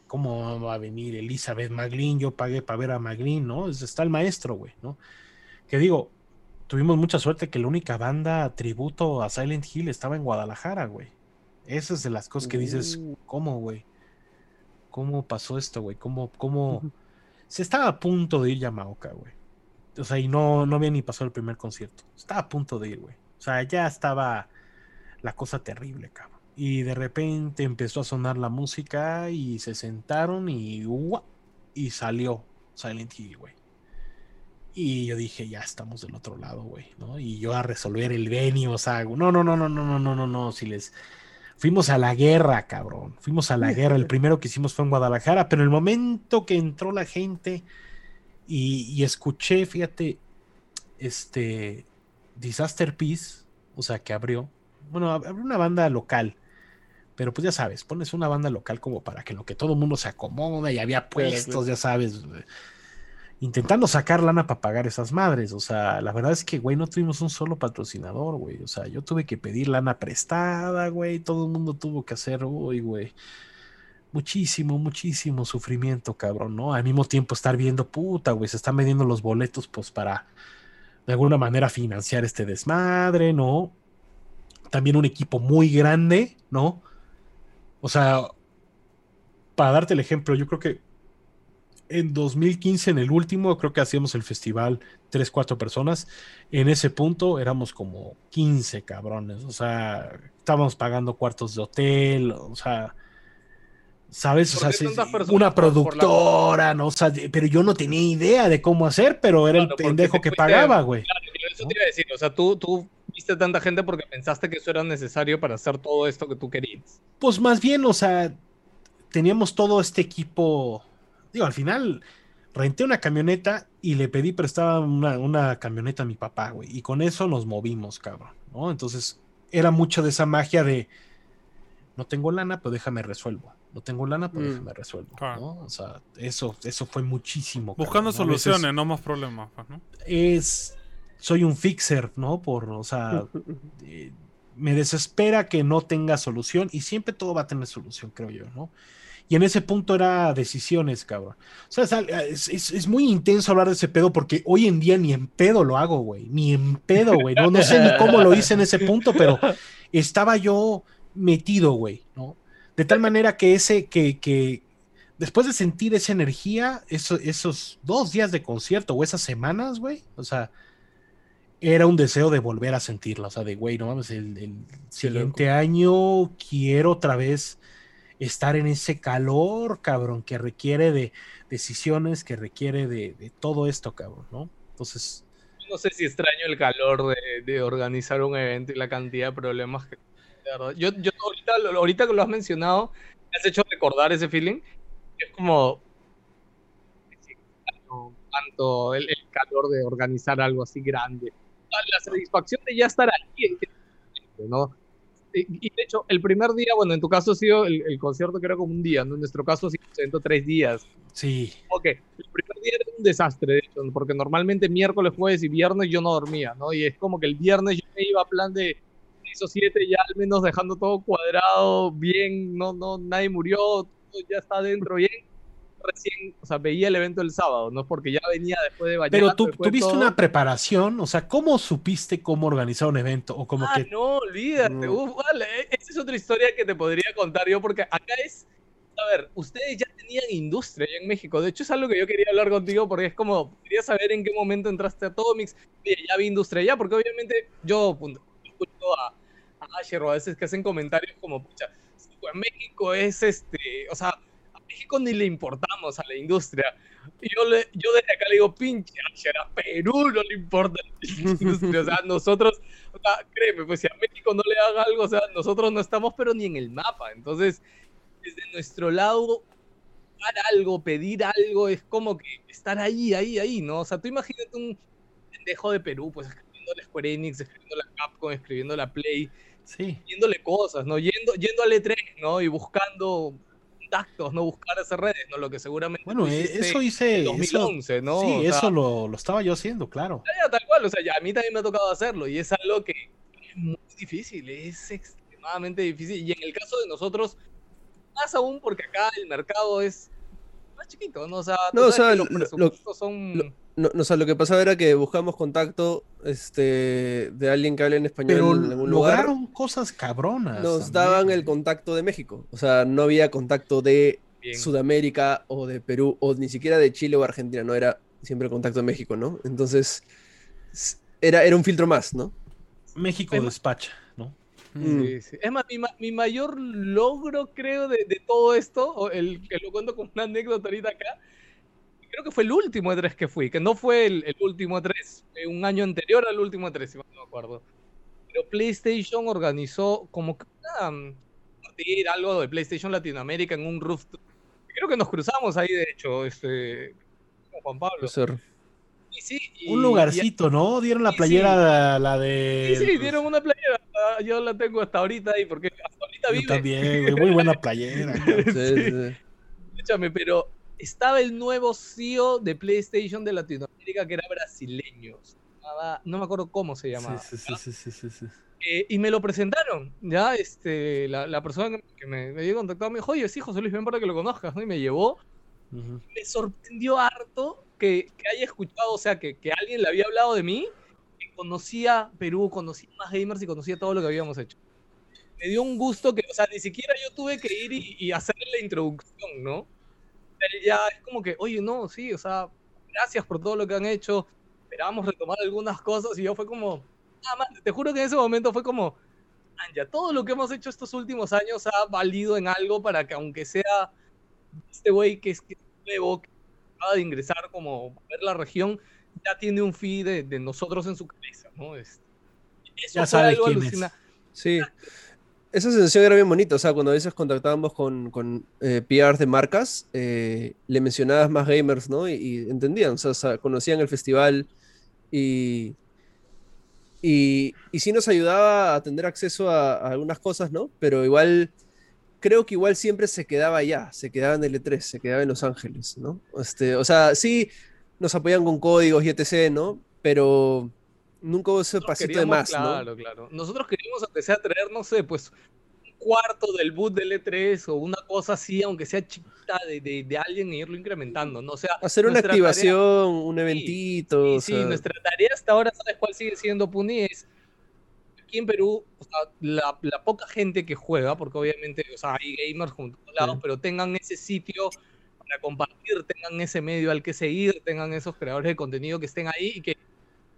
¿Cómo va a venir Elizabeth Maglin? Yo pagué para ver a Maglin, ¿no? Está el maestro, güey, ¿no? Que digo, tuvimos mucha suerte que la única banda tributo a Silent Hill estaba en Guadalajara, güey. Esas es de las cosas que dices, uh. ¿cómo, güey? ¿Cómo pasó esto, güey? ¿Cómo, cómo? Se estaba a punto de ir Yamaoka, güey o sea, y no, no había ni pasado el primer concierto. Estaba a punto de ir, güey. O sea, ya estaba la cosa terrible, cabrón. Y de repente empezó a sonar la música y se sentaron y y salió Silent Hill, güey. Y yo dije, ya estamos del otro lado, güey, ¿no? Y yo a resolver el venue, o sea, no, no, no, no, no, no, no, no, no, si les Fuimos a la guerra, cabrón. Fuimos a la guerra. El primero que hicimos fue en Guadalajara, pero el momento que entró la gente y, y escuché, fíjate, este Disaster Peace, o sea, que abrió, bueno, abrió una banda local, pero pues ya sabes, pones una banda local como para que lo que todo el mundo se acomoda y había puestos, ya sabes, intentando sacar lana para pagar esas madres, o sea, la verdad es que, güey, no tuvimos un solo patrocinador, güey, o sea, yo tuve que pedir lana prestada, güey, todo el mundo tuvo que hacer, uy, güey muchísimo, muchísimo sufrimiento, cabrón, ¿no? Al mismo tiempo estar viendo, puta, güey, se están vendiendo los boletos, pues para de alguna manera financiar este desmadre, ¿no? También un equipo muy grande, ¿no? O sea, para darte el ejemplo, yo creo que en 2015, en el último, creo que hacíamos el festival 3, 4 personas. En ese punto éramos como 15 cabrones. O sea, estábamos pagando cuartos de hotel, o sea, ¿Sabes? O sea, una productora, ¿no? O sea, pero yo no tenía idea de cómo hacer, pero era el pendejo que pagaba, güey. Claro, eso te iba a decir. O sea, tú, tú viste tanta gente porque pensaste que eso era necesario para hacer todo esto que tú querías. Pues más bien, o sea, teníamos todo este equipo. Digo, al final renté una camioneta y le pedí prestada una, una camioneta a mi papá, güey. Y con eso nos movimos, cabrón, ¿no? Entonces, era mucho de esa magia de no tengo lana, pero déjame resuelvo no tengo lana, pues mm. me resuelvo. O sea, eso, eso fue muchísimo. Buscando soluciones, no más problemas. Pues, ¿no? Es, soy un fixer, ¿no? Por, o sea, [laughs] eh, me desespera que no tenga solución y siempre todo va a tener solución, creo yo, ¿no? Y en ese punto era decisiones, cabrón. O sea, es, es, muy intenso hablar de ese pedo porque hoy en día ni en pedo lo hago, güey. Ni en pedo, güey. No, no sé ni cómo lo hice en ese punto, pero estaba yo metido, güey, ¿no? De tal manera que ese, que, que después de sentir esa energía, esos dos días de concierto o esas semanas, güey, o sea, era un deseo de volver a sentirla, o sea, de, güey, no mames, el, siguiente año quiero otra vez estar en ese calor, cabrón, que requiere de decisiones, que requiere de, todo esto, cabrón, ¿no? Entonces... No sé si extraño el calor de, de organizar un evento y la cantidad de problemas que yo, yo ahorita, ahorita que lo has mencionado, me has hecho recordar ese feeling. Es como tanto el, calor de organizar algo así grande. La satisfacción de ya estar aquí, ¿no? Y de hecho, el primer día, bueno, en tu caso ha sido el, concierto que era como un día, ¿no? En nuestro caso ha sido tres días. Sí. Ok, el primer día era un desastre, de hecho, porque normalmente miércoles, jueves y viernes yo no dormía, ¿no? Y es como que el viernes yo me iba a plan de hizo siete ya al menos dejando todo cuadrado, bien, no, no, nadie murió, todo ya está dentro bien. Recién, o sea, veía el evento el sábado, ¿no? Porque ya venía después de bañar. Pero tú tuviste una preparación, o sea, ¿cómo supiste cómo organizar un evento? O como ah, que... no, olvídate, vale, e, esa es otra historia que te podría contar yo, porque acá es, a ver, ustedes ya tenían industria en México. De hecho, es algo que yo quería hablar contigo porque es como, quería saber en qué momento entraste a Atomix. Oye, ya vi industria ya, porque obviamente yo escucho a, a a veces que hacen comentarios como, pucha, en México es este, o sea, a México ni le importamos a la industria. Y yo, le, yo desde acá le digo, pinche Asher, a Perú no le importa la industria. O sea, [laughs] nosotros, o sea, créeme, pues si a México no le haga algo, o sea, nosotros no estamos, pero ni en el mapa. Entonces, desde nuestro lado, dar algo, pedir algo, es como que estar ahí, ahí, ahí, ¿no? O sea, tú imagínate un pendejo de Perú, pues escribiendo la Square Enix, escribiendo la Capcom, escribiendo la Play, Sí. Yéndole cosas, ¿no? Yendo, yendo al E3, ¿no? Y buscando contactos, ¿no? Buscar esas redes, ¿no? Lo que seguramente. Bueno, e, eso hice. En 2011, ¿no? Sí, eso lo, lo, estaba yo haciendo, claro. Ya, tal cual, o sea, ya a mí también me ha tocado hacerlo y es algo que es muy difícil, es extremadamente difícil. Y en el caso de nosotros, más aún porque acá el mercado es más chiquito, ¿no? O sea, no, o sea, los presupuestos son no, no, o sea, lo que pasaba era que buscamos contacto este, de alguien que hable en español Pero en algún lograron cosas cabronas. Nos daban el contacto de México. O sea, no había contacto de Sudamérica o de Perú o ni siquiera de Chile o Argentina. No era siempre el contacto de México, ¿no? Entonces, era, era un filtro más, ¿no? México despacha, Mm. Es más, mi, mayor logro, creo, de, de todo esto, el que lo cuento como una anécdota ahorita acá, creo que fue el último E3 que fui, que no fue el, último E3, fue un año anterior al último E3, si no me acuerdo. Pero PlayStation organizó como que una, compartir algo de PlayStation Latinoamérica en un rooftop. Creo que nos cruzamos ahí, de hecho, este, con Juan Pablo. Ser. Y sí, y- Un y- lugarcito, ¿no? Dieron la Sí, playera, la, la de. Sí, sí, dieron una playera. ah, Yo la tengo hasta ahorita ahí, porque hasta ahorita Yo vive. también, güey, muy buena playera. [laughs] Sí, sí, sí. Escúchame, pero estaba el nuevo CEO de PlayStation de Latinoamérica que era brasileño. Llamaba- no me acuerdo cómo se llamaba. Sí, sí, sí, sí, sí, sí. Eh, y me lo presentaron, ya, este, la, la persona que, me, me dio contactado me dijo, oye, sí, José Luis, ven para que lo conozcas, ¿no? Y me llevó. Ujú. Me sorprendió harto que, que haya escuchado, o sea, que, que alguien le había hablado de mí, que conocía Perú, conocía más gamers y conocía todo lo que habíamos hecho. Me dio un gusto que, o sea, ni siquiera yo tuve que ir y, y hacerle la introducción, ¿no? Él ya es como que, oye, no, sí, o sea, gracias por todo lo que han hecho, esperábamos retomar algunas cosas y yo fue como, ah, man, te juro que en ese momento fue como, "Man, ya todo lo que hemos hecho estos últimos años ha valido en algo para que aunque sea este güey que es, que es nuevo, que acaba de ingresar como a ver la región, ya tiene un fee de, de nosotros en su cabeza, ¿no? Es- eso Ya fue sabe algo quién es. Sí. Esa sensación era bien bonita, o sea, cuando a veces contactábamos con, con eh, PRs de marcas, eh, le mencionabas más gamers, ¿no? Y, y entendían, o sea, conocían el festival y, y, y sí nos ayudaba a tener acceso a, a algunas cosas, ¿no? Pero igual, creo que igual siempre se quedaba allá, se quedaba en el E3, se quedaba en Los Ángeles, ¿no? Este, o sea, sí nos apoyan con códigos y etc., ¿no? Pero nunca hubo ese Nosotros pasito de más, ¿no? Claro, claro. Nosotros queríamos, aunque sea traer, no sé, pues un cuarto del boot del E3 o una cosa así, aunque sea chiquita de, de, de alguien e irlo incrementando, ¿no? O sea, Hacer una tarea- activación, un eventito. Sí, o sí, sea, nuestra tarea hasta ahora, ¿sabes cuál sigue siendo, Puni? Es aquí en Perú, o sea, la, la poca gente que juega, porque obviamente, o sea, hay gamers como todos lados, Sí. pero tengan ese sitio para compartir, tengan ese medio al que seguir, tengan esos creadores de contenido que estén ahí y que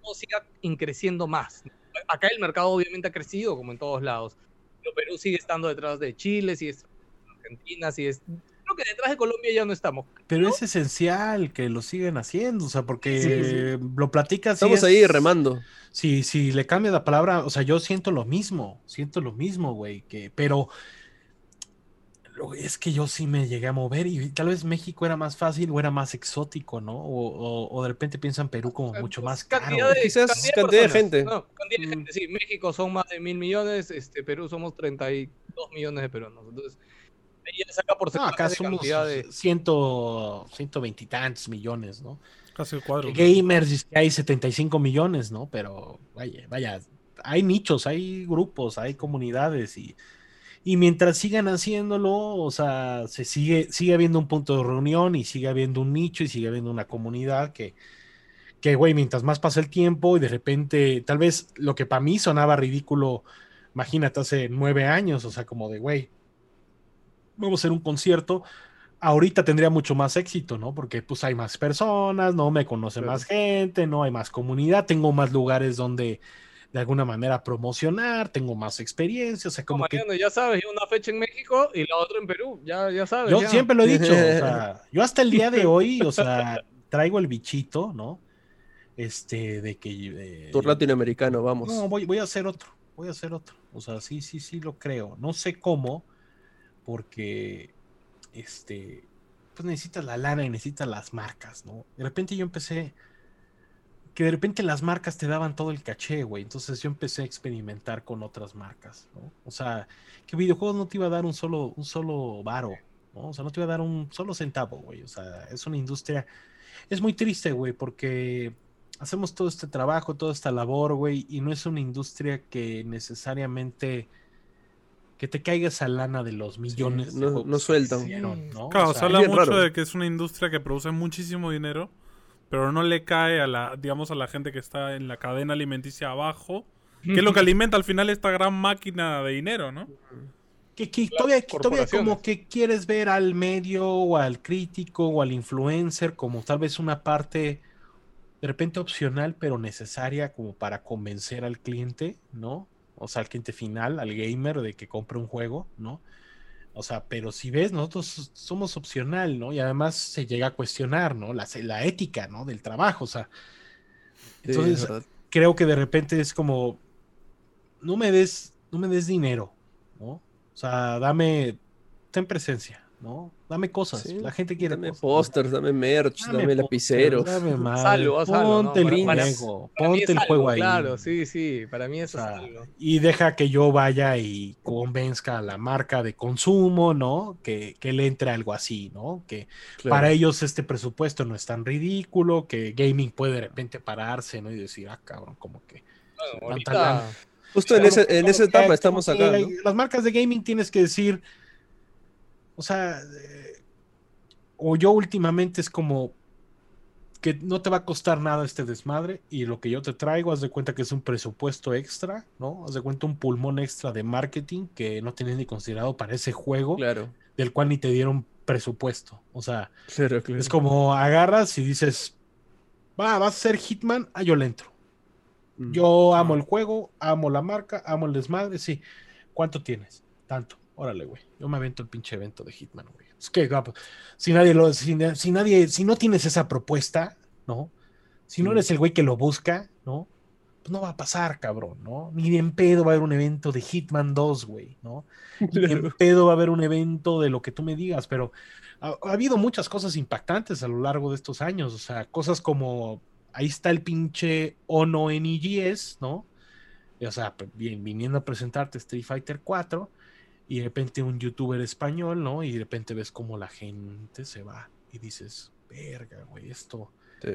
todo siga creciendo más. Acá el mercado obviamente ha crecido, como en todos lados, pero Perú sigue estando detrás de Chile, sigue estando detrás de Argentina, sigue... Creo que detrás de Colombia ya no estamos. Pero es esencial que lo sigan haciendo, o sea, porque Sí, sí. lo platicas. Estamos es- ahí remando. Si, si le cambia la palabra, o sea, yo siento lo mismo, siento lo mismo, güey, que, pero lo- es que yo sí me llegué a mover y tal vez México era más fácil o era más exótico, ¿no? O, o- o de repente piensan Perú como mucho más caro. cantidad de, Quizás cantidad de gente. No, cantidad de Mm. gente, sí. México son más de mil millones, este, Perú somos 32 millones de peruanos. Entonces, ahí ya saca por No, acá somos de... ciento, ciento veintitantos millones, ¿no? Casi el cuadro. Gamers dice que hay 75 millones, ¿no? Pero vaya, vaya, hay nichos, hay grupos, hay comunidades y, y mientras sigan haciéndolo, o sea, se sigue, sigue habiendo un punto de reunión y sigue habiendo un nicho y sigue habiendo una comunidad que, que güey, mientras más pasa el tiempo y de repente, tal vez lo que para mí sonaba ridículo, imagínate, hace nueve años, o sea, como de, güey, vamos a hacer un concierto, ahorita tendría mucho más éxito, ¿no? Porque pues hay más personas, ¿no? Me conoce Claro. más gente, ¿no? Hay más comunidad, tengo más lugares donde de alguna manera promocionar, tengo más experiencia, o sea, como que ya sabes, una fecha en México y la otra en Perú, ya, ya sabes. yo ya. siempre lo he dicho, o [laughs] sea, yo hasta el día de hoy, o sea, traigo el bichito, ¿no? Este, de que... eh, Tour latinoamericano, vamos. No, voy, voy a hacer otro, voy a hacer otro. O sea, sí, sí, sí lo creo. No sé cómo, porque este, pues necesitas la lana y necesitas las marcas, ¿no? De repente yo empecé, que de repente las marcas te daban todo el caché, güey. Entonces yo empecé a experimentar con otras marcas, ¿no? O sea, que videojuegos no te iba a dar un solo, un solo varo, ¿no? O sea, no te iba a dar un solo centavo, güey. O sea, es una industria, es muy triste, güey, porque hacemos todo este trabajo, toda esta labor, güey, y no es una industria que necesariamente que te caiga esa lana de los millones. de no- no sueltan. hicieron, ¿no? Claro, O se habla mucho raro. de que es una industria que produce muchísimo dinero, pero no le cae a la, digamos, a la gente que está en la cadena alimenticia abajo, que es lo que [laughs] alimenta al final esta gran máquina de dinero, ¿no? que, que todavía, que todavía como que quieres ver al medio o al crítico o al influencer como tal vez una parte de repente opcional pero necesaria como para convencer al cliente, ¿no? O sea, al cliente final, al gamer de que compre un juego, ¿no? O sea, pero si ves, nosotros somos opcional, ¿no? Y además se llega a cuestionar, ¿no? La, la ética, ¿no? Del trabajo, o sea. Entonces, creo que de repente es como, no me des, no me des dinero, ¿no? O sea, dame, ten presencia, ¿no? Dame cosas. Sí, La gente quiere Dame cosas. pósters, dame merch, dame, lapiceros. Dame madre, Salvo, ponte el Para- Para ponte el juego ahí. Claro, sí, sí, para mí O eso sea, es algo. y deja que yo vaya y convenzca a la marca de consumo, ¿no? Que, que le entre algo así, ¿no? Que Claro. para ellos este presupuesto no es tan ridículo, que gaming puede de repente pararse, ¿no? Y decir, ah, cabrón, como que... Bueno. Justo en, ese, en esa etapa como estamos acá, ¿no? Las marcas de gaming tienes que decir, o sea, eh, o yo últimamente es como que no te va a costar nada este desmadre y lo que yo te traigo, haz de cuenta que es un presupuesto extra, ¿no? Haz de cuenta un pulmón extra de marketing que no tenías ni considerado para ese juego Claro, del cual ni te dieron presupuesto. O sea, claro, claro. es como agarras y dices, va, vas a ser Hitman, ah, yo le entro. Mm. Yo amo el juego, amo la marca, amo el desmadre, sí. ¿Cuánto tienes? Tanto. Órale, güey. Yo me avento el pinche evento de Hitman, güey. Es que pues, si nadie lo, si, na- si nadie, si no tienes esa propuesta, ¿no? Si no Mm. eres el güey que lo busca, ¿no? Pues no va a pasar, cabrón, ¿no? Ni en pedo va a haber un evento de Hitman 2, güey, ¿no? [laughs] Ni en pedo va a haber un evento de lo que tú me digas, pero ha, ha habido muchas cosas impactantes a lo largo de estos años, o sea, cosas como ahí está el pinche Ono NEGS, ¿no? O sea, p- bien, viniendo a presentarte Street Fighter 4 y de repente un youtuber español, ¿no? Y de repente ves cómo la gente se va y dices, verga, güey, esto. Sí.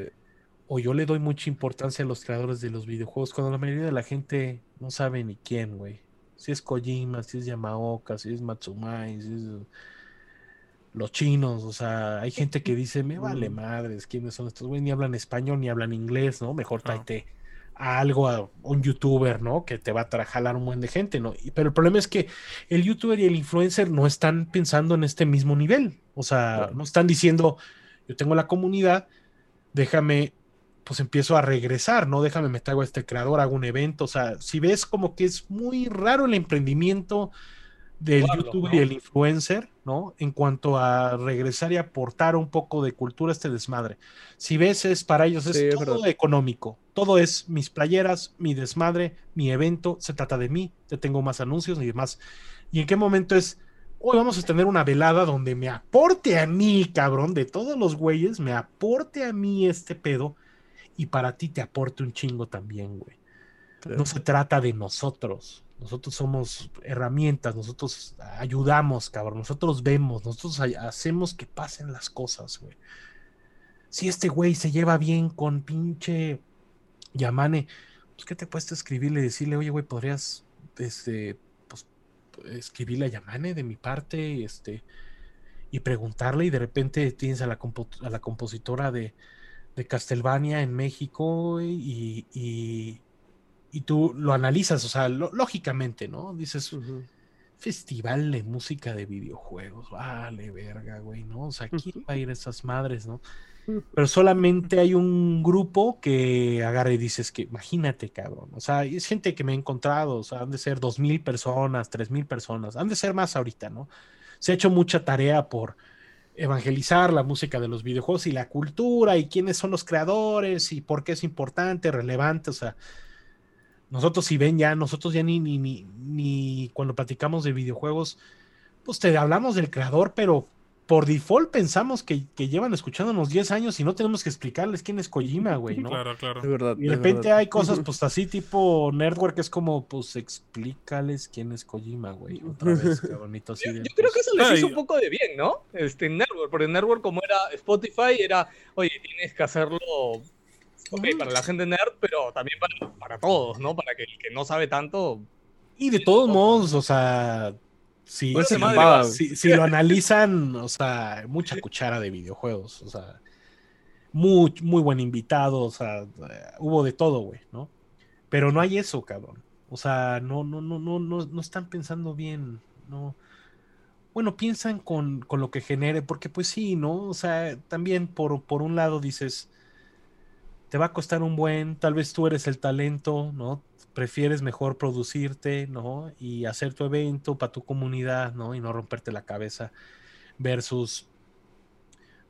O yo le doy mucha importancia a los creadores de los videojuegos cuando la mayoría de la gente no sabe ni quién, güey. Si es Kojima, si es Yamaoka, si es Matsumai, si es los chinos, o sea, hay gente que dice, me vale [laughs] madres, ¿quiénes son estos güey? Ni hablan español, ni hablan inglés, ¿no? Mejor tráete a algo, a un youtuber, ¿no? Que te va a jalar un buen de gente, ¿no? Y- pero el problema es que el youtuber y el influencer no están pensando en este mismo nivel, o sea, Claro. no están diciendo, yo tengo la comunidad, déjame, pues empiezo a regresar, ¿no? Déjame, me traigo a este creador, hago un evento, o sea, si ves como que es muy raro el emprendimiento del Eduardo, youtuber ¿no? y el influencer, ¿no? En cuanto a regresar y aportar un poco de cultura a este desmadre. Si ves, es para ellos, es Sí, todo verdad. económico. Todo es mis playeras, mi desmadre, mi evento, se trata de mí, te tengo más anuncios y demás. ¿Y en qué momento es? Hoy vamos a tener una velada donde me aporte a mí, cabrón, de todos los güeyes, me aporte a mí este pedo y para ti te aporte un chingo también, güey. Claro. No se trata de nosotros. Nosotros somos herramientas, nosotros ayudamos, cabrón. Nosotros vemos, nosotros ha- hacemos que pasen las cosas, güey. Si este güey se lleva bien con pinche Yamane, pues ¿qué te puedes escribirle y decirle, oye, güey, podrías, este, pues, escribirle a Yamane de mi parte, este, y preguntarle y de repente tienes a la, compositora de, de Castlevania en México y, y, y tú lo analizas, o sea, lo- lógicamente, ¿no? Dices, festival de música de videojuegos, vale, verga, güey, ¿no? O sea, ¿quién va a ir a esas madres, no? Pero solamente hay un grupo que agarra y dices que, imagínate, cabrón, o sea, es gente que me he encontrado, o sea, han de ser dos mil personas, tres mil personas, han de ser más ahorita, ¿no? Se ha hecho mucha tarea por evangelizar la música de los videojuegos y la cultura y quiénes son los creadores y por qué es importante, relevante, o sea, nosotros si ven ya, nosotros ya ni, ni, ni, ni cuando platicamos de videojuegos, pues te hablamos del creador, pero por default pensamos que, que llevan escuchándonos 10 años y no tenemos que explicarles quién es Kojima, güey, ¿no? Claro, claro. Es verdad. Y de repente verdad. hay cosas, pues así tipo Nerdwork, que es como, pues explícales quién es Kojima, güey. Otra vez, qué bonito así. Yo, de, yo creo que eso les hizo un poco de bien, ¿no? Este Network, porque Network como era Spotify, era, oye, tienes que hacerlo, ok, para la gente nerd, pero también para, para todos, ¿no? Para que el que no sabe tanto... Y de todos modos, o sea, si, Pues si- si lo analizan, o sea, mucha cuchara de videojuegos, o sea, muy, muy buen invitado, o sea, eh, hubo de todo, güey, ¿no? Pero no hay eso, cabrón. O sea, no, no, no, no, no, no están pensando bien, no. Bueno, piensan con, con lo que genere, porque pues sí, ¿no? O sea, también por, por un lado dices, te va a costar un buen, tal vez tú eres el talento, ¿no? Prefieres mejor producirte, ¿no? Y hacer tu evento para tu comunidad, ¿no? Y no romperte la cabeza versus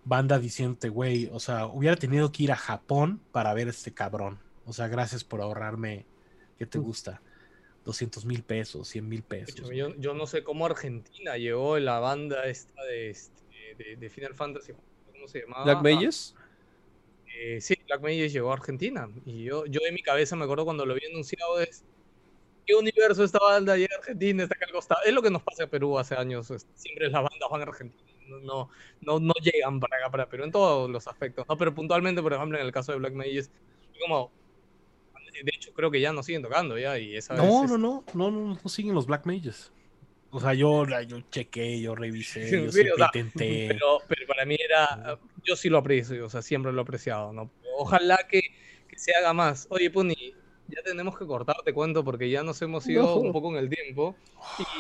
banda diciéndote, güey, o sea, hubiera tenido que ir a Japón para ver a este cabrón. O sea, gracias por ahorrarme, ¿qué te gusta? 200 mil pesos, 100 mil pesos. Yo, yo no sé cómo Argentina llegó la banda esta de, este, de, de Final Fantasy. ¿Cómo se llamaba? Black Mages. Eh, sí, Black Mages llegó a Argentina. Y yo, yo en mi cabeza me acuerdo cuando lo vi anunciado es ¿qué universo esta banda llega a Argentina? Está acá al costado. Es lo que nos pasa en Perú hace años. Siempre las bandas van a Argentina. No, no, no, no llegan para acá, para Perú, en todos los aspectos. ¿no? Pero puntualmente, por ejemplo, en el caso de Black Mages, como. De hecho, creo que ya no siguen tocando ya. Y esa No, vez, no, no, no, no, no siguen los Black Mages. O sea, yo, yo chequé, yo revisé, [laughs] Sí, yo sí, o sea, intenté. Pero, pero para mí era. Yo sí lo aprecio, o sea, siempre lo he apreciado, ¿no? Ojalá que, que se haga más. Oye, Puni, ya tenemos que cortar, te cuento, porque ya nos hemos ido No. un poco en el tiempo.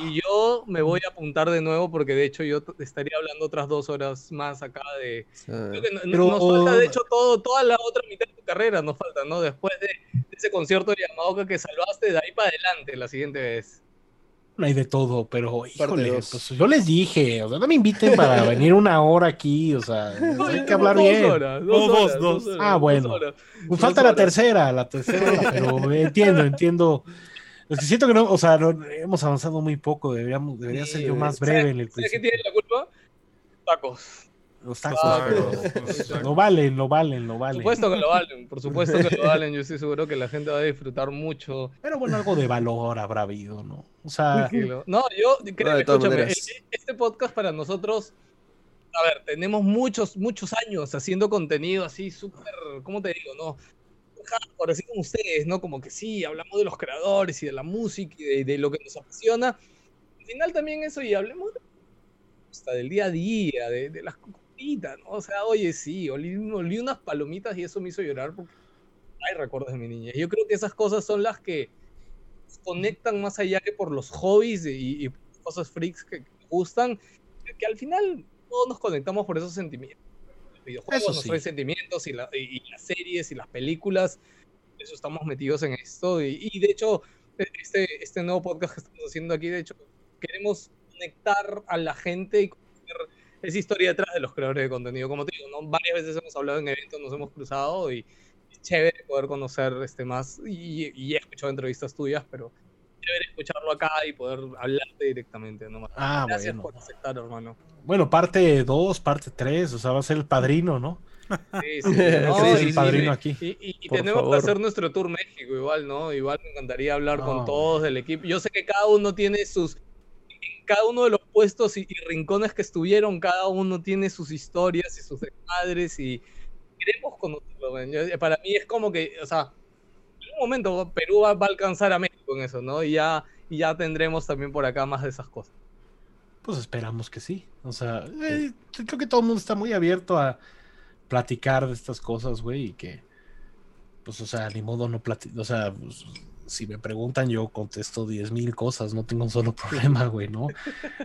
Y yo me voy a apuntar de nuevo, porque de hecho yo estaría hablando otras dos horas más acá de. Creo que no- Pero- nos falta, de hecho, todo, toda la otra mitad de tu carrera nos falta, ¿no? Después de, de ese concierto de Yamaoka que salvaste, de ahí para adelante la siguiente vez. No hay de todo, pero híjole, dos. pues yo les dije, o sea, no me inviten para [laughs] venir una hora aquí, o sea, [laughs] hay que hablar Dos bien. horas, Dos, dos, horas, dos. horas, Ah, dos bueno. horas. Pues falta la tercera, la tercera, [laughs] pero entiendo, entiendo. Es que siento que no, o sea, no- hemos avanzado muy poco, deberíamos, debería ser yo más ¿sabes- breve en el ¿Sabes qué principio. tiene la culpa? Tacos. Los tacos, Ah, pero, no [laughs] valen, no valen, Por valen. supuesto que lo valen, por supuesto que lo [laughs] valen. Yo estoy seguro que la gente va a disfrutar mucho. Pero bueno, algo de valor habrá habido, ¿no? O sea, Tranquilo. No, yo creo todas escúchame, este podcast para nosotros, a ver, tenemos muchos, muchos años haciendo contenido así súper, ¿cómo te digo? No, hardcore, así como ustedes, ¿no? Como que sí, hablamos de los creadores y de la música y de, de lo que nos apasiona. Al final también eso y hablemos de- hasta del día a día, de, de las cositas, ¿no? O sea, oye, sí, olí, olí unas palomitas y eso me hizo llorar porque hay recuerdos de mi niñez. Yo creo que esas cosas son las que conectan más allá que por los hobbies y, y cosas freaks que, que gustan, que, al final todos nos conectamos por esos sentimientos. Los videojuegos Eso nos sí. traen sentimientos y, la- y- y las series y las películas, eso estamos metidos en esto. Y, y de hecho, este, este nuevo podcast que estamos haciendo aquí, de hecho, queremos conectar a la gente y esa historia detrás de los creadores de contenido. Como te digo, ¿no? varias veces hemos hablado en eventos, nos hemos cruzado y es chévere poder conocer este más y, y he escuchado entrevistas tuyas, pero chévere escucharlo acá y poder hablarte directamente nomás. ah, Gracias bueno. por aceptar, hermano. Bueno, parte 2, parte 3, o sea, va a ser el padrino, ¿no? Sí, sí, [laughs] Sí, no, Sí, el padrino y- aquí. Y, y- y tenemos favor. que hacer nuestro tour México igual, ¿no? Igual me encantaría hablar Ah, con bueno. todos del equipo. Yo sé que cada uno tiene sus... Cada uno de los puestos y, y rincones que estuvieron, cada uno tiene sus historias y sus desmadres y queremos conocerlo. man. Yo- para mí es como que, o sea, en un momento Perú va, va a alcanzar a México en eso, ¿no? Y ya, y ya tendremos también por acá más de esas cosas. Pues esperamos que sí. O sea, eh, creo que todo el mundo está muy abierto a platicar de estas cosas, güey, y que, pues, o sea, ni modo no platicar. O sea, pues, si me preguntan, yo contesto 10 mil cosas, no tengo un solo [laughs] problema, güey, ¿no?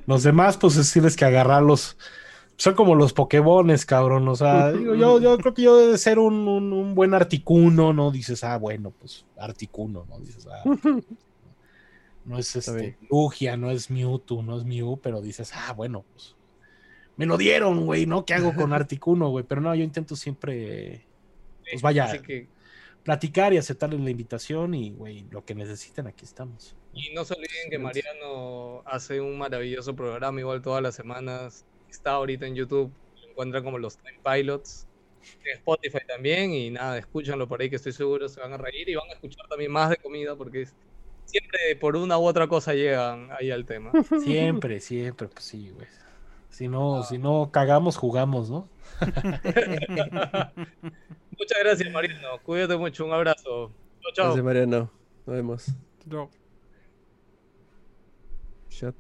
Los demás, pues, es tienes que agarrarlos. Son como los Pokémones, cabrón. O sea, [laughs] digo, yo, yo creo que yo debe ser un, un- un buen articuno, ¿no? Dices, ah, bueno, pues articuno, ¿no? Dices, ah, [laughs] no es este. Lugia, no es Mewtwo, no es Mew, pero dices, ah, bueno, pues me lo dieron, güey, ¿no? ¿Qué hago con Articuno, güey? Pero no, yo intento siempre, pues vaya, que, platicar y aceptarles la invitación y, güey, lo que necesiten, aquí estamos. y no se olviden que. Mariano hace un maravilloso programa, igual todas las semanas. Está ahorita en YouTube, lo encuentran como los Time Pilots. En Spotify también, y nada, escúchanlo por ahí que estoy seguro se van a reír y van a escuchar también más de comida porque es- siempre por una u otra cosa llegan ahí al tema. Siempre, siempre, pues sí, güey. Si no, si no cagamos, jugamos, ¿no? [laughs] Muchas gracias, Mariano. Cuídate mucho, un abrazo. Chao, chao. Gracias, Mariano. Nos vemos. No. Shut